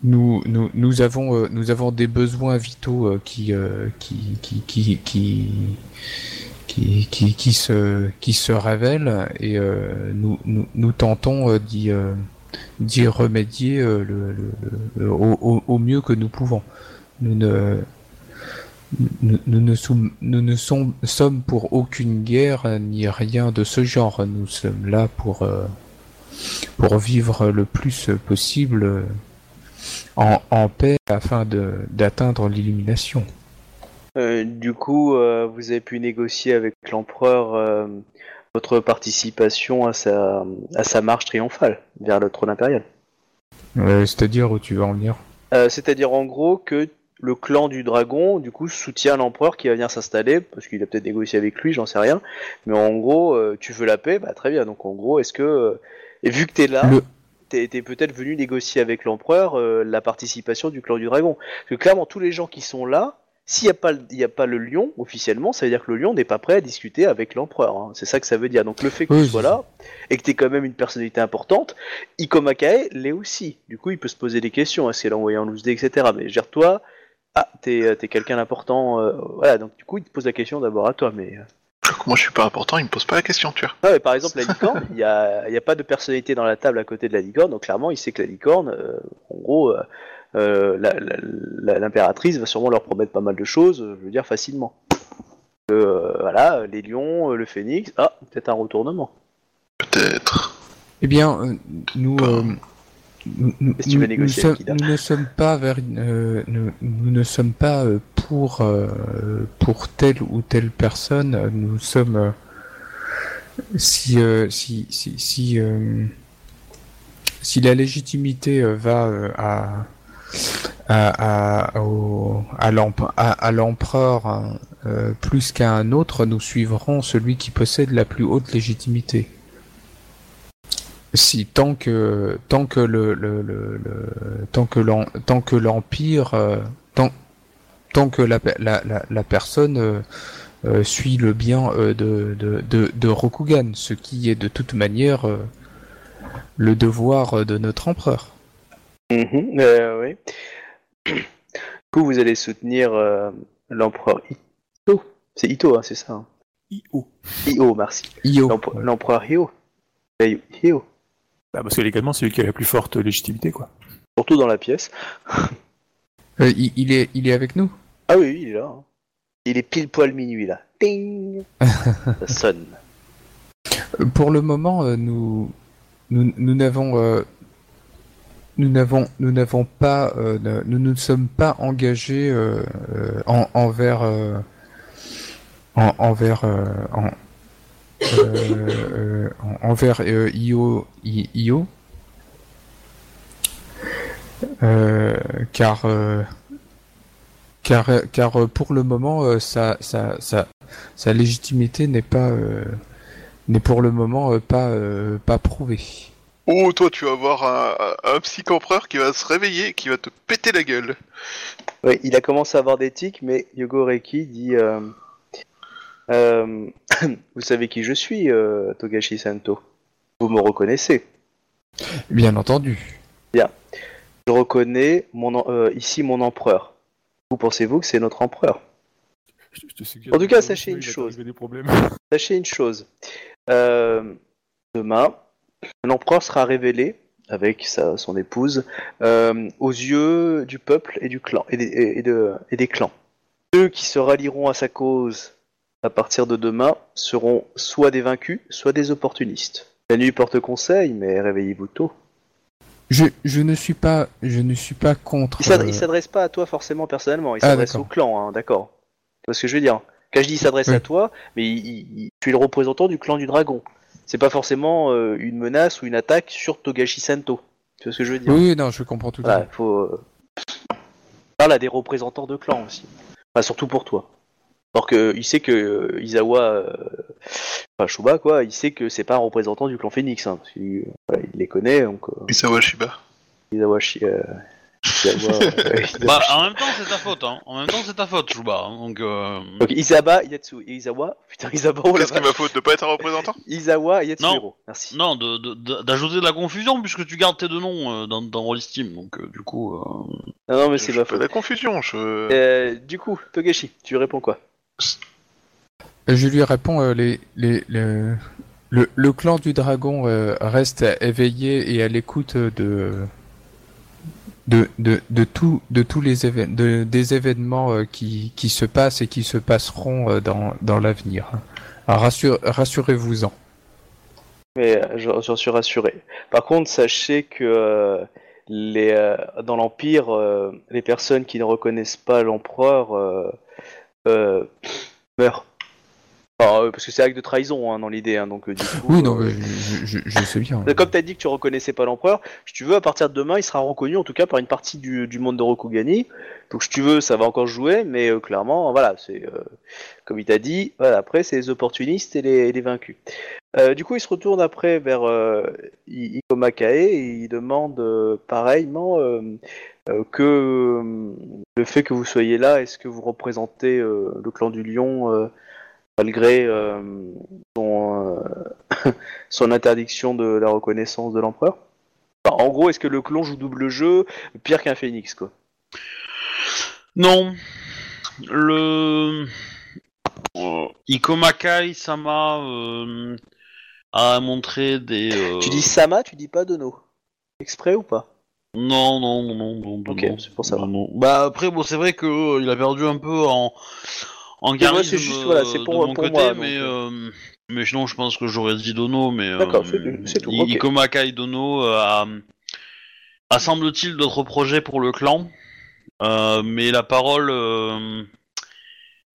Nous, nous, nous avons euh, nous avons des besoins vitaux euh, qui, euh, qui qui qui qui qui, qui, se, qui se et euh, nous, nous, nous tentons euh, d'y, euh, d'y remédier euh, le, au, au- mieux que nous pouvons. Nous ne, nous, ne, nous ne som- sommes pour aucune guerre euh, ni rien de ce genre. Nous sommes là pour, euh, pour vivre le plus possible euh, en, en paix afin d'atteindre l'illumination. Euh, du coup, euh, vous avez pu négocier avec l'empereur euh, votre participation à sa, à sa marche triomphale vers le trône impérial. C'est-à-dire où tu veux en venir? C'est-à-dire en gros que le clan du dragon, du coup, soutient l'empereur qui va venir s'installer, parce qu'il a peut-être négocié avec lui, j'en sais rien. Mais en gros, tu veux la paix, bah très bien. Donc en gros, est-ce que... Et vu que t'es là, Le- t'es peut-être venu négocier avec l'empereur euh, la participation du clan du dragon. Parce que clairement, tous les gens qui sont là, s'il n'y a, pas le- il y a pas le lion, officiellement, ça veut dire que le lion n'est pas prêt à discuter avec l'empereur. hein. C'est ça que ça veut dire. Donc le fait que Oui, tu sois là, et que tu es quand même une personnalité importante, Iko Makae l'est aussi. Du coup, il peut se poser des questions. Est-ce qu'elle a envoyé en loose etc. Mais gère toi, ah, t'es es quelqu'un d'important. euh, voilà, donc du coup, il te pose la question d'abord à toi. Mais... Moi, je suis pas important, il me pose pas la question, tu vois. Ah, mais par exemple, la licorne, il n'y a, y a pas de personnalité dans la table à côté de la licorne, donc clairement, il sait que la licorne, euh, en gros, euh, euh, l'impératrice va sûrement leur promettre pas mal de choses, je veux dire, facilement. Euh, voilà, les lions, le phénix, ah, peut-être un retournement. Peut-être. Eh bien, euh, nous, euh, nous, nous- Qu'est-ce que tu veux nous- négocier nous ne sommes pas vers, euh, nous, nous ne sommes pas euh, pour euh, pour telle ou telle personne. Nous sommes euh, si euh, si si si euh, si la légitimité va à à, à, à l'emp- à- à l'empereur hein, plus qu'à un autre, nous suivrons celui qui possède la plus haute légitimité. Si tant que tant que le, le, le, le- tant que l'empire tant tant que la, pe- la, la, la personne euh, euh, suit le bien euh, de, de, de, de Rokugan, ce qui est de toute manière euh, le devoir de notre empereur. Euh, oui. Du coup, vous allez soutenir euh, l'empereur Ito. C'est Ito, hein, c'est ça. hein. I.O. Io, merci. Io. L'empereur. Eh, Hyo. Bah, parce que légalement, c'est lui qui a la plus forte légitimité, quoi. Surtout dans la pièce. Euh, il, il est, il est avec nous Ah oui, oui, il est là. hein. Il est pile poil minuit là. Ting Ça sonne. Pour le moment, euh, nous, nous, nous n'avons, euh, nous n'avons, nous n'avons pas, euh, ne- nous ne sommes pas engagés euh, euh, en, envers, euh, en- envers, euh, en, en- envers euh, Io, Io, Euh, car, euh, car, car euh, pour le moment, euh, sa, sa, sa, sa légitimité n'est pas euh, n'est pour le moment euh, pas, euh, pas prouvé. Oh, toi, tu vas avoir un, un, un psych-empereur qui va se réveiller et qui va te péter la gueule. Oui, il a commencé à avoir des tics, mais Yogo Reiki dit euh, euh, Vous savez qui je suis, euh, Togashi Santo Vous me reconnaissez Bien entendu. Je reconnais mon, en- euh, ici mon empereur. Vous pensez-vous que c'est notre empereur? Je- te En tout cas, sachez une chose. Sachez une chose. Euh, demain, l'empereur sera révélé avec sa, son épouse euh, aux yeux du peuple et du clan et des, et- et de- et des clans. Ceux qui se rallieront à sa cause à partir de demain seront soit des vaincus, soit des opportunistes. La nuit porte conseil, mais réveillez-vous tôt. Je, je ne suis pas je ne suis pas contre. Il s'adresse- euh, s'adresse pas à toi forcément personnellement, il Ah, s'adresse au clan, hein, d'accord. Tu vois ce que je veux dire? Quand je dis il s'adresse Oui. à toi, mais il, il- il- tu es le représentant du clan du dragon. C'est pas forcément euh, une menace ou une attaque sur Togashi Sento. Tu vois ce que je veux dire? Oui, oui, non, je comprends tout à Voilà, fait. faut. euh, Parle à des représentants de clan aussi. Enfin, surtout pour toi. Alors que il sait que euh, Izawa, euh, enfin Shuba quoi, il sait que c'est pas un représentant du clan Phoenix. Hein, parce qu'il voilà, il les connaît, donc euh, Isawa Shiba. Izawa, Shi- euh, Izawa, euh, Izawa Bah, en même temps, c'est ta faute, hein. En même temps, c'est ta faute, Chouba. hein. Donc, euh... Donc Isaba, Yatsu et Izawa. Putain, Izawa, oh la Qu'est-ce qui est ma faute de pas être un représentant? Izawa et Yatsuhiro. Non. Merci. non, de- de- de- d'ajouter de, la confusion puisque tu gardes tes deux noms euh, dans, dans Roll Steam. Donc, euh, du coup, euh... Non, non, mais c'est Je ma fais de faute. la confusion. Je... Euh, du coup, Togashi, tu réponds quoi? Euh, Je lui réponds euh, le, clan du dragon euh, reste éveillé et à l'écoute de tous les des événements euh, qui, se passent et qui se passeront euh, dans, l'avenir. Rassurez-vous-en. Mais euh, j'en suis rassuré. Par contre, sachez que euh, euh, dans l'Empire, euh, les personnes qui ne reconnaissent pas l'empereur euh. Enfin, euh, parce que c'est acte de trahison hein, dans l'idée, hein, donc euh, du coup. Oui, non, mais je, je, je, je sais bien. Comme tu as dit que tu reconnaissais pas l'empereur, si tu veux, à partir de demain, il sera reconnu en tout cas par une partie du, du monde de Rokugani. Donc si tu veux, ça va encore jouer, mais euh, clairement, voilà, c'est euh, comme il t'a dit, voilà, après c'est les opportunistes et les, vaincus. Euh, du coup, il se retourne après vers euh, I- Ikoma Kae et il demande pareillement que euh, le fait que vous soyez là, est-ce que vous représentez euh, le clan du lion euh, malgré euh, son, euh, son interdiction de la reconnaissance de l'empereur? Enfin, En gros, est-ce que le clon joue double jeu pire qu'un phénix quoi? Non. Le. Euh, Ikomakai Sama euh, a montré des. euh, Tu dis Sama, tu dis pas Dono Exprès ou pas? Non, non, non, non, non. Ok, non, c'est pour savoir. non, non. Bah après, bon, c'est vrai que euh, il a perdu un peu en en charisme c'est juste, voilà, c'est euh, pour- de mon pour côté, moi, mais euh. euh, mais sinon, je pense que j'aurais dit Dono, mais euh, D'accord, c'est- c'est tout, I- ok. Ikomakai Dono euh, a, a semble-t-il d'autres projets pour le clan, euh, mais la parole euh,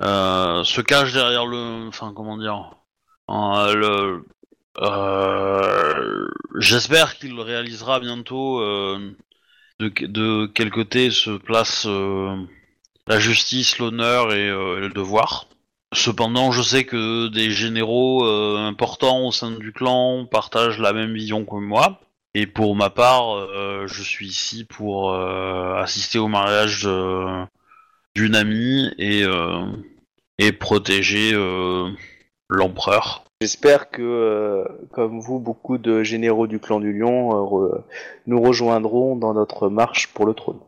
euh, se cache derrière le, enfin comment dire, euh, le, euh, j'espère qu'il réalisera bientôt. De, quel côté se place euh, la justice, l'honneur et, euh, le devoir? Cependant, je sais que des généraux euh, importants au sein du clan partagent la même vision que moi. Et pour ma part, je suis ici pour assister au mariage d'une amie et, protéger l'empereur. J'espère que, euh, comme vous, beaucoup de généraux du clan du Lion euh, nous rejoindront dans notre marche pour le trône.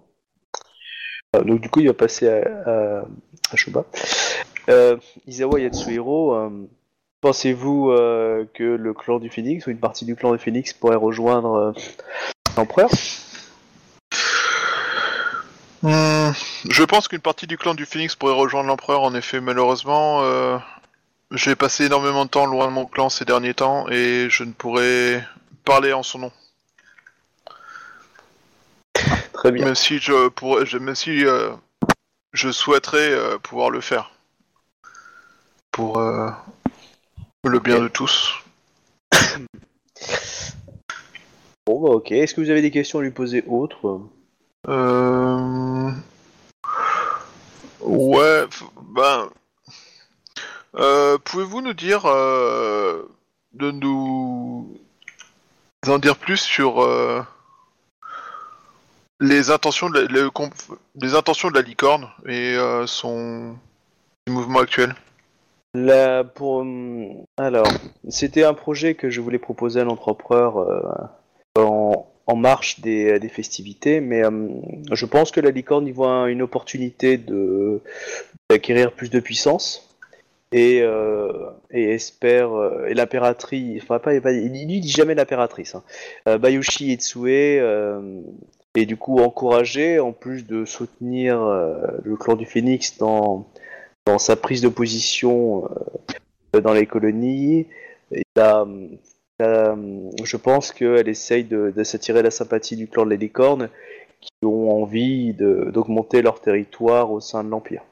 Euh, donc du coup, il va passer à, à, Shoba. Izawa Yatsuhiro, pensez-vous que le clan du Phénix ou une partie du clan du Phénix pourrait rejoindre l'empereur? Hmm, je pense qu'une partie du clan du Phoenix pourrait rejoindre l'empereur, en effet, malheureusement. J'ai passé énormément de temps loin de mon clan ces derniers temps et je ne pourrais parler en son nom. Très bien. Même si je pourrais, je- même si euh, je souhaiterais euh, pouvoir le faire pour euh, le bien de tous. Bon, bah ok. Est-ce que vous avez des questions à lui poser autres? Euh... Ouais, f- ben... Euh, Pouvez-vous nous dire... euh, de nous... en dire plus sur... euh, les intentions de la, les intentions de la licorne et son actuels. Là, pour alors, c'était un projet que je voulais proposer à euh, en, en marche des, des festivités, mais je pense que la licorne y voit une opportunité d'acquérir plus de puissance et, euh, et espère euh, et l'impératrice, enfin pas, il lui dit jamais l'impératrice, hein, euh, Bayushi Itsue euh, et du coup encourager en plus de soutenir le clan du Phénix dans dans sa prise de position dans les colonies. Je pense qu'elle essaye de, de s'attirer la sympathie du clan de la qui ont envie d'augmenter leur territoire au sein de l'Empire.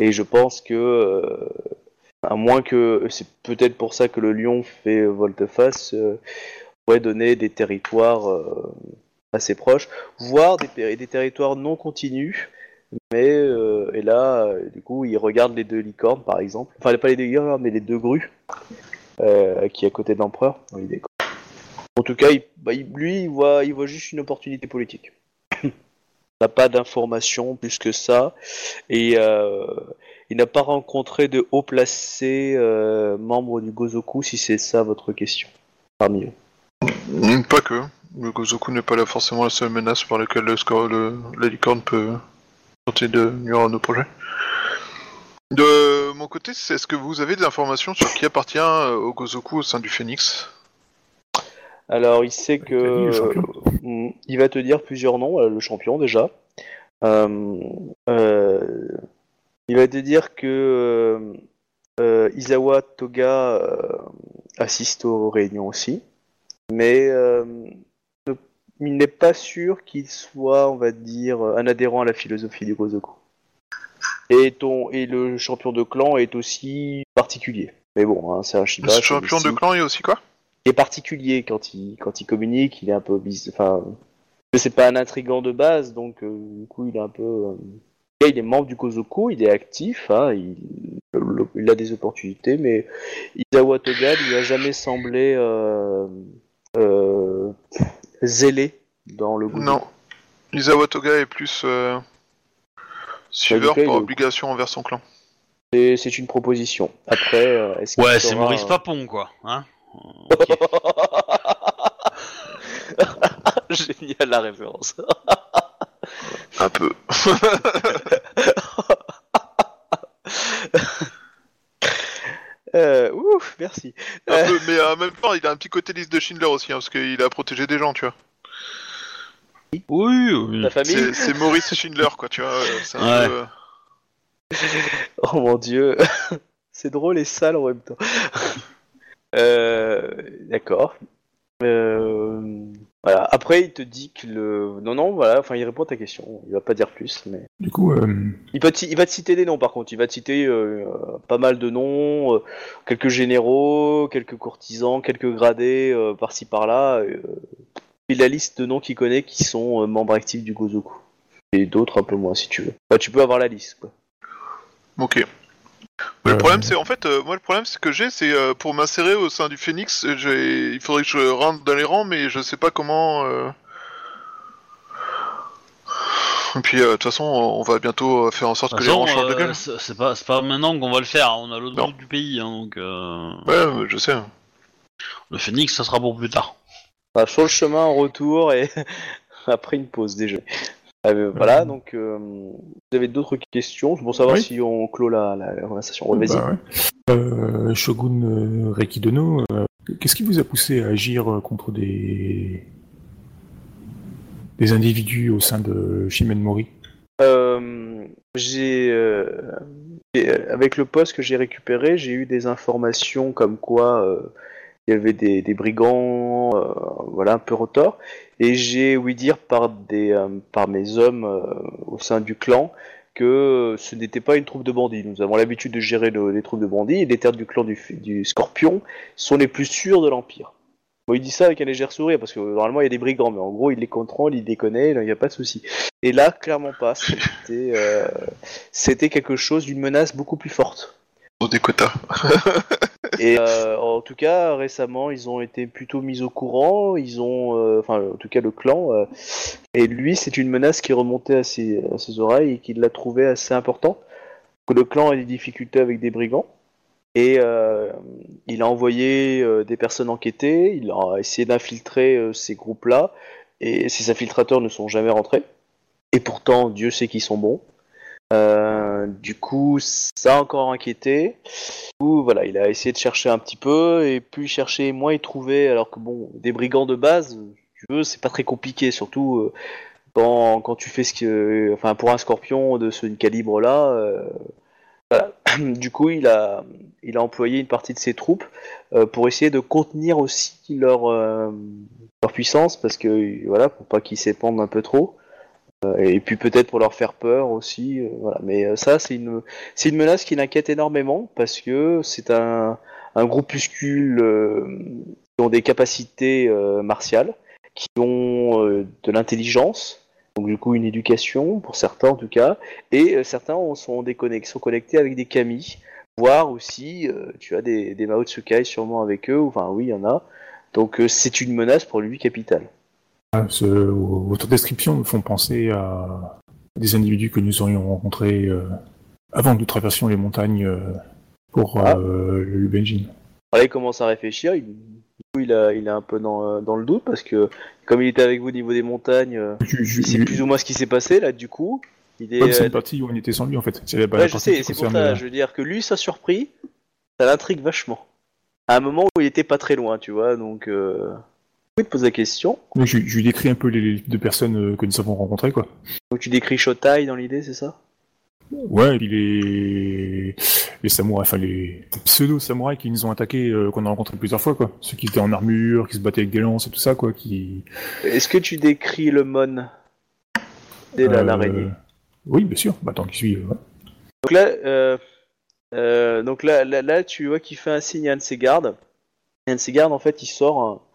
Et je pense que, à moins que, c'est peut-être pour ça que le lion fait volte-face, euh, pourrait donner des territoires euh, assez proches, voire des, territoires non continus, mais euh, et là, euh, du coup, il regarde les deux licornes, par exemple. Enfin, pas les deux licornes, mais les deux grues qui est à côté de l'empereur. En tout cas, il- bah, lui, il voit juste une opportunité politique. N'a pas d'informations plus que ça, et euh, il n'a pas rencontré de haut placé euh, membre du Gozoku, si c'est ça votre question. Parmi eux. Pas que. Le Gozoku n'est pas là forcément la seule menace par laquelle le, score- la licorne peut tenter de nuire à nos projets. De mon côté, est-ce que vous avez des informations sur qui appartient euh, au Gozoku au sein du Phoenix? Alors, il sait le que. Mm, il va te dire plusieurs noms, euh, le champion déjà. Euh, euh, il va te dire que euh, euh, Izawa Toga euh, assiste aux réunions aussi, mais euh, ne- il n'est pas sûr qu'il soit, on va dire, un adhérent à la philosophie du Gozoku. Et, ton, et le champion de clan est aussi particulier. Mais bon, hein, c'est un Shiba. C'est champion de clan est aussi quoi? Il est particulier quand il quand il communique, il est un peu enfin c'est pas un intrigant de base donc euh, du coup il est un peu euh, là, il est membre du Kozoku, il est actif, hein, il... le- il a des opportunités mais Izawa Toga lui a jamais semblé euh... euh, zélé dans le Gozoku. Non. Isawa Toga est plus euh, suiveur par obligation envers son clan. C'est- C'est une proposition. Après, euh, est-ce qu'il Ouais, c'est sera, Maurice Papon, quoi. Hein Génial la référence. Un peu. Euh, ouf, merci. Un Euh, peu, mais en même temps, il a un petit côté liste de Schindler aussi, hein, parce qu'il a protégé des gens, tu vois. Oui, oui. Ta famille C'est Maurice Schindler, quoi, tu vois. euh, C'est un Ouais. peu, euh, Oh mon dieu, c'est drôle et sale en même temps. Euh, D'accord. Euh, Voilà. Après, il te dit que le. Non, non, voilà. Enfin, il répond à ta question. Il va pas dire plus, mais. Du coup, euh, Il, peut te- il va te citer des noms par contre. Il va te citer euh, pas mal de noms, euh, quelques généraux, quelques courtisans, quelques gradés euh, par-ci par-là. euh, et la liste de noms qu'il connaît qui sont euh, membres actifs du Gozoku. Et d'autres un peu moins si tu veux. Bah, tu peux avoir la liste quoi. Ok. Mais Euh. Le problème, c'est en fait, euh, moi, le problème, c'est que j'ai, c'est euh, pour m'insérer au sein du Phoenix, j'ai- il faudrait que je rentre dans les rangs, mais je sais pas comment. euh, Et puis, euh, de toute façon, on va bientôt euh, faire en sorte De que toute les rangs changent de euh, gueule. c'est c'est pas, c'est pas maintenant qu'on va le faire, on a l'autre Non. bout du pays, hein, donc euh, Ouais, je sais. le phénix ça sera pour plus tard. Enfin, sur le chemin en retour et après une pause déjeuner. Euh, voilà, donc euh, vous avez d'autres questions? Pour savoir Oui. si on clôt la, la, la conversation. Ouais. Bah ouais. Euh, Shogun Reikidono, euh, qu'est-ce qui vous a poussé à agir contre des des individus au sein de Shimen Mori? J'ai avec le poste que j'ai récupéré, j'ai eu des informations comme quoi il y avait des, brigands, euh, voilà, un peu retors, et j'ai ouï dire par des euh, par mes hommes euh, au sein du clan que ce n'était pas une troupe de bandits. Nous avons l'habitude de gérer le- les troupes de bandits, et les terres du clan du, du Scorpion sont les plus sûres de l'Empire. Bon, il dit ça avec un léger sourire, parce que normalement il y a des brigands, mais en gros il les contrôle, il les connaît, il n'y a pas de souci. Et là, clairement pas. C'était quelque chose d'une menace beaucoup plus forte. Des quotas. Et euh, en tout cas, récemment, ils ont été plutôt mis au courant. Ils ont, euh, enfin, en tout cas, le clan. euh, et lui, c'est une menace qui remontait à ses, à ses oreilles et qu'il l'a trouvé assez important. Que le clan a des difficultés avec des brigands. Et il a envoyé des personnes enquêter. Il a essayé d'infiltrer ces groupes-là. Et ces infiltrateurs ne sont jamais rentrés. Et pourtant, Dieu sait qu'ils sont bons. Euh, du coup, ça a encore inquiété. Du voilà, il a essayé de chercher un petit peu, et plus il cherchait, moins il trouvait. Alors que bon, des brigands de base, tu veux, c'est pas très compliqué, surtout euh, quand, quand tu fais ce que, enfin, pour un scorpion de ce calibre-là. euh. Du coup, il a, il a employé une partie de ses troupes pour essayer de contenir aussi leur, leur puissance, parce que voilà, pour pas qu'ils s'épandent un peu trop. Euh, et puis peut-être pour leur faire peur aussi, euh, voilà. Mais euh, ça, c'est une, c'est une menace qui l'inquiète énormément parce que c'est un, un groupuscule qui ont des capacités martiales, qui ont de l'intelligence, donc du coup une éducation pour certains en tout cas, et certains ont- sont, sont connectés avec des kami, voire aussi, tu as des, des Mao Tsukai sûrement avec eux, enfin oui, il y en a. Donc c'est une menace pour lui capitale. Ah, ce- Votre description me font penser à des individus que nous aurions rencontrés euh, avant que nous traversions les montagnes euh, pour Ah. euh, le Benjin. Là, il commence à réfléchir. Il, il, a, il est un peu dans, dans le doute parce que, comme il était avec vous au niveau des montagnes, il sait plus ou moins ce qui s'est passé là. Du coup, il est. C'est une partie où on était sans lui en fait. C'est ouais, je sais. C'est pour ça. Je veux dire que lui, ça surpris. Ça l'intrigue vachement. À un moment où il était pas très loin, tu vois. Donc, il te pose la question. Je, je lui décris un peu les, les deux personnes euh, que nous avons rencontrées, quoi. Donc, tu décris Shotai dans l'idée, c'est ça? Ouais, et puis les, les samouraïs, enfin les pseudo-samouraïs qui nous ont attaqués, euh, qu'on a rencontrés plusieurs fois, quoi. Ceux qui étaient en armure, qui se battaient avec des lances et tout ça, quoi, qui... Est-ce que tu décris le Mon C'est la- euh, l'araignée? Oui, bien sûr. Bah, tant qu'il suit, ouais. Donc là, euh, donc là, là, là, tu vois qu'il fait un signe à un de ses gardes. Et un de ses gardes, en fait, il sort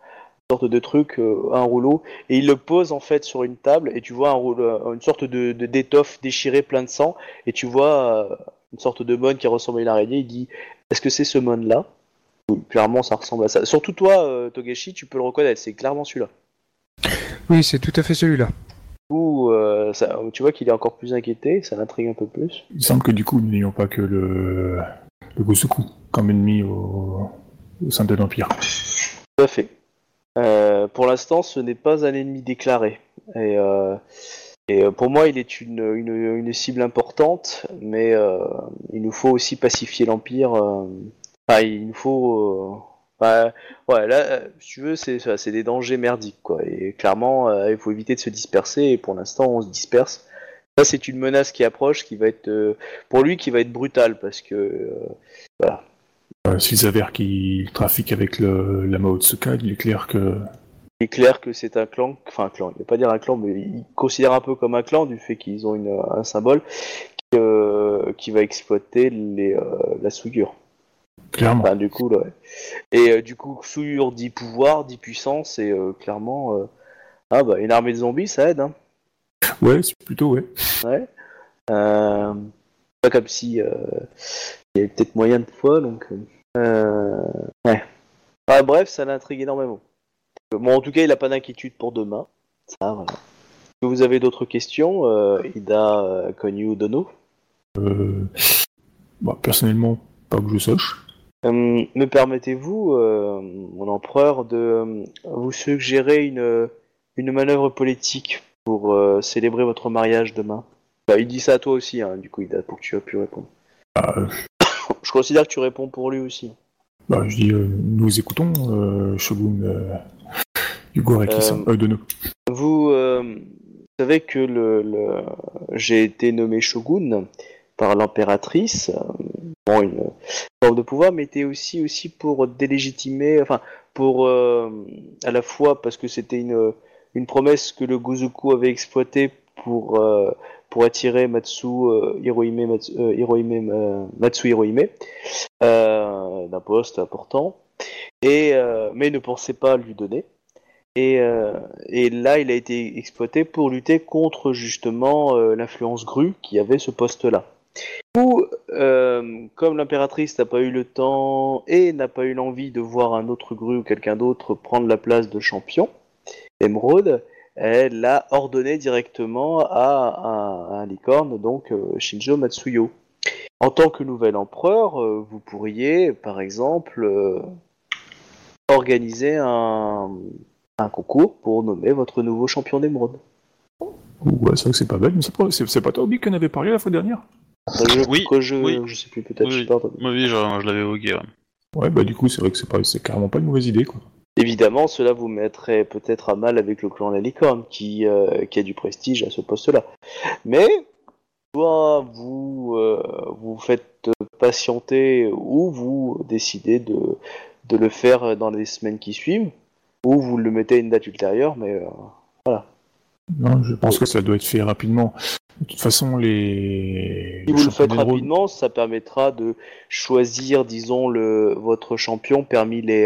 sorte de truc, euh, un rouleau, et il le pose en fait sur une table, et tu vois un rouleau, euh, une sorte de de- d'étoffe déchirée plein de sang, et tu vois euh, une sorte de mon qui ressemble à une araignée. Il dit Est-ce que c'est ce mon là Oui, Clairement, ça ressemble à ça. Surtout toi, euh, Togeshi, tu peux le reconnaître, c'est clairement celui-là. Oui, c'est tout à fait celui-là. Ou euh, tu vois qu'il est encore plus inquiété, ça l'intrigue un peu plus. Il semble que du coup, nous n'ayons pas que le, le Gosuku comme ennemi au, au sein de l'Empire. Tout à fait. Euh, pour l'instant, ce n'est pas un ennemi déclaré. Et, euh, euh, pour moi, il est une, cible importante, mais il nous faut aussi pacifier l'Empire. Enfin, il nous faut. bah, ouais, là, si tu veux, c'est des dangers merdiques, quoi. Et clairement, il faut éviter de se disperser, et pour l'instant, on se disperse. Ça, c'est une menace qui approche, qui va être, pour lui, qui va être brutale, parce que, euh, Euh, S'il s'avère qu'il trafique avec le, la Mao Tsuka, il est clair que Il est clair que c'est un clan, enfin un clan, il ne veut pas dire un clan, mais il considère un peu comme un clan du fait qu'ils ont une, un symbole qui, euh, qui va exploiter les, euh, la souillure. clairement. Enfin, du coup, là, ouais. Et euh, du coup, souillure dit pouvoir, dit puissance, et euh, clairement, euh, ah bah, une armée de zombies, ça aide, hein. Ouais, c'est plutôt ouais. Ouais. Euh, pas comme si euh, il y avait peut-être moyen de fois, donc. Euh, ouais. Ah, bref, ça l'intrigue énormément. Bon, en tout cas, il a pas d'inquiétude pour demain. Ça, voilà. que vous avez d'autres questions, euh, Ida, euh, Konyu, Dono? Euh, bah, personnellement, pas que je sache. Euh, Me permettez-vous, euh, mon empereur, de euh, vous suggérer une, une manœuvre politique pour euh, célébrer votre mariage demain? Bah, Il dit ça à toi aussi, hein, du coup, Ida, pour que tu aies pu répondre. Bah, euh, Je considère que tu réponds pour lui aussi. bah, je dis, euh, nous écoutons euh, Shogun euh, Hugo Reki-san, euh, de nous. Vous euh, savez que le, le- j'ai été nommé shogun par l'impératrice, euh, bon, une forme de pouvoir, mais était aussi aussi pour délégitimer, enfin pour euh, à la fois parce que c'était une une promesse que le Gozuku avait exploitée pour euh, pour attirer Matsu euh, Hirohime Matsu, euh, Hirohime, euh, d'un poste important, et mais ne pensait pas lui donner. Et, et là, il a été exploité pour lutter contre justement l'influence grue qui avait ce poste-là. Euh, comme l'impératrice n'a pas eu le temps et n'a pas eu l'envie de voir un autre grue ou quelqu'un d'autre prendre la place de champion, Emeraude, elle a ordonné directement à un, à un licorne, donc euh, Shinjo Matsuyo. En tant que nouvel empereur, euh, vous pourriez, par exemple, euh, organiser un, un concours pour nommer votre nouveau champion d'émeraude. Ouais, c'est vrai que c'est pas bête, mais c'est pas, c'est, c'est pas toi, Obi, qu'on avait parlé la fois dernière Je, Oui, que je, oui. je sais plus, peut-être, Oui, je sais oui. pas entendu. Oui, je, je l'avais évoqué. ouais. Ouais, bah du coup, c'est vrai que c'est, pas, c'est carrément pas une mauvaise idée, quoi. Évidemment, cela vous mettrait peut-être à mal avec le clan La Licorne, qui, euh, qui a du prestige à ce poste-là. Mais, soit vous euh, vous faites patienter, ou vous décidez de, de le faire dans les semaines qui suivent, ou vous le mettez à une date ultérieure, mais euh, Non, je pense que ça doit être fait rapidement. De toute façon, les. Si vous le faites rapidement, ça permettra de choisir, disons, le, votre champion parmi les,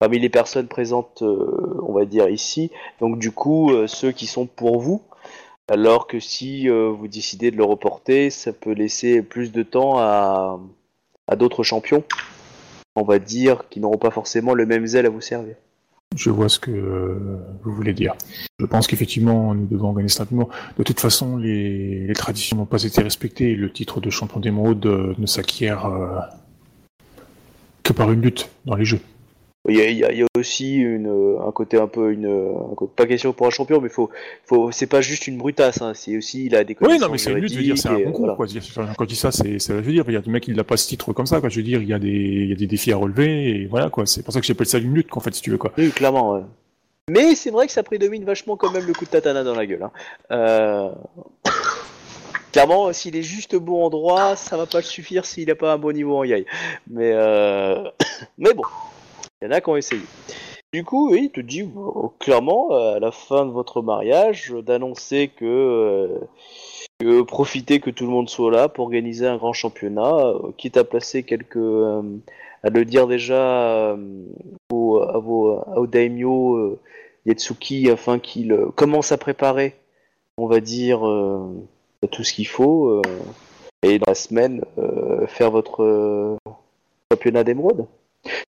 parmi les personnes présentes, euh, on va dire, ici. Donc, du coup, euh, ceux qui sont pour vous. Alors que si euh, vous décidez de le reporter, ça peut laisser plus de temps à, d'autres champions, on va dire, qui n'auront pas forcément le même zèle à vous servir. Je vois ce que vous voulez dire. Je pense qu'effectivement, nous devons ça rapidement. De toute façon, les, traditions n'ont pas été respectées le titre de champion d'émeraude euh, ne s'acquiert que par une lutte dans les jeux. Il y a, il y a- il y a aussi une, euh, un côté un peu une, un côté- pas question pour un champion, mais faut, faut, c'est pas juste une brutasse, hein, c'est aussi il a des Oui, non, mais c'est une lutte, je veux dire, c'est un concours, voilà. quoi. Veux dire, Quand je dis ça, c'est, je veux dire, il y a des mecs qui n'a pas ce titre comme ça, quoi. Je veux dire, il y a des, il y a des défis à relever, et voilà, quoi. C'est pour ça que j'appelle ça une lutte, qu'en fait, si tu veux, quoi. Oui, clairement. ouais. Mais c'est vrai que ça prédomine vachement quand même le coup de tatana dans la gueule. Hein. Euh... Clairement, s'il est juste bon en droit, ça va pas le suffire s'il n'a pas un bon niveau en yai. Mais, euh... mais bon, il y en a qui ont essayé. Du coup, il te dit euh, clairement, euh, à la fin de votre mariage, d'annoncer que, euh, que profitez que tout le monde soit là pour organiser un grand championnat, quitte à placer quelques, à le dire déjà euh, au, à vos, au daimyo Yatsuki afin qu'il commence à préparer, on va dire, tout ce qu'il faut, et dans la semaine, faire votre championnat d'émeraude.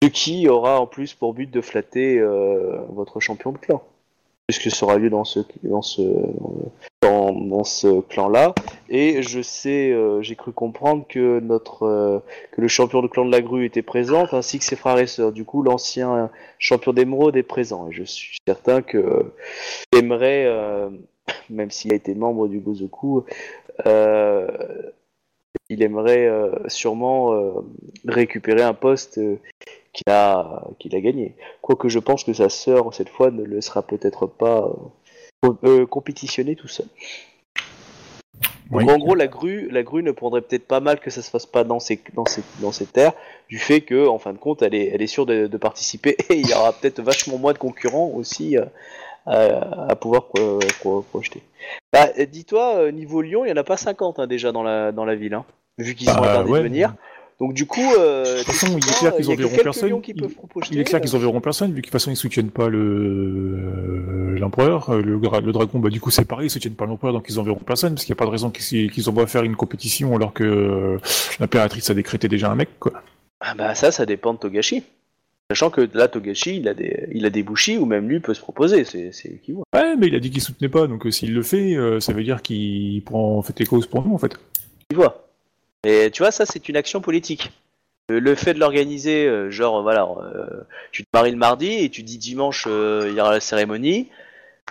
Ce qui aura en plus pour but de flatter euh, votre champion de clan. Puisque ce sera lieu dans ce, dans ce, dans, ce clan-là. Et je sais, euh, j'ai cru comprendre que notre, euh, que le champion de clan de la grue était présent, ainsi que ses frères et sœurs. Du coup, l'ancien champion d'émeraude est présent. Et je suis certain que aimerait, même s'il a été membre du Gozoku, il aimerait euh, sûrement euh, récupérer un poste euh, qu'il a, qu'il a gagné. Quoique je pense que sa sœur, cette fois, ne le sera peut-être pas euh, compétitionné tout seul. Donc, Oui. en gros, la grue, la grue ne prendrait peut-être pas mal que ça se fasse pas dans ses, dans dans terres, du fait que, en fin de compte, elle est, elle est sûre de, de participer et il y aura peut-être vachement moins de concurrents aussi euh, à, à pouvoir pro- pro- projeter. Bah, euh, dis-toi, euh, niveau Lyon, il y en a pas 50 hein, déjà dans la, dans la ville, hein, vu qu'ils sont Bah, interdits ouais. de venir. Donc du coup, euh, De toute façon, il est clair qu'ils enverront personne. qui Il- peuvent projeter. Il est clair qu'ils enverront personne, vu toute façon ils soutiennent pas le euh, l'empereur. Euh, Le, le dragon, bah du coup c'est pareil, ils soutiennent pas l'empereur, donc ils enverront personne, parce qu'il n'y a pas de raison qu'ils qu'ils envoient faire une compétition alors que euh, l'impératrice a décrété déjà un mec, quoi. Ah bah ça, ça dépend de Togashi. Sachant que là, Togashi, il a des, il a des bushi ou même lui peut se proposer, c'est, c'est qui voit. Ouais, mais il a dit qu'il soutenait pas, donc euh, s'il le fait, euh, ça veut dire qu'il prend fait tes causes pour nous en fait. Qui voit. Et tu vois, ça, c'est une action politique. Le, le fait de l'organiser, euh, genre, voilà, euh, tu te maries le mardi et tu dis dimanche, il y aura la cérémonie.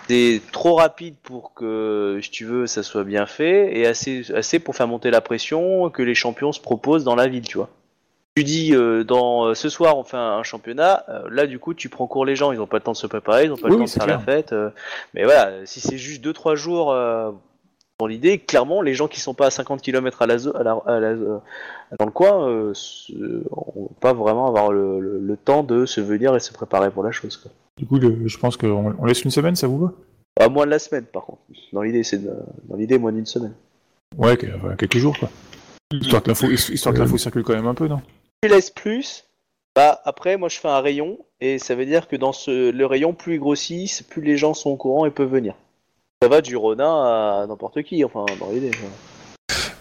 C'est trop rapide pour que, si tu veux, ça soit bien fait et assez, assez pour faire monter la pression que les champions se proposent dans la ville, tu vois. Tu dis, euh, dans euh, ce soir, on fait un, un championnat. euh, là, du coup, tu prends court les gens. Ils ont pas le temps de se préparer, ils ont pas Oui, le temps de faire la fête. euh, mais voilà, si c'est juste 2-3 jours euh, dans l'idée, clairement, les gens qui sont pas à 50 km à la, zo- à la, à la- euh, dans le coin, euh, se- on va pas vraiment avoir le, le- le temps de se venir et se préparer pour la chose. Quoi. Du coup, le- je pense qu'on on laisse une semaine, ça vous va? À moins de la semaine, par contre. Dans l'idée, c'est de- dans l'idée moins d'une semaine. Ouais, que- enfin, quelques jours quoi. Histoire que l'info, histoire que l'info circule quand même un peu, non? Tu laisses plus. Bah après, moi, je fais un rayon et ça veut dire que dans ce le rayon, plus il grossit, plus les gens sont au courant et peuvent venir. Ça va du Ronin à n'importe qui, enfin, dans l'idée.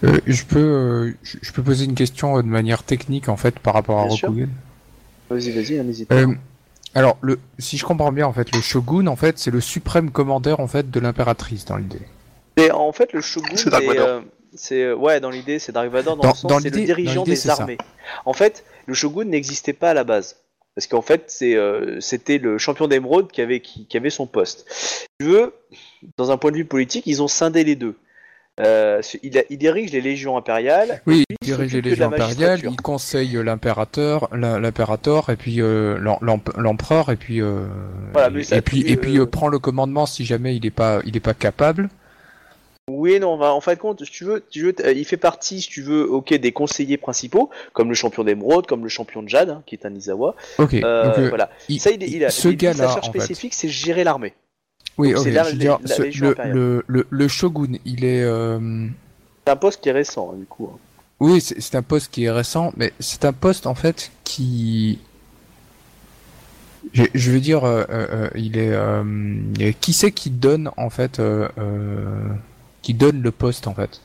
Euh, je peux, euh, je je peux poser une question euh, de manière technique en fait par rapport à Bien. Rokugan. Vas-y, vas-y, n'hésite pas. Euh, alors, le, si je comprends bien, en fait, le shogun, en fait, c'est le suprême commandeur en fait de l'impératrice dans l'idée. Et en fait, le shogun, C'est C'est euh, ouais, dans l'idée, c'est Dark Vador dans, Dans- le sens c'est le dirigeant des ça. armées. En fait, le shogun n'existait pas à la base. Parce qu'en fait, c'est, euh, c'était le champion d'émeraude qui avait, qui, qui avait son poste. Tu veux, dans un point de vue politique, ils ont scindé les deux. Euh, il, a- il dirige les légions impériales. Oui, il dirige les légions impériales, il conseille l'impérateur, l'impérateur, et puis euh, l'em- l'emp- l'empereur, et puis euh, Voilà, et, puis et puis prend le commandement si jamais il est pas il est pas capable. Oui non, bah, en fin de compte, si tu veux, tu veux, euh, il fait partie, si tu veux, ok, des conseillers principaux, comme le champion d'émeraude, comme le champion de Jade, hein, qui est un Izawa. Ok. Euh, donc, euh, voilà. il- ça, il, il a, ce gars-là, sa charge spécifique, c'est gérer l'armée. oui, donc je veux dire, la ce- Légion le, le, le, le shogun, il est euh, C'est un poste qui est récent, hein, du coup. hein. Oui, c'est un poste qui est récent, mais c'est un poste en fait qui, je, je veux dire, euh, il est, qui c'est qui donne en fait, qui donne le poste en fait.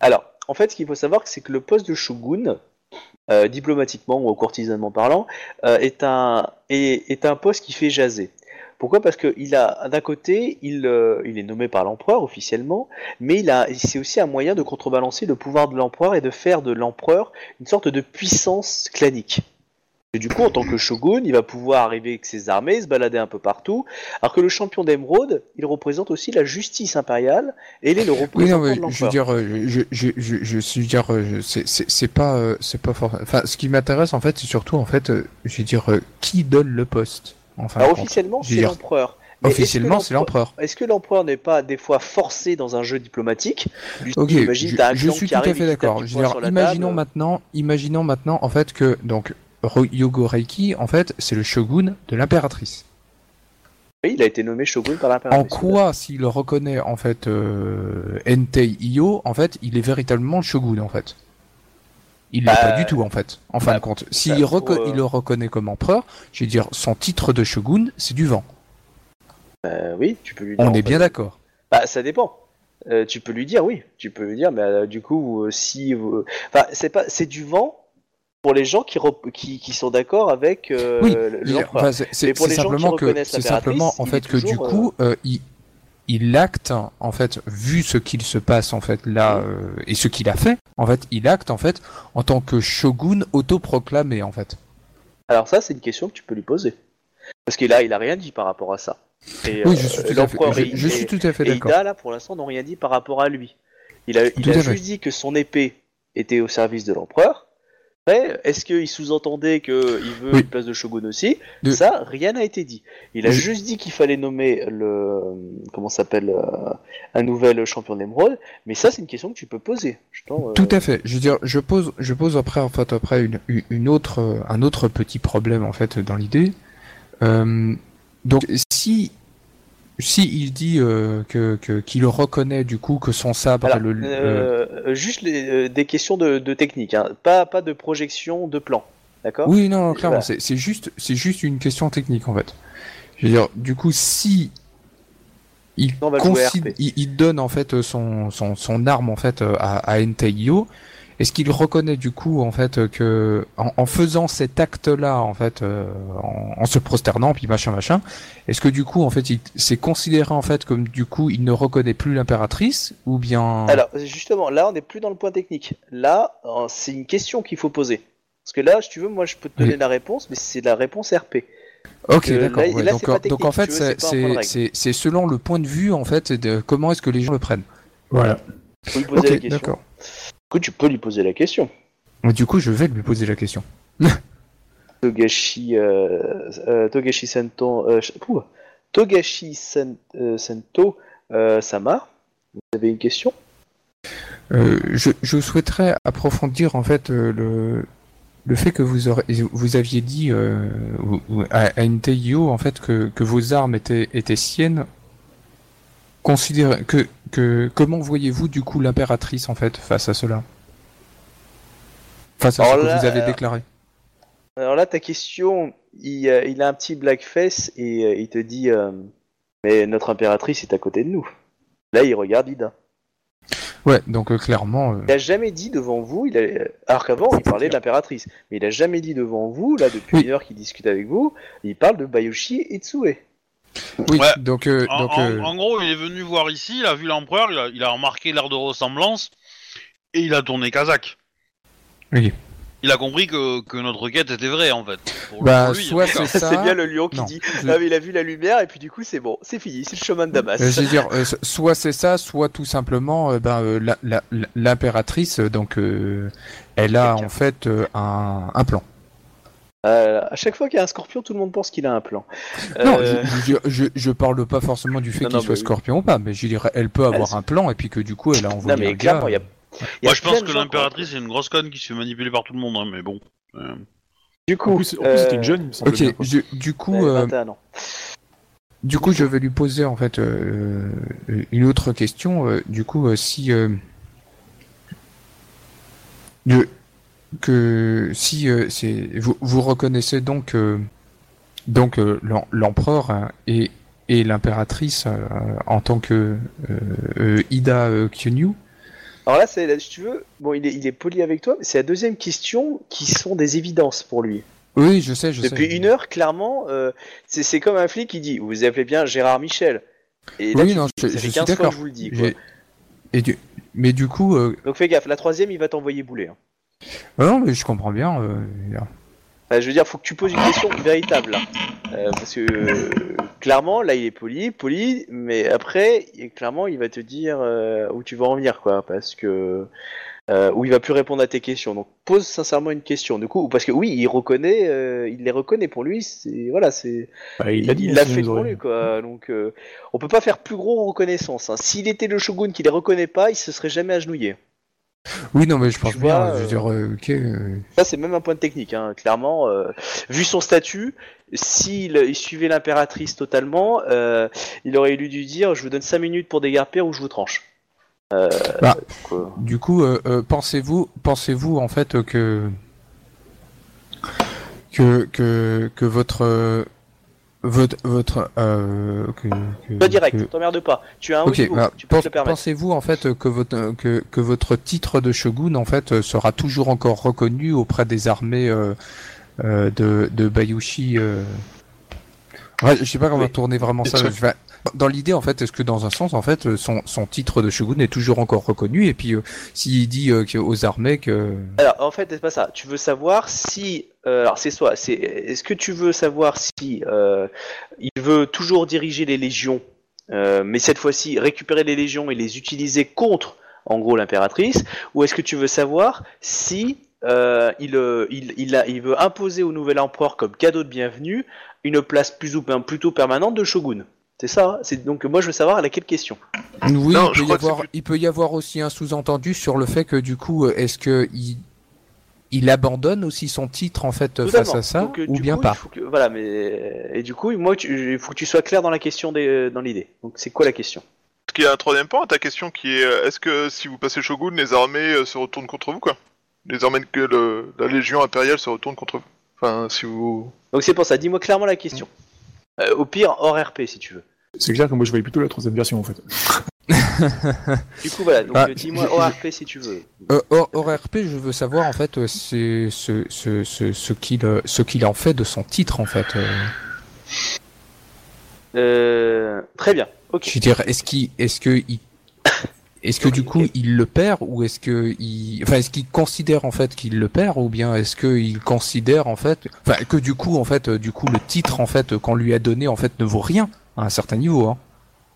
Alors, en fait, ce qu'il faut savoir, c'est que le poste de shogun, euh, diplomatiquement ou courtisanement parlant, euh, est, un, est, un poste qui fait jaser. Pourquoi? Parce que il a d'un côté, il, euh, il est nommé par l'empereur officiellement, mais il a, c'est aussi un moyen de contrebalancer le pouvoir de l'empereur et de faire de l'empereur une sorte de puissance clanique. Et du coup, en tant que shogun, il va pouvoir arriver avec ses armées, se balader un peu partout, alors que le champion d'émeraude, il représente aussi la justice impériale et il est le Oui, non, mais de je veux dire, euh, je, je, je, veux dire, euh, c'est- pas, euh, c'est pas fort. Enfin, ce qui m'intéresse en fait, c'est surtout en fait, je veux dire, qui donne le poste. Enfin, Alors officiellement, c'est l'empereur. Mais est-ce que officiellement, c'est l'empereur. Est-ce que l'empereur n'est pas des fois forcé dans un jeu diplomatique? Ok, je, suis tout à fait d'accord. imaginons table. maintenant, imaginons maintenant en fait que donc Yogo Reiki, en fait, c'est le shogun de l'impératrice. Oui, il a été nommé shogun par En l'impératrice. quoi, s'il reconnaît en fait euh, Entei Iyo, en fait, il est véritablement le shogun en fait? Il l'est Bah, pas du tout en fait. En fin bah, de compte, bah, s'il reco- euh, le reconnaît comme empereur, je veux dire, son titre de shogun, c'est du vent. Euh, oui, tu peux lui dire. On est bien d'accord. Bah, ça dépend. Euh, tu peux lui dire oui. Tu peux lui dire, mais euh, du coup, euh, si, euh, enfin, c'est pas, c'est du vent pour les gens qui rep- qui, qui sont d'accord avec euh, Oui, l'empereur. enfin, c'est- simplement que c'est simplement en fait que du coup euh, il il acte en fait vu ce qu'il se passe en fait là euh, et ce qu'il a fait en fait il acte en fait en tant que shogun autoproclamé en fait. Alors ça, c'est une question que tu peux lui poser. Parce que là, il a rien dit par rapport à ça. Et, Oui, euh, je suis tout à fait, je, et- je suis et- tout à fait Et d'accord. Ida, là, pour l'instant, n'ont rien dit par rapport à lui. Il a, il a fait. juste dit que son épée était au service de l'empereur. Après, est-ce qu'il sous-entendait qu'il veut Oui. une place de shogun aussi De- Ça, rien n'a été dit. Il a Je- juste dit qu'il fallait nommer le... Comment s'appelle euh, Un nouvel champion d'émeraude. Mais ça, c'est une question que tu peux poser. Je euh, Tout à fait. Je veux dire, je pose, je pose après, en fait, après une, une autre, un autre petit problème en fait dans l'idée. Euh, donc, si, si il dit euh, que qu'il reconnaît du coup que son sabre, Alors, le, euh, euh, juste les- euh, des questions de, de technique, hein. pas, pas de projection de plan. D'accord? Oui, non, non, clairement, Voilà. c'est c'est juste, c'est juste une question technique en fait. Je veux dire, du coup, si il, donne en fait son, son, son arme en fait à, à Entei-Yo, est-ce qu'il reconnaît du coup en fait que en, en faisant cet acte-là en fait euh, en, en se prosternant puis machin machin, est-ce que du coup en fait il c'est considéré en fait comme du coup il ne reconnaît plus l'impératrice ou bien Alors, justement, là, on n'est plus dans le point technique. Là, euh, c'est une question qu'il faut poser. Parce que là, si tu veux, moi, je peux te donner Oui. la réponse, mais c'est la réponse RP. Ok, d'accord. ouais, donc, en fait, c'est selon le point de vue en fait de comment est-ce que les gens le prennent. Voilà. faut lui poser Ok, la question. Coup, tu peux lui poser la question. Du coup, je vais lui poser la question. Togashi, euh, euh, Togashi Sento, euh. Togashi Sen- Sento Sama, vous avez une question? Euh, je, je souhaiterais approfondir en fait le le fait que vous aurez, vous aviez dit à, à une TIO en fait que, que vos armes étaient étaient siennes. Considérez que que comment voyez-vous du coup l'impératrice en fait face à cela? Face à Alors ce que vous avez euh, déclaré. Alors là, ta question, il, euh, il a un petit blackface et euh, il te dit euh, Mais notre impératrice est à côté de nous. Là, il regarde Ida. Ouais, donc clairement. Il a jamais dit devant vous, il a... alors qu'avant, il parlait de l'impératrice, mais il a jamais dit devant vous, là, depuis Oui. une heure qu'il discute avec vous, il parle de Bayoshi Itsue. Oui, Ouais. donc euh, En, donc en- euh, en gros, il est venu voir ici, il a vu l'empereur, il a, il a remarqué l'air de ressemblance et il a tourné Kazakh. oui. Il a compris que, que notre quête était vraie en fait. Pour, Bah, lui, soit c'est ça. C'est bien le lion qui Non, dit je- Ah, mais il a vu la lumière, et puis du coup, c'est bon, c'est fini, c'est le chemin de Damas. Euh, je veux dire, euh, so- soit c'est ça, soit tout simplement, euh, ben, euh, la- la- la- l'impératrice, donc, euh, elle a en fait euh, un, un plan. Euh, à chaque fois qu'il y a un scorpion, tout le monde pense qu'il a un plan. Non, Euh, je, je, je, je parle pas forcément du fait qu'il soit oui. scorpion ou pas, mais je dirais, elle peut avoir un plan et puis que du coup, elle a envoyé Non, mais un gars. y a- il y a Moi, je pense que l'impératrice est une grosse conne qui se fait manipuler par tout le monde, hein, mais bon. Euh, Du coup, En plus, euh, c'était une jeune, il me semble. Ok, bien, quoi. je- du coup, ouais, euh, 21 ans. du coup, je vais lui poser en fait euh, une autre question. euh, du coup, euh, si euh, de- que si euh, c'est vous, vous reconnaissez donc euh, donc euh, l'em- l'empereur hein, et et l'impératrice en tant que Ida Kyunyu. Alors là, c'est, si tu veux, bon, il est, il est poli avec toi, mais c'est la deuxième question qui sont des évidences pour lui. Oui, je sais, je sais. Depuis une heure, clairement, c'est, comme un flic qui dit Vous vous appelez bien Gérard Michel. Et là, Oui, tu non, je- ça je fait suis 15 fois que je vous le dis. quoi. Et du... Mais du coup. Donc fais gaffe, la troisième, il va t'envoyer bouler. hein. Ah non, mais je comprends bien. euh, Enfin, je veux dire, faut que tu poses une question véritable là. Euh, parce que euh, clairement, là, il est poli, poli, mais après, il- clairement, il va te dire euh, où tu vas en venir, quoi, parce que euh, où il va plus répondre à tes questions. Donc, pose sincèrement une question. Du coup, parce que oui, il reconnaît, euh, il les reconnaît pour lui. C'est voilà, c'est Bah, il l'a dit, il l'a sinon fait pour lui, quoi. Donc, euh, on peut pas faire plus gros reconnaissance. hein. S'il était le shogun qui les reconnaît pas, il se serait jamais agenouillé. Oui, non, mais je pense Tu bien. vois, je veux euh, dire, euh, ok. euh, Ça, c'est même un point de technique, hein. clairement. euh, vu son statut, s'il il suivait l'impératrice totalement, euh, il aurait dû dire Je vous donne 5 minutes pour dégarpir ou je vous tranche. Euh, Bah. Du coup, euh, euh, pensez-vous, pensez-vous en fait que que que que votre euh, votre votre euh, que, que- Pas direct, que- t'emmerdes pas. Tu as un haut Ok, niveau, bah, tu peux te le permettre. pensez-vous en fait que votre que, que votre titre de shogun en fait sera toujours encore reconnu auprès des armées euh, euh, de de Bayushi euh... ouais, je sais pas comment Oui. tourner vraiment ça. Je vais- Dans l'idée en fait, est-ce que dans un sens en fait son, son titre de shogun est toujours encore reconnu et puis euh, s'il dit euh, aux armées que Alors, en fait, c'est pas ça. Tu veux savoir si. euh, alors, c'est soit. C'est. Est-ce que tu veux savoir si euh, il veut toujours diriger les légions, euh, mais cette fois-ci récupérer les légions et les utiliser contre, en gros, l'impératrice, ou est-ce que tu veux savoir si euh, il, euh, il, il, il veut imposer au nouvel empereur comme cadeau de bienvenue une place plus ou bien plutôt permanente de shogun? C'est ça. hein c'est donc moi je veux savoir à laquelle question. Oui, Non, il, je peut y crois que c'est avoir, plus- il peut y avoir aussi un sous-entendu sur le fait que du coup, est-ce que il, il abandonne aussi son titre en fait face à ça Donc, euh, ou bien coup, pas que- Voilà, mais et du coup, moi, tu- il faut que tu sois clair dans la question des, dans l'idée. Donc, c'est quoi la question? Parce qu'il y a un troisième point à ta question qui est est-ce que si vous passez Shogun, les armées euh, se retournent contre vous, quoi? Les armées que le- la Légion impériale se retourne contre vous? Enfin, si vous. Donc, c'est pour ça. Dis-moi clairement la question. Euh, au pire, hors RP, si tu veux. C'est clair que moi je voyais plutôt la troisième version en fait. Du coup, voilà, donc Ah, euh, dis-moi je- ORP si tu veux. Euh, hors, hors RP, je veux savoir en fait, euh, c'est ce, ce, ce, ce qu'il ce qu'il en fait de son titre en fait. très bien, ok. Je veux dire, est-ce qu'il, est-ce que il, est-ce que du coup il le perd ou est-ce que il, enfin est-ce qu'il considère en fait qu'il le perd ou bien est-ce qu'il considère en fait, enfin que du coup en fait, euh, du coup le titre en fait qu'on lui a donné en fait ne vaut rien à un certain niveau. Hein.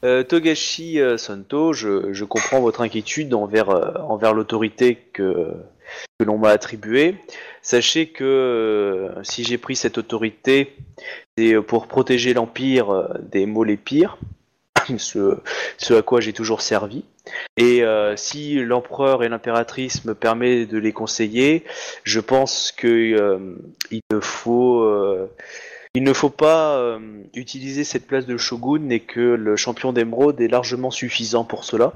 Euh, Togashi euh, Santo, je, je comprends votre inquiétude envers, euh, envers l'autorité que, que l'on m'a attribuée. Sachez que si j'ai pris cette autorité, c'est pour protéger l'Empire des maux les pires, ce, à quoi j'ai toujours servi. Et euh, si l'empereur et l'impératrice me permettent de les conseiller, je pense que euh, ne faut euh, il ne faut pas utiliser cette place de shogun et que le champion d'émeraude est largement suffisant pour cela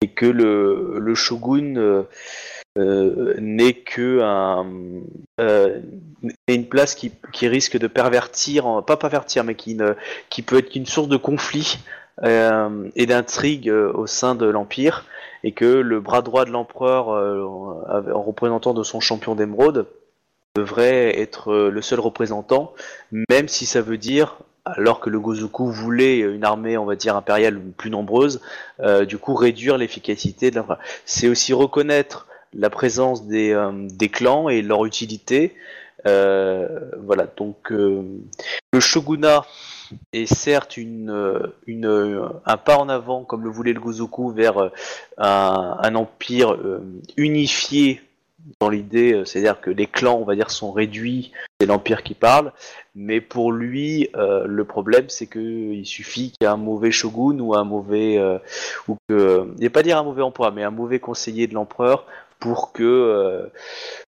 et que le, shogun n'est que une place qui, risque de pervertir, pas pervertir, mais qui, qui peut être une source de conflit et d'intrigue euh, au sein de l'empire et que le bras droit de l'empereur euh, en représentant de son champion d'émeraude devrait être euh, le seul représentant même si ça veut dire, alors que le Gozoku voulait une armée, on va dire, impériale plus nombreuse, euh, du coup réduire l'efficacité de la... C'est aussi reconnaître la présence des, euh, clans et leur utilité. Euh, voilà, donc euh, le shogunat est certes une, euh, une, euh, un pas en avant, comme le voulait le Gozoku, vers euh, un, empire unifié dans l'idée, c'est-à-dire que les clans, on va dire, sont réduits, c'est l'empire qui parle, mais pour lui, le problème, c'est que il suffit qu'il y ait un mauvais shogun ou un mauvais, ou que, ne pas dire un mauvais empereur, mais un mauvais conseiller de l'empereur pour que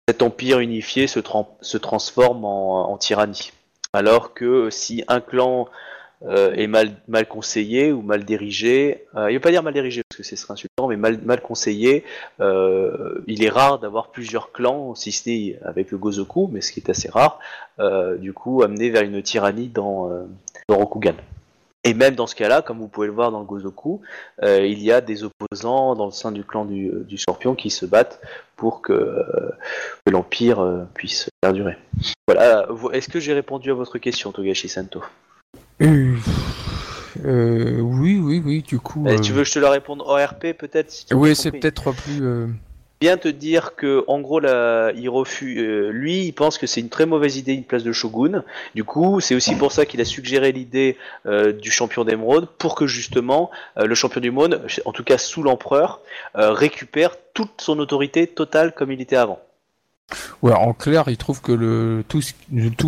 cet empire unifié se, tran- se transforme en tyrannie. Alors que si un clan euh, est mal, mal conseillé ou mal dirigé, euh, il ne veut pas dire mal dirigé parce que ce serait insultant, mais mal, mal conseillé, euh, il est rare d'avoir plusieurs clans, si ce n'est avec le Gozoku, mais ce qui est assez rare, euh, du coup amené vers une tyrannie dans, euh, dans Rokugan. Et même dans ce cas-là, comme vous pouvez le voir dans le Gozoku, euh, il y a des opposants dans le sein du clan du, du Scorpion qui se battent pour que, euh, que l'Empire euh, puisse perdurer. Voilà, est-ce que j'ai répondu à votre question, Togashi Santo? Euh, euh, oui, oui, oui. Du coup. Eh, euh, Tu veux que je te la réponde ORP peut-être si Oui, c'est peut-être plus. Bien te dire que en gros là, il refuse euh, lui il pense que c'est une très mauvaise idée une place de shogun du coup c'est aussi pour ça qu'il a suggéré l'idée euh, du champion d'émeraude pour que justement euh, le champion du monde en tout cas sous l'empereur euh, récupère toute son autorité totale comme il était avant Ouais, en clair, il trouve que le tout,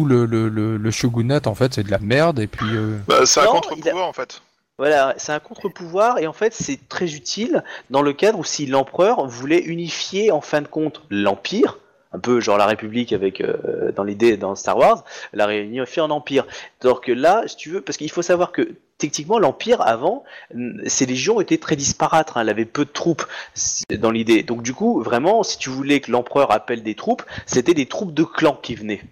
le, le, le, le shogunat en fait c'est de la merde et puis. euh, Bah, c'est un contre-pouvoir en fait. Voilà, c'est un contre-pouvoir et en fait c'est très utile dans le cadre où si l'empereur voulait unifier en fin de compte l'empire, un peu genre la République avec euh, dans l'idée dans Star Wars, la réunifier en empire. Que là, si tu veux, parce qu'il faut savoir que techniquement l'empire avant, ses légions étaient très disparates, hein, elle avait peu de troupes dans l'idée. Donc du coup, vraiment, si tu voulais que l'empereur appelle des troupes, c'était des troupes de clans qui venaient.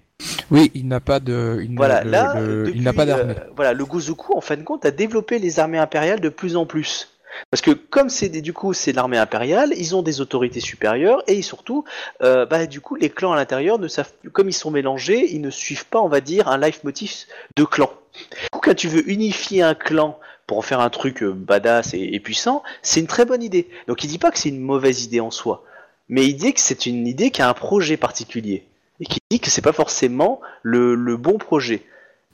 Oui, il n'a pas de. Il Voilà, le- là, le- depuis, il n'a pas d'armée. euh, voilà, le Gozoku, en fin de compte, a développé les armées impériales de plus en plus. Parce que comme c'est du coup c'est l'armée impériale, ils ont des autorités supérieures et surtout, euh, bah du coup les clans à l'intérieur ne savent plus, comme ils sont mélangés, ils ne suivent pas, on va dire, un life motif de clan. Du coup, quand tu veux unifier un clan pour en faire un truc euh, badass et, et puissant, c'est une très bonne idée. Donc il dit pas que c'est une mauvaise idée en soi, mais il dit que c'est une idée qui a un projet particulier et qui dit que c'est pas forcément le, le bon projet.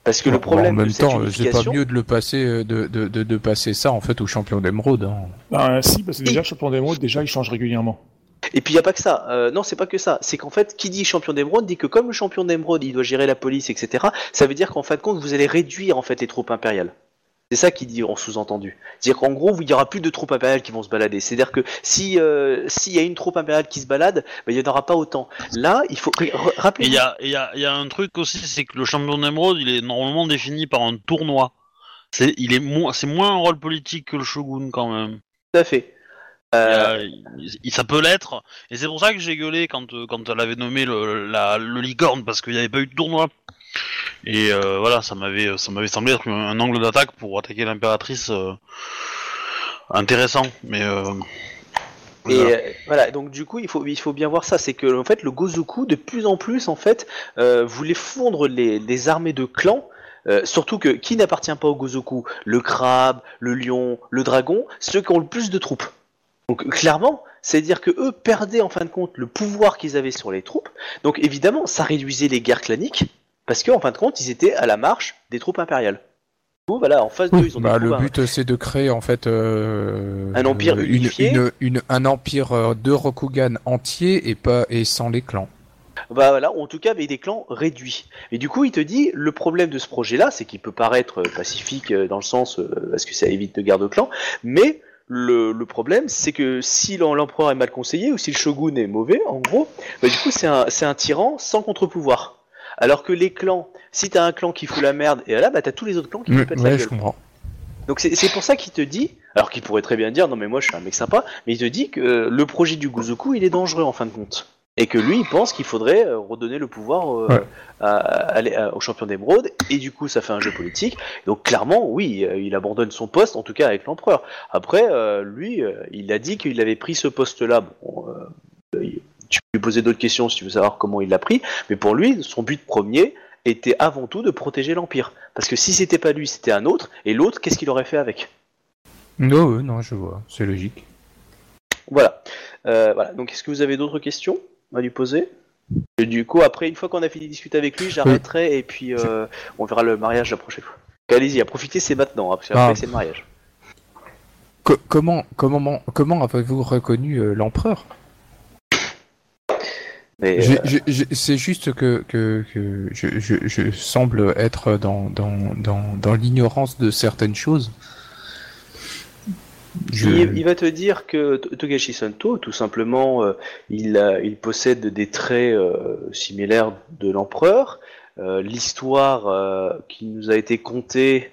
Parce que le Bon, problème en même de cette temps, c'est pas mieux de le passer, euh, de, de, de, de passer ça en fait au champion d'émeraude. Hein. Ben, si, parce que déjà, le champion d'émeraude, déjà, il change régulièrement. Et puis il n'y a pas que ça. Euh, non, c'est pas que ça. C'est qu'en fait, qui dit champion d'émeraude dit que comme le champion d'émeraude, il doit gérer la police, etc. Ça veut dire qu'en fin de compte, vous allez réduire en fait les troupes impériales. C'est ça qu'il dit en sous-entendu. C'est-à-dire qu'en gros, il n'y aura plus de troupes impériales qui vont se balader. C'est-à-dire que si euh, s'il y a une troupe impériale qui se balade, ben, il n'y en aura pas autant. Là, il faut rappeler. il y a, et y a- y a un truc aussi, c'est que le champion d'émeraude, il est normalement défini par un tournoi. C'est, il est moins, c'est moins un rôle politique que le shogun quand même. Tout à fait. Euh, a- ça peut l'être, et c'est pour ça que j'ai gueulé quand, quand elle avait nommé le, la, le licorne parce qu'il n'y avait pas eu de tournoi. Et euh, voilà, ça m'avait, ça m'avait semblé être un, angle d'attaque pour attaquer l'impératrice euh, intéressant, mais euh, Et voilà. voilà, donc du coup, il faut, il faut bien voir ça, c'est que en fait, le Gozoku, de plus en plus, en fait, voulait fondre les, les armées de clans. euh, surtout que qui n'appartient pas au Gozoku Le crabe, le lion, le dragon, ceux qui ont le plus de troupes. Donc clairement, c'est-à-dire que eux perdaient en fin de compte le pouvoir qu'ils avaient sur les troupes. Donc évidemment, ça réduisait les guerres claniques parce qu'en fin de compte, ils étaient à la marche des troupes impériales. Du coup, voilà, en face d'eux, ils ont des Bah, le à- but, c'est de créer en fait euh, Un empire une, unifié. une- une- un empire euh, de Rokugan entier et pas et sans les clans. Bah voilà, ou en tout cas avec des clans réduits. Et du coup, il te dit, le problème de ce projet-là, c'est qu'il peut paraître euh, pacifique dans le sens parce que ça évite de guerre de clans, mais le, le problème, c'est que si l'em- l'empereur est mal conseillé ou si le shogun est mauvais, en gros, bah du coup, c'est un, c'est un tyran sans contre-pouvoir. Alors que les clans, si t'as un clan qui fout la merde, et là, bah t'as tous les autres clans qui te Mm, pètent la gueule. je comprends. Donc c'est pour ça qu'il te dit, alors qu'il pourrait très bien dire non mais moi je suis un mec sympa, mais il te dit que euh, le projet du Gozoku il est dangereux en fin de compte. Et que lui il pense qu'il faudrait euh, redonner le pouvoir euh, Ouais. à- à- à- au champion d'émeraude, et du coup ça fait un jeu politique. Donc clairement oui, il abandonne son poste, en tout cas avec l'empereur. Après lui, il a dit qu'il avait pris ce poste-là. Bon, tu peux lui poser d'autres questions si tu veux savoir comment il l'a pris, mais pour lui son but premier était avant tout de protéger l'empire. Parce que si c'était pas lui, c'était un autre, et l'autre, qu'est-ce qu'il aurait fait avec? Non, euh, non, je vois, c'est logique. Voilà. Euh, voilà. Donc, est-ce que vous avez d'autres questions à lui poser? Et du coup, après, une fois qu'on a fini de discuter avec lui, j'arrêterai et puis euh, on verra le mariage la prochaine fois. Allez-y, à profiter, c'est maintenant, hein, parce qu'après, Ah. c'est le mariage. Co- comment comment comment avez-vous reconnu euh, l'empereur Mais, J'ai- euh, j'ai- j'ai- C'est juste que, que, que je, je, je semble être dans, dans, dans, dans l'ignorance de certaines choses. Je- il, il va te dire que Togashi Santo, tout simplement, euh, il, a- il possède des traits euh, similaires de l'empereur. Euh, L'histoire euh, qui nous a été contée,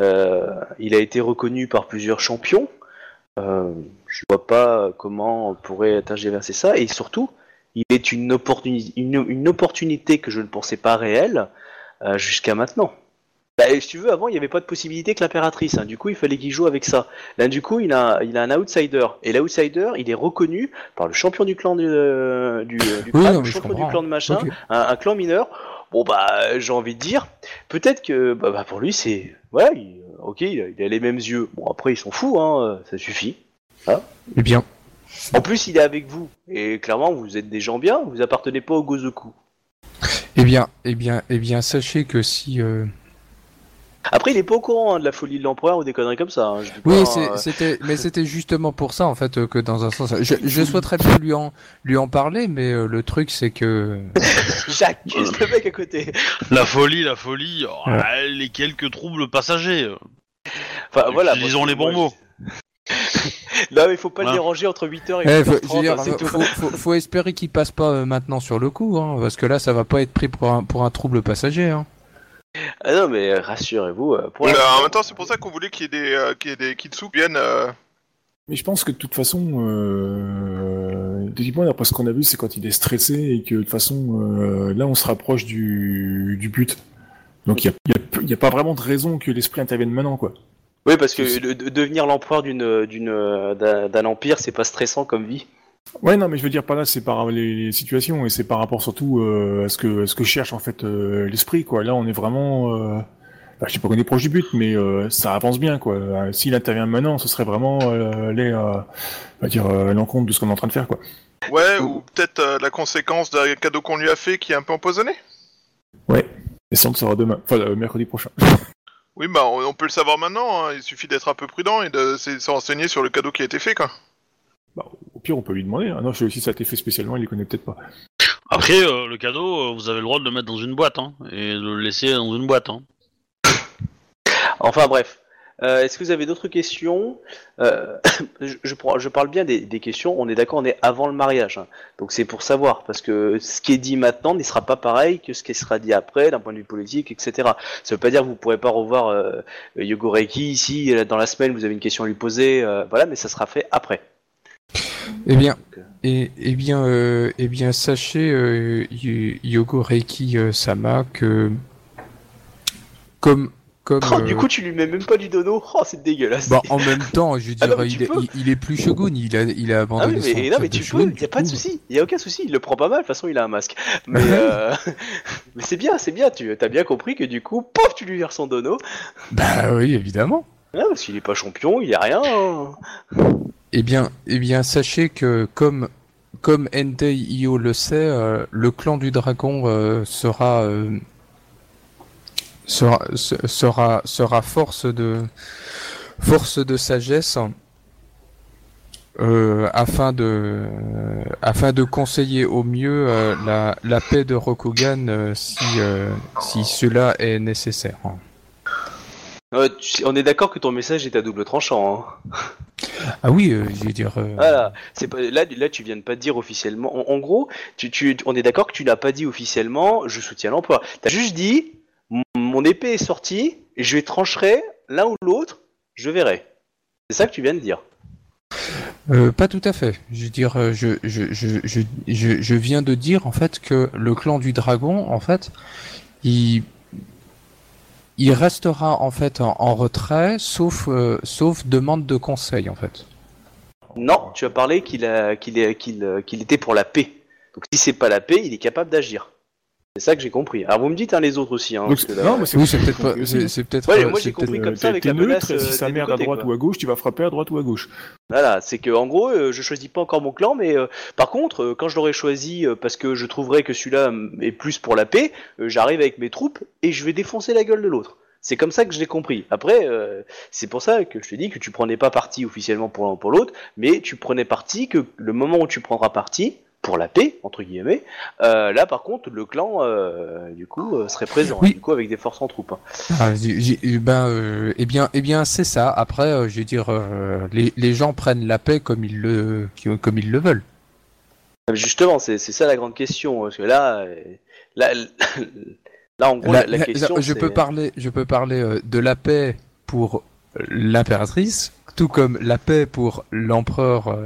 euh, il a été reconnu par plusieurs champions. Euh, je vois pas comment on pourrait tergiverser ça. Et surtout, il est une, opportuni- une, une opportunité que je ne pensais pas réelle euh, jusqu'à maintenant. Bah, si tu veux, avant, il n'y avait pas de possibilité que l'impératrice. hein. Du coup, il fallait qu'il joue avec ça. Là, du coup, il a, il a un outsider. Et l'outsider, il est reconnu par le champion du clan du, euh, du, euh, du Oui, clan, non, champion du clan de machin, un, un clan mineur. Bon, bah, j'ai envie de dire, peut-être que bah, bah, pour lui, c'est. Voilà, il- ok, il a, il a les mêmes yeux. Bon, après, ils sont fous, hein, ça suffit. Eh bien, En plus, il est avec vous. Et clairement, vous êtes des gens bien, vous appartenez pas au Gozoku. eh bien, eh bien, eh bien, sachez que si. euh, Après, il est pas au courant hein, de la folie de l'empereur ou des conneries comme ça. hein. Je Oui, euh, c'était, mais c'était justement pour ça en fait euh, que dans un sens, je, je souhaiterais bien lui en lui en parler, mais euh, le truc c'est que Jacques, le mec à côté. La folie, la folie, oh, Ouais. les quelques troubles passagers. Enfin, voilà. Moi, les bons mots. Non, mais faut pas le Voilà. déranger entre 8h et Eh, 8h30. faut, je veux dire, c'est tout. faut, faut, faut espérer qu'il passe pas euh, maintenant sur le coup, hein, parce que là, ça va pas être pris pour un, pour un trouble passager. Hein. Ah non, mais euh, rassurez-vous. euh, Pour en même temps, c'est pour ça qu'on voulait qu'il y ait des, euh, qu'il y ait des Kitsu qui viennent. euh, Mais je pense que de toute façon, euh, d'après ce qu'on a vu, c'est quand il est stressé et que de toute façon, euh, là, on se rapproche du, du but. Donc il n'y a, il y a- il y a pas vraiment de raison que l'esprit intervienne maintenant, quoi. Oui, parce que c'est- de- de- devenir l'empereur d'une, d'une, euh, d'un, d'un empire, c'est pas stressant comme vie. Ouais, non, mais je veux dire par là, c'est par les, les situations et c'est par rapport surtout euh, à ce que à ce que cherche en fait euh, l'esprit, quoi. Là, on est vraiment, euh, bah, je sais pas qu'on est proche du but, mais euh, ça avance bien, quoi. S'il intervient maintenant, ce serait vraiment euh, aller, euh, on va dire, euh, à l'encontre de ce qu'on est en train de faire, quoi. Ouais, ou peut-être euh, la conséquence d'un cadeau qu'on lui a fait qui est un peu empoisonné. Et ça, on le saura demain, enfin euh, mercredi prochain. Oui, bah on, on peut le savoir maintenant. hein. Il suffit d'être un peu prudent et de se se renseigner sur le cadeau qui a été fait, quoi. Bah, au pire, on peut lui demander. hein. Non, je- si ça a été fait spécialement, il les connaît peut-être pas. Après, euh, le cadeau, euh, vous avez le droit de le mettre dans une boîte, hein, et de le laisser dans une boîte. Hein. Enfin bref. Euh, est-ce que vous avez d'autres questions Euh, je, parle bien des, des questions, on est d'accord, on est avant le mariage. hein. Donc c'est pour savoir, parce que ce qui est dit maintenant ne sera pas pareil que ce qui sera dit après, d'un point de vue politique, etc. Ça veut pas dire que vous pourrez pas revoir euh, Yogo Reiki ici, euh, dans la semaine, vous avez une question à lui poser, voilà, mais ça sera fait après. Eh bien, eh bien, eh bien, sachez, Y- Yogo Reiki euh, Sama, que comme comme. Oh, euh, du coup, tu lui mets même pas du dono. Oh, c'est dégueulasse. Bah, en même temps, je Ah non, dirais, mais tu il, est- il, il plus shogun, il a, il a Ah abandonné oui, son non, mais tu peux, shogun, y a pas de souci, y a aucun souci, il le prend pas mal, de toute façon il a un masque. Mais, euh, mais c'est bien, c'est bien, tu as bien compris que du coup, pof, tu lui vires son dono. Bah oui, évidemment. Ah, parce qu'il est pas champion, il est rien. hein. Eh bien, eh bien, sachez que comme comme Entei Io le sait, euh, le clan du dragon euh, sera, euh, sera se- sera sera force de force de sagesse euh, afin de afin de conseiller au mieux euh, la, la paix de Rokugan euh, si euh, si cela est nécessaire. Euh, tu- on est d'accord que ton message est à double tranchant. Hein. Ah oui, euh, je veux dire. euh, Voilà, c'est pas là, là tu viens de pas dire officiellement. En, en gros, tu, tu, on est d'accord que tu n'as pas dit officiellement, je soutiens l'emploi. T'as juste dit, mon, épée est sortie, et je vais trancherai l'un ou l'autre, je verrai. C'est ça que tu viens de dire. Euh, pas tout à fait. Je veux dire, euh, je, je, je, je, je, je viens de dire en fait que le clan du dragon, en fait, il, il restera en fait en, en retrait, sauf, euh, sauf demande de conseil en fait. Non, tu as parlé qu'il a, qu'il qu'il était pour la paix. Donc si c'est pas la paix, il est capable d'agir. C'est ça que j'ai compris. Alors vous me dites hein, les autres aussi. Hein, Donc, parce que là- non, mais c'est Oui, c'est peut-être pas, c'est peut-être. Ouais, euh, moi, j'ai compris peut-être- comme ça T'es- avec t'es la menace, neutre, euh, si sa des mère deux à droite quoi. ou à gauche, tu vas frapper à droite ou à gauche. Voilà, c'est que en gros, euh, je choisis pas encore mon clan, mais euh, par contre, euh, quand je l'aurais choisi euh, parce que je trouverais que celui-là hum, est plus pour la paix, euh, j'arrive avec mes troupes et je vais défoncer la gueule de l'autre. C'est comme ça que je l'ai compris. Après, euh, c'est pour ça que je te dis que tu prenais pas parti officiellement pour l'un ou pour l'autre, mais tu prenais parti que le moment où tu prendras parti pour la paix entre guillemets, euh, là par contre le clan euh, du coup euh, serait présent, Oui. du coup avec des forces en troupes. hein. Ah, j'ai- ben, eh bien, eh bien, c'est ça. Après, je veux dire, les, les gens prennent la paix comme ils le, comme ils le veulent. Justement, c'est ça la grande question, parce que là, là, là en gros La- la, la la- question, je peux parler, je peux parler de la paix pour l'impératrice, tout comme la paix pour l'empereur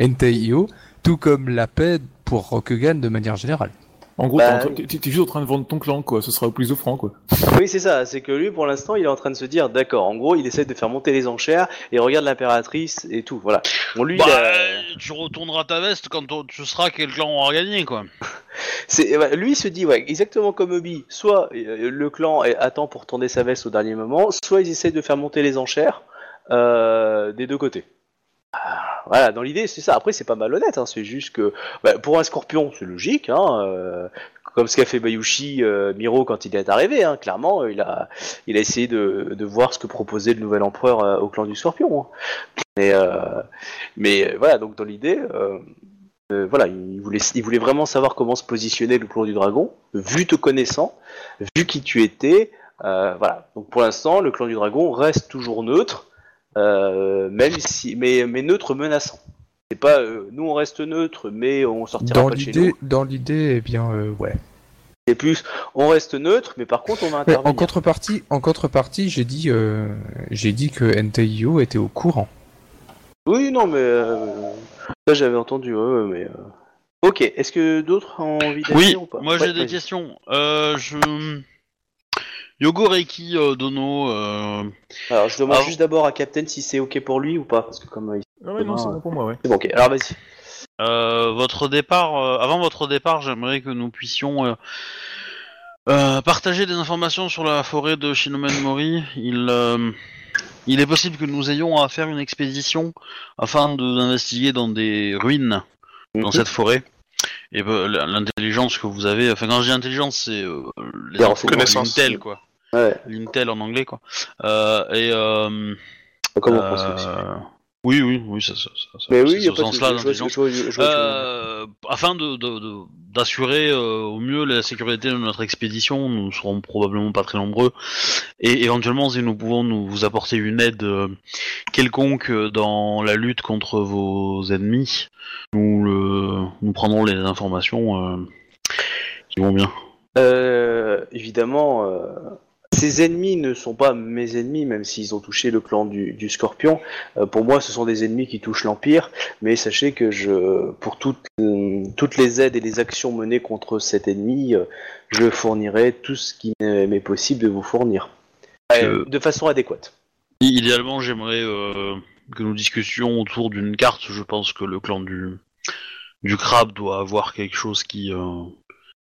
Entei-Io, tout comme la paix pour Rokugan de manière générale. En gros, Bah, t'es juste en train de vendre ton clan, quoi. Ce sera au plus offrant, quoi. Oui, c'est ça. C'est que lui, pour l'instant, il est en train de se dire, d'accord. En gros, il essaie de faire monter les enchères et regarde l'impératrice et tout. Voilà. Bon, lui, Bah, il a- euh, tu retourneras ta veste quand tu seras quel clan aura gagné, quoi. ouais, lui il se dit, ouais, exactement comme Obi. Soit euh, le clan est- attend pour tourner sa veste au dernier moment, soit ils essaient de faire monter les enchères euh, des deux côtés. Voilà, dans l'idée, c'est ça. Après, c'est pas malhonnête. Hein, c'est juste que bah, pour un scorpion, c'est logique. Hein, euh, comme ce qu'a fait Bayushi euh, Miro quand il est arrivé. Hein, clairement, il a, il a essayé de, voir ce que proposait le nouvel empereur euh, au clan du scorpion. Mais, euh, euh, voilà, donc dans l'idée, euh, euh, voilà, il voulait, il voulait vraiment savoir comment se positionner le clan du dragon, vu te connaissant, vu qui tu étais. euh, voilà. Donc pour l'instant, le clan du dragon reste toujours neutre, euh, même si, mais, mais neutre menaçant. C'est pas, euh, nous on reste neutre, mais on sortira Dans pas de chez l'idée, nous. dans l'idée, eh bien, euh, ouais. C'est plus, on reste neutre, mais par contre on va intervenir. en contrepartie, en contrepartie, j'ai dit, euh, j'ai dit que Entei-Io était au courant. Oui, non, mais euh, ça j'avais entendu, mais. euh, Ok, est-ce que d'autres ont envie d'agir Oui, ou pas? moi Ouais, j'ai des questions. Euh, je... Yogo Reiki euh, Dono, euh, Alors je demande Alors- juste d'abord à Captain si c'est ok pour lui ou pas, parce que comme euh, il- Ah ouais, non, c'est bon pour moi, ouais. c'est bon, ok. Alors vas-y. Euh, votre départ, euh, avant votre départ, j'aimerais que nous puissions euh, euh, partager des informations sur la forêt de Shinomen Mori. Il, euh, il est possible que nous ayons à faire une expédition afin de- d'investiguer dans des ruines dans Mhm. cette forêt. Et l'intelligence que vous avez, enfin quand je dis intelligence, c'est euh, les Les infos, renseignements. l'intel quoi, Ouais, l'intel en anglais quoi. Euh, et euh, comme on euh, pense aussi. oui, oui, oui, ça, ça, ça, ça- Mais oui, c'est il y a ce pas de sens-là d'intelligence. Euh, afin de de- de- d'assurer euh, au mieux la sécurité de notre expédition, nous serons probablement pas très nombreux, et éventuellement si nous pouvons nous vous apporter une aide euh, quelconque euh, dans la lutte contre vos ennemis, nous le nous prendrons les informations euh, qui vont bien. Euh, évidemment, ces ennemis ne sont pas mes ennemis, même s'ils ont touché le clan du, du Scorpion. Euh, pour moi, ce sont des ennemis qui touchent l'Empire. Mais sachez que je, pour toutes, euh, toutes les aides et les actions menées contre cet ennemi, euh, je fournirai tout ce qui m'est possible de vous fournir. Euh, de façon adéquate. I- Idéalement, j'aimerais euh, que nous discussions autour d'une carte. Je pense que le clan du du crabe doit avoir quelque chose qui euh,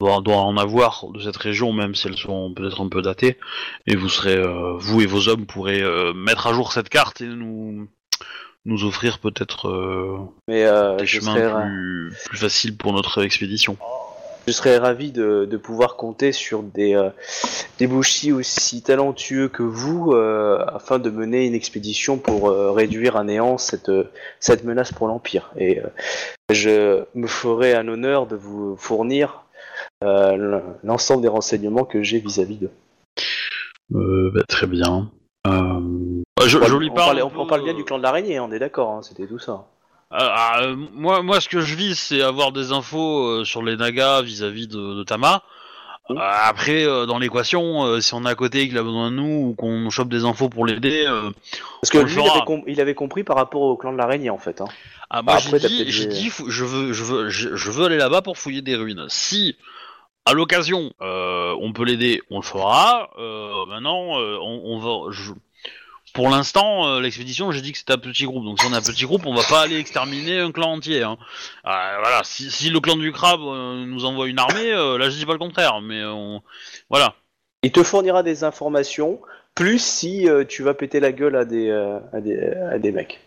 doit, doit en avoir de cette région, même si elles sont peut-être un peu datées. Et vous serez, euh, vous et vos hommes pourrez euh, mettre à jour cette carte et nous nous offrir peut-être euh, des chemins serais, plus, plus faciles pour notre expédition. je serais ravi de, de pouvoir compter sur des, euh, aussi talentueux que vous euh, afin de mener une expédition pour euh, réduire à néant cette, cette menace pour l'Empire. Et je me ferai un honneur de vous fournir l'ensemble des renseignements que j'ai vis-à-vis d'eux. Euh, bah, très bien. Euh, je, je lui on, parle. parlait- un on- peu, on parle bien euh, du clan de l'araignée, on est d'accord, hein, c'était tout ça. Ah, ah, euh, moi, moi, ce que je vise, c'est avoir des infos euh, sur les Nagas vis-à-vis de, de Tama. Euh, après, euh, dans l'équation, euh, si on est à côté et qu'il a besoin de nous ou qu'on chope des infos pour l'aider, euh, Parce que lui, il avait, com- il avait compris par rapport au clan de l'araignée en fait. Hein. ah, moi Bah, j'ai après, dit, j'ai je veux, je veux, je, je veux aller là-bas pour fouiller des ruines. Si à l'occasion euh, on peut l'aider, on le fera. Euh, maintenant, euh, on, va. Pour l'instant, l'expédition, j'ai dit que c'était un petit groupe. Donc si on est un petit groupe, on va pas aller exterminer un clan entier. Hein. Voilà. Si, le clan du crabe nous envoie une armée, là je dis pas le contraire, mais on... voilà. Il te fournira des informations, plus si tu vas péter la gueule à des, à des, à des mecs.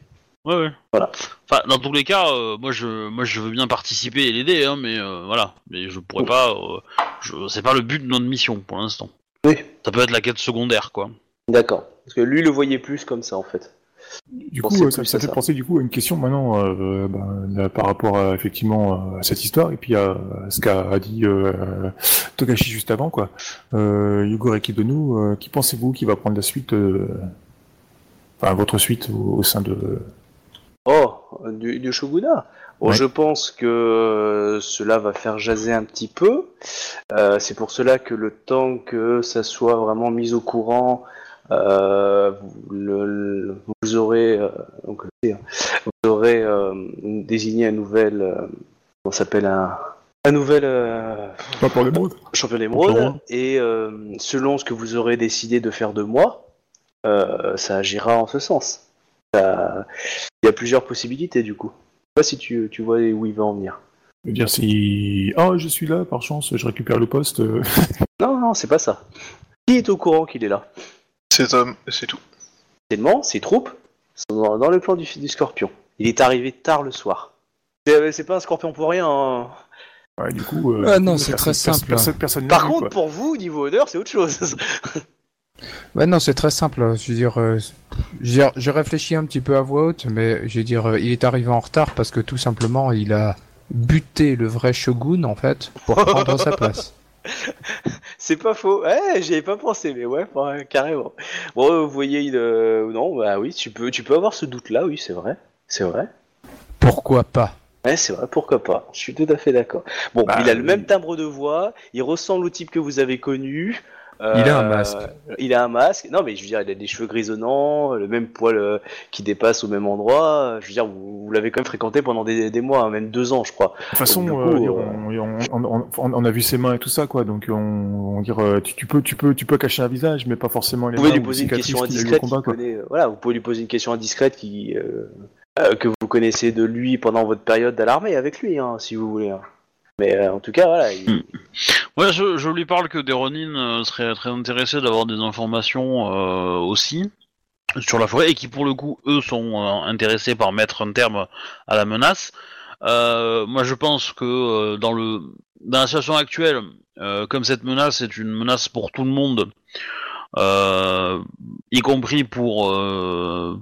Ouais, ouais. Voilà. Enfin, dans tous les cas, euh, moi je, moi je veux bien participer et l'aider, hein, mais euh, voilà. Mais je pourrais pas. euh, je... C'est pas le but de notre mission pour l'instant. Oui. Ça peut être la quête secondaire, quoi. D'accord. Parce que lui le voyait plus comme ça en fait. Du coup, euh, ça, plus ça ça, fait ça. penser du coup à une question maintenant euh, ben, là, par rapport à, effectivement à cette histoire et puis à, à ce qu'a dit euh, Togashi juste avant quoi. Euh, Yugo Rekidonou, euh, qui pensez-vous qui va prendre la suite, euh, enfin votre suite au, au sein de Oh, du, du shogunat. Ouais. Je pense que euh, cela va faire jaser un petit peu. Euh, c'est pour cela que le temps que ça soit vraiment mis au courant, euh, vous, le- le- vous aurez, donc, vous aurez euh, désigné un nouvel, ça s'appelle un, un nouvel champion d'émeraude. Et selon ce que vous aurez décidé de faire de moi, ça agira en ce sens. Il y a plusieurs possibilités du coup. Je sais pas si tu, tu vois où il va en venir. Je veux dire si ah je suis là par chance, je récupère le poste. euh, Non, non, c'est pas ça. Qui est au courant qu'il est là? Ces hommes, et c'est tout. Tellement, ses troupes sont dans, dans le clan du, du scorpion. Il est arrivé tard le soir. C'est c'est pas un scorpion pour rien. hein. ouais, du coup. euh, Ah non, c'est très simple. Personne, personne l'a Par contre, quoi. pour vous, niveau honneur, c'est autre chose. Ouais, non, c'est très simple. Je veux dire, euh, je réfléchis un petit peu à voix haute, mais je veux dire, euh, il est arrivé en retard parce que tout simplement, il a buté le vrai shogun en fait pour prendre sa place. C'est pas faux. Ouais, j'y avais pas pensé, mais ouais, carrément. Bon, euh, vous voyez, il, euh, non, bah oui, tu peux, tu peux avoir ce doute-là, oui, c'est vrai. C'est vrai. Pourquoi pas? Ouais, c'est vrai, pourquoi pas? Je suis tout à fait d'accord. Bon, Bah, il a le même timbre de voix, il ressemble au type que vous avez connu. Il a un euh, masque. Il a un masque. Non, mais je veux dire, il a des cheveux grisonnants, le même poil euh, qui dépasse au même endroit. Je veux dire, vous, vous l'avez quand même fréquenté pendant des, des mois, hein, même deux ans, je crois. De toute façon, coup, euh, euh, on, on- on- on- on a vu ses mains et tout ça, quoi. Donc, on, on dire, tu, tu peux, tu peux, tu peux cacher un visage, mais pas forcément les Vous pouvez mains lui poser une question indiscrète. combat, qu'il quoi. connaît, voilà, vous pouvez lui poser une question indiscrète qui, euh, euh, que vous connaissez de lui pendant votre période à l'armée avec lui, hein, si vous voulez. hein. Mais euh, en tout cas, voilà. il- Hmm. Je, lui parle que des Ronin euh, seraient très intéressés d'avoir des informations euh, aussi sur la forêt et qui pour le coup eux sont intéressés par mettre un terme à la menace. Moi je pense que dans le dans la situation actuelle, comme cette menace est une menace pour tout le monde, y compris pour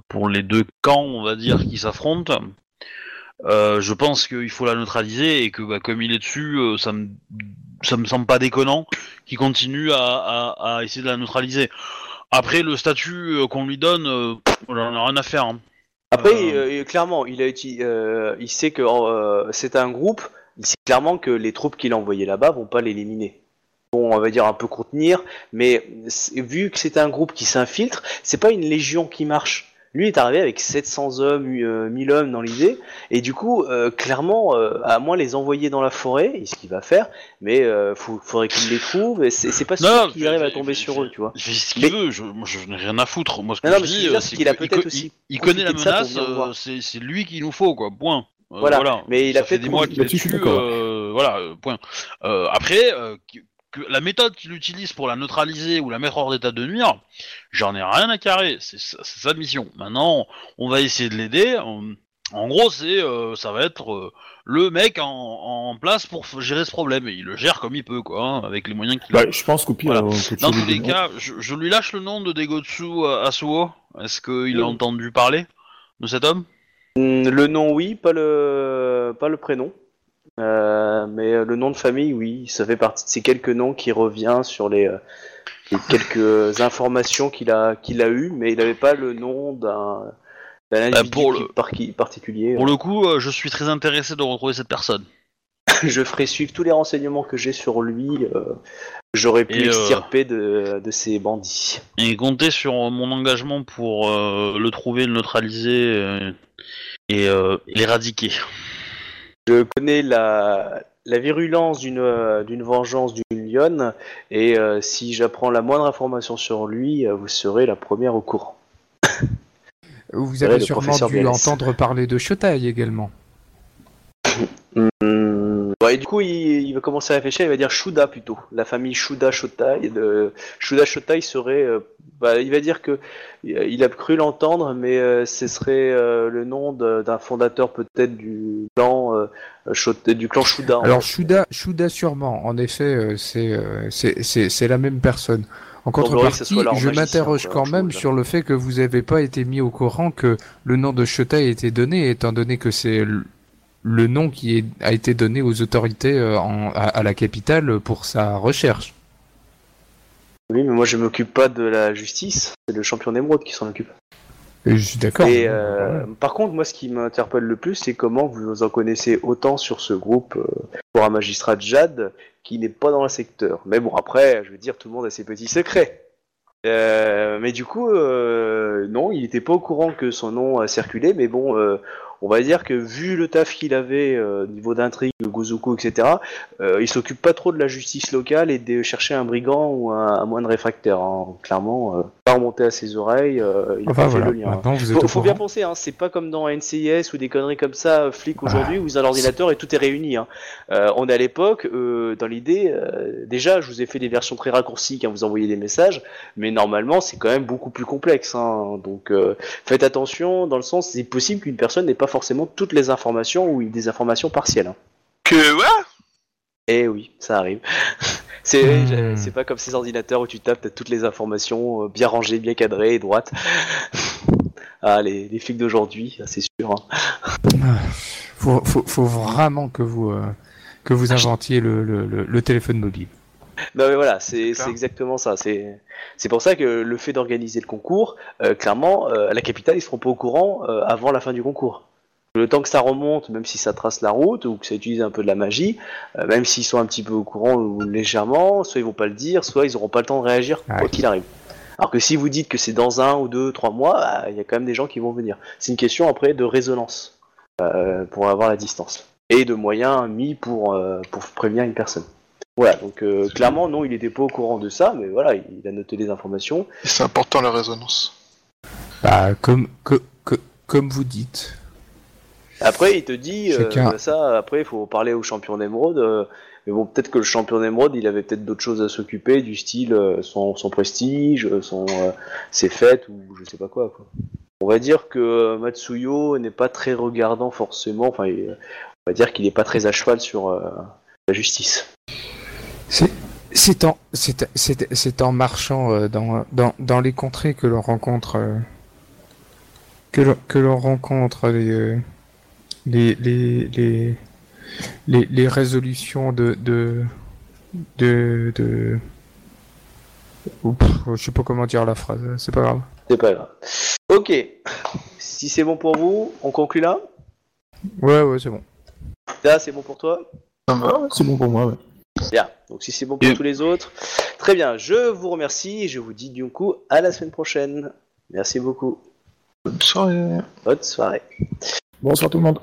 pour les deux camps on va dire qui s'affrontent. Euh, je pense qu'il faut la neutraliser et que bah, comme il est dessus, euh, ça me ça me semble pas déconnant qu'il continue à, à, à essayer de la neutraliser. Après le statut euh, qu'on lui donne, euh, pff, j'en ai rien à faire. hein. Après, clairement, il, a il sait que c'est un groupe. Il sait clairement que les troupes qu'il a envoyées là-bas vont pas l'éliminer. Bon, on va dire un peu contenir, mais vu que c'est un groupe qui s'infiltre, c'est pas une légion qui marche. Lui est arrivé avec 700 hommes, euh, 1000 hommes dans l'idée, et du coup, euh, clairement, euh, à moins les envoyer dans la forêt, et ce qu'il va faire, mais euh, faut, faudrait qu'il les trouve, et c'est pas sûr qu'il arrive à tomber sur eux, tu vois. Il fait ce qu'il Mais- veut, je, moi je n'ai rien à foutre. Moi ce que Non, je dis, euh, c'est qu'il a il peut-être co- aussi il, il connaît la menace, euh, c'est lui qu'il nous faut, quoi, point. Euh, Voilà. Mais il a Ça fait des mois qu'il est dessus, euh, voilà, euh, point. Euh, après, euh, que, la méthode qu'il utilise pour la neutraliser ou la mettre hors d'état de nuire, j'en ai rien à carrer, c'est sa mission. Maintenant, on va essayer de l'aider. En, en gros, c'est, euh, ça va être euh, le mec en, en place pour gérer ce problème. Et il le gère comme il peut, quoi, hein, avec les moyens qu'il a. Bah, je pense qu'au pire, Voilà. Dans tous les cas, je, je lui lâche le nom de Degotsu euh, Asuo. Est-ce qu'il a entendu parler de cet homme? Hum, Le nom, oui, pas le, pas le prénom. Euh, mais euh, le nom de famille, oui, ça fait partie de ces quelques noms qui revient sur les, euh, les quelques informations qu'il a, qu'il a eues, mais il n'avait pas le nom d'un, d'un individu pour qui- le- par- qui- particulier. Pour le coup, euh, je suis très intéressé de retrouver cette personne. Je ferai suivre tous les renseignements que j'ai sur lui. euh, J'aurais pu Et, euh, de, de ces bandits. Et comptez sur mon engagement pour euh, le trouver, le neutraliser euh, et euh, l'éradiquer. Je connais la, la virulence d'une euh, vengeance d'une lionne, et euh, si j'apprends la moindre information sur lui, euh, vous serez la première au courant. Vous avez sûrement dû entendre parler de Shotai également. Et du coup, il, il va commencer à réfléchir, il va dire Shuda plutôt. La famille Shuda Shotai. De... Shuda Shotai serait. euh, bah, il va dire que il a cru l'entendre, mais euh, ce serait euh, le nom d'un fondateur peut-être du clan, euh, du clan Shuda. Alors. Shuda, Shuda sûrement. En effet, euh, c'est euh, la même personne. En contrepartie, je m'interroge quand même sur le fait que vous n'avez pas été mis au courant que le nom de Shotai été donné, étant donné que c'est le nom qui est- a été donné aux autorités euh, en- à, à la capitale pour sa recherche. Oui, mais moi je m'occupe pas de la justice, c'est le champion d'émeraude qui s'en occupe. Et je suis d'accord. Et euh, par contre, moi, ce qui m'interpelle le plus, c'est comment vous en connaissez autant sur ce groupe euh, pour un magistrat de Jade qui n'est pas dans le secteur. Mais bon, après, je veux dire, tout le monde a ses petits secrets. Euh, mais du coup, euh, non, il n'était pas au courant que son nom a circulé, mais bon, euh, on va dire que vu le taf qu'il avait euh, au niveau d'intrigue, Gozuko, etc., euh, il s'occupe pas trop de la justice locale et de chercher un brigand ou un, un moine réfractaire. hein. Clairement, euh, pas remonté à ses oreilles, euh, il a Enfin pas fait le lien. Maintenant vous êtes Faut, au faut bien penser, hein, c'est pas comme dans NCIS ou des conneries comme ça, euh, flic Ah. aujourd'hui, où vous avez un ordinateur et tout est réuni. Hein. Euh, on est à l'époque, euh, dans l'idée, euh, déjà, je vous ai fait des versions très raccourcies quand vous envoyez des messages, mais normalement, c'est quand même beaucoup plus complexe. Hein. Donc, euh, faites attention, dans le sens, c'est possible qu'une personne n'ait pas forcément toutes les informations ou des informations partielles. hein. Que ouais Eh oui, ça arrive. c'est Hmm. c'est pas comme ces ordinateurs où tu tapes, t'as toutes les informations euh, bien rangées, bien cadrées et droites. ah, les, les flics d'aujourd'hui, c'est sûr. hein. Faut, faut, faut vraiment que vous euh, que vous inventiez le, le, le, le téléphone mobile. Non mais voilà, c'est exactement ça. C'est pour ça que le fait d'organiser le concours, euh, clairement, euh, à la capitale, ils seront pas au courant euh, avant la fin du concours. Le temps que ça remonte, même si ça trace la route ou que ça utilise un peu de la magie, euh, même s'ils sont un petit peu au courant ou légèrement, soit ils vont pas le dire, soit ils auront pas le temps de réagir quoi Ouais. qu'il arrive. Alors que si vous dites que c'est dans un ou deux, trois mois, bah, il y a quand même des gens qui vont venir. C'est une question après de résonance euh, pour avoir la distance et de moyens mis pour euh, pour prévenir une personne. Voilà, donc euh, clairement, non, il n'était pas au courant de ça, mais voilà, il a noté les informations. C'est important la résonance. Bah, comme, que, que- comme vous dites. Après, il te dit, euh, Chacun- ça, après, il faut parler au champion d'émeraude, euh, mais bon, peut-être que le champion d'émeraude, il avait peut-être d'autres choses à s'occuper, du style euh, son, son prestige, euh, son, ses fêtes, ou je sais pas quoi, quoi. On va dire que Matsuyo n'est pas très regardant forcément, enfin, il- on va dire qu'il n'est pas très à cheval sur la justice. C'est c'est en c'est en marchant dans dans dans les contrées que l'on rencontre que l'on rencontre les les les les les, les résolutions de de de de Oups, je sais pas comment dire la phrase, c'est pas grave. C'est pas grave. Ok, si c'est bon pour vous, on conclut là? Ouais ouais c'est bon. Là, c'est bon pour toi? Va. C'est bon pour moi, ouais. Bien, donc si c'est bon pour Et- tous les autres, très bien, je vous remercie et je vous dis du coup à la semaine prochaine. Merci beaucoup. Bonne soirée. Bonne soirée. Bonsoir tout le monde.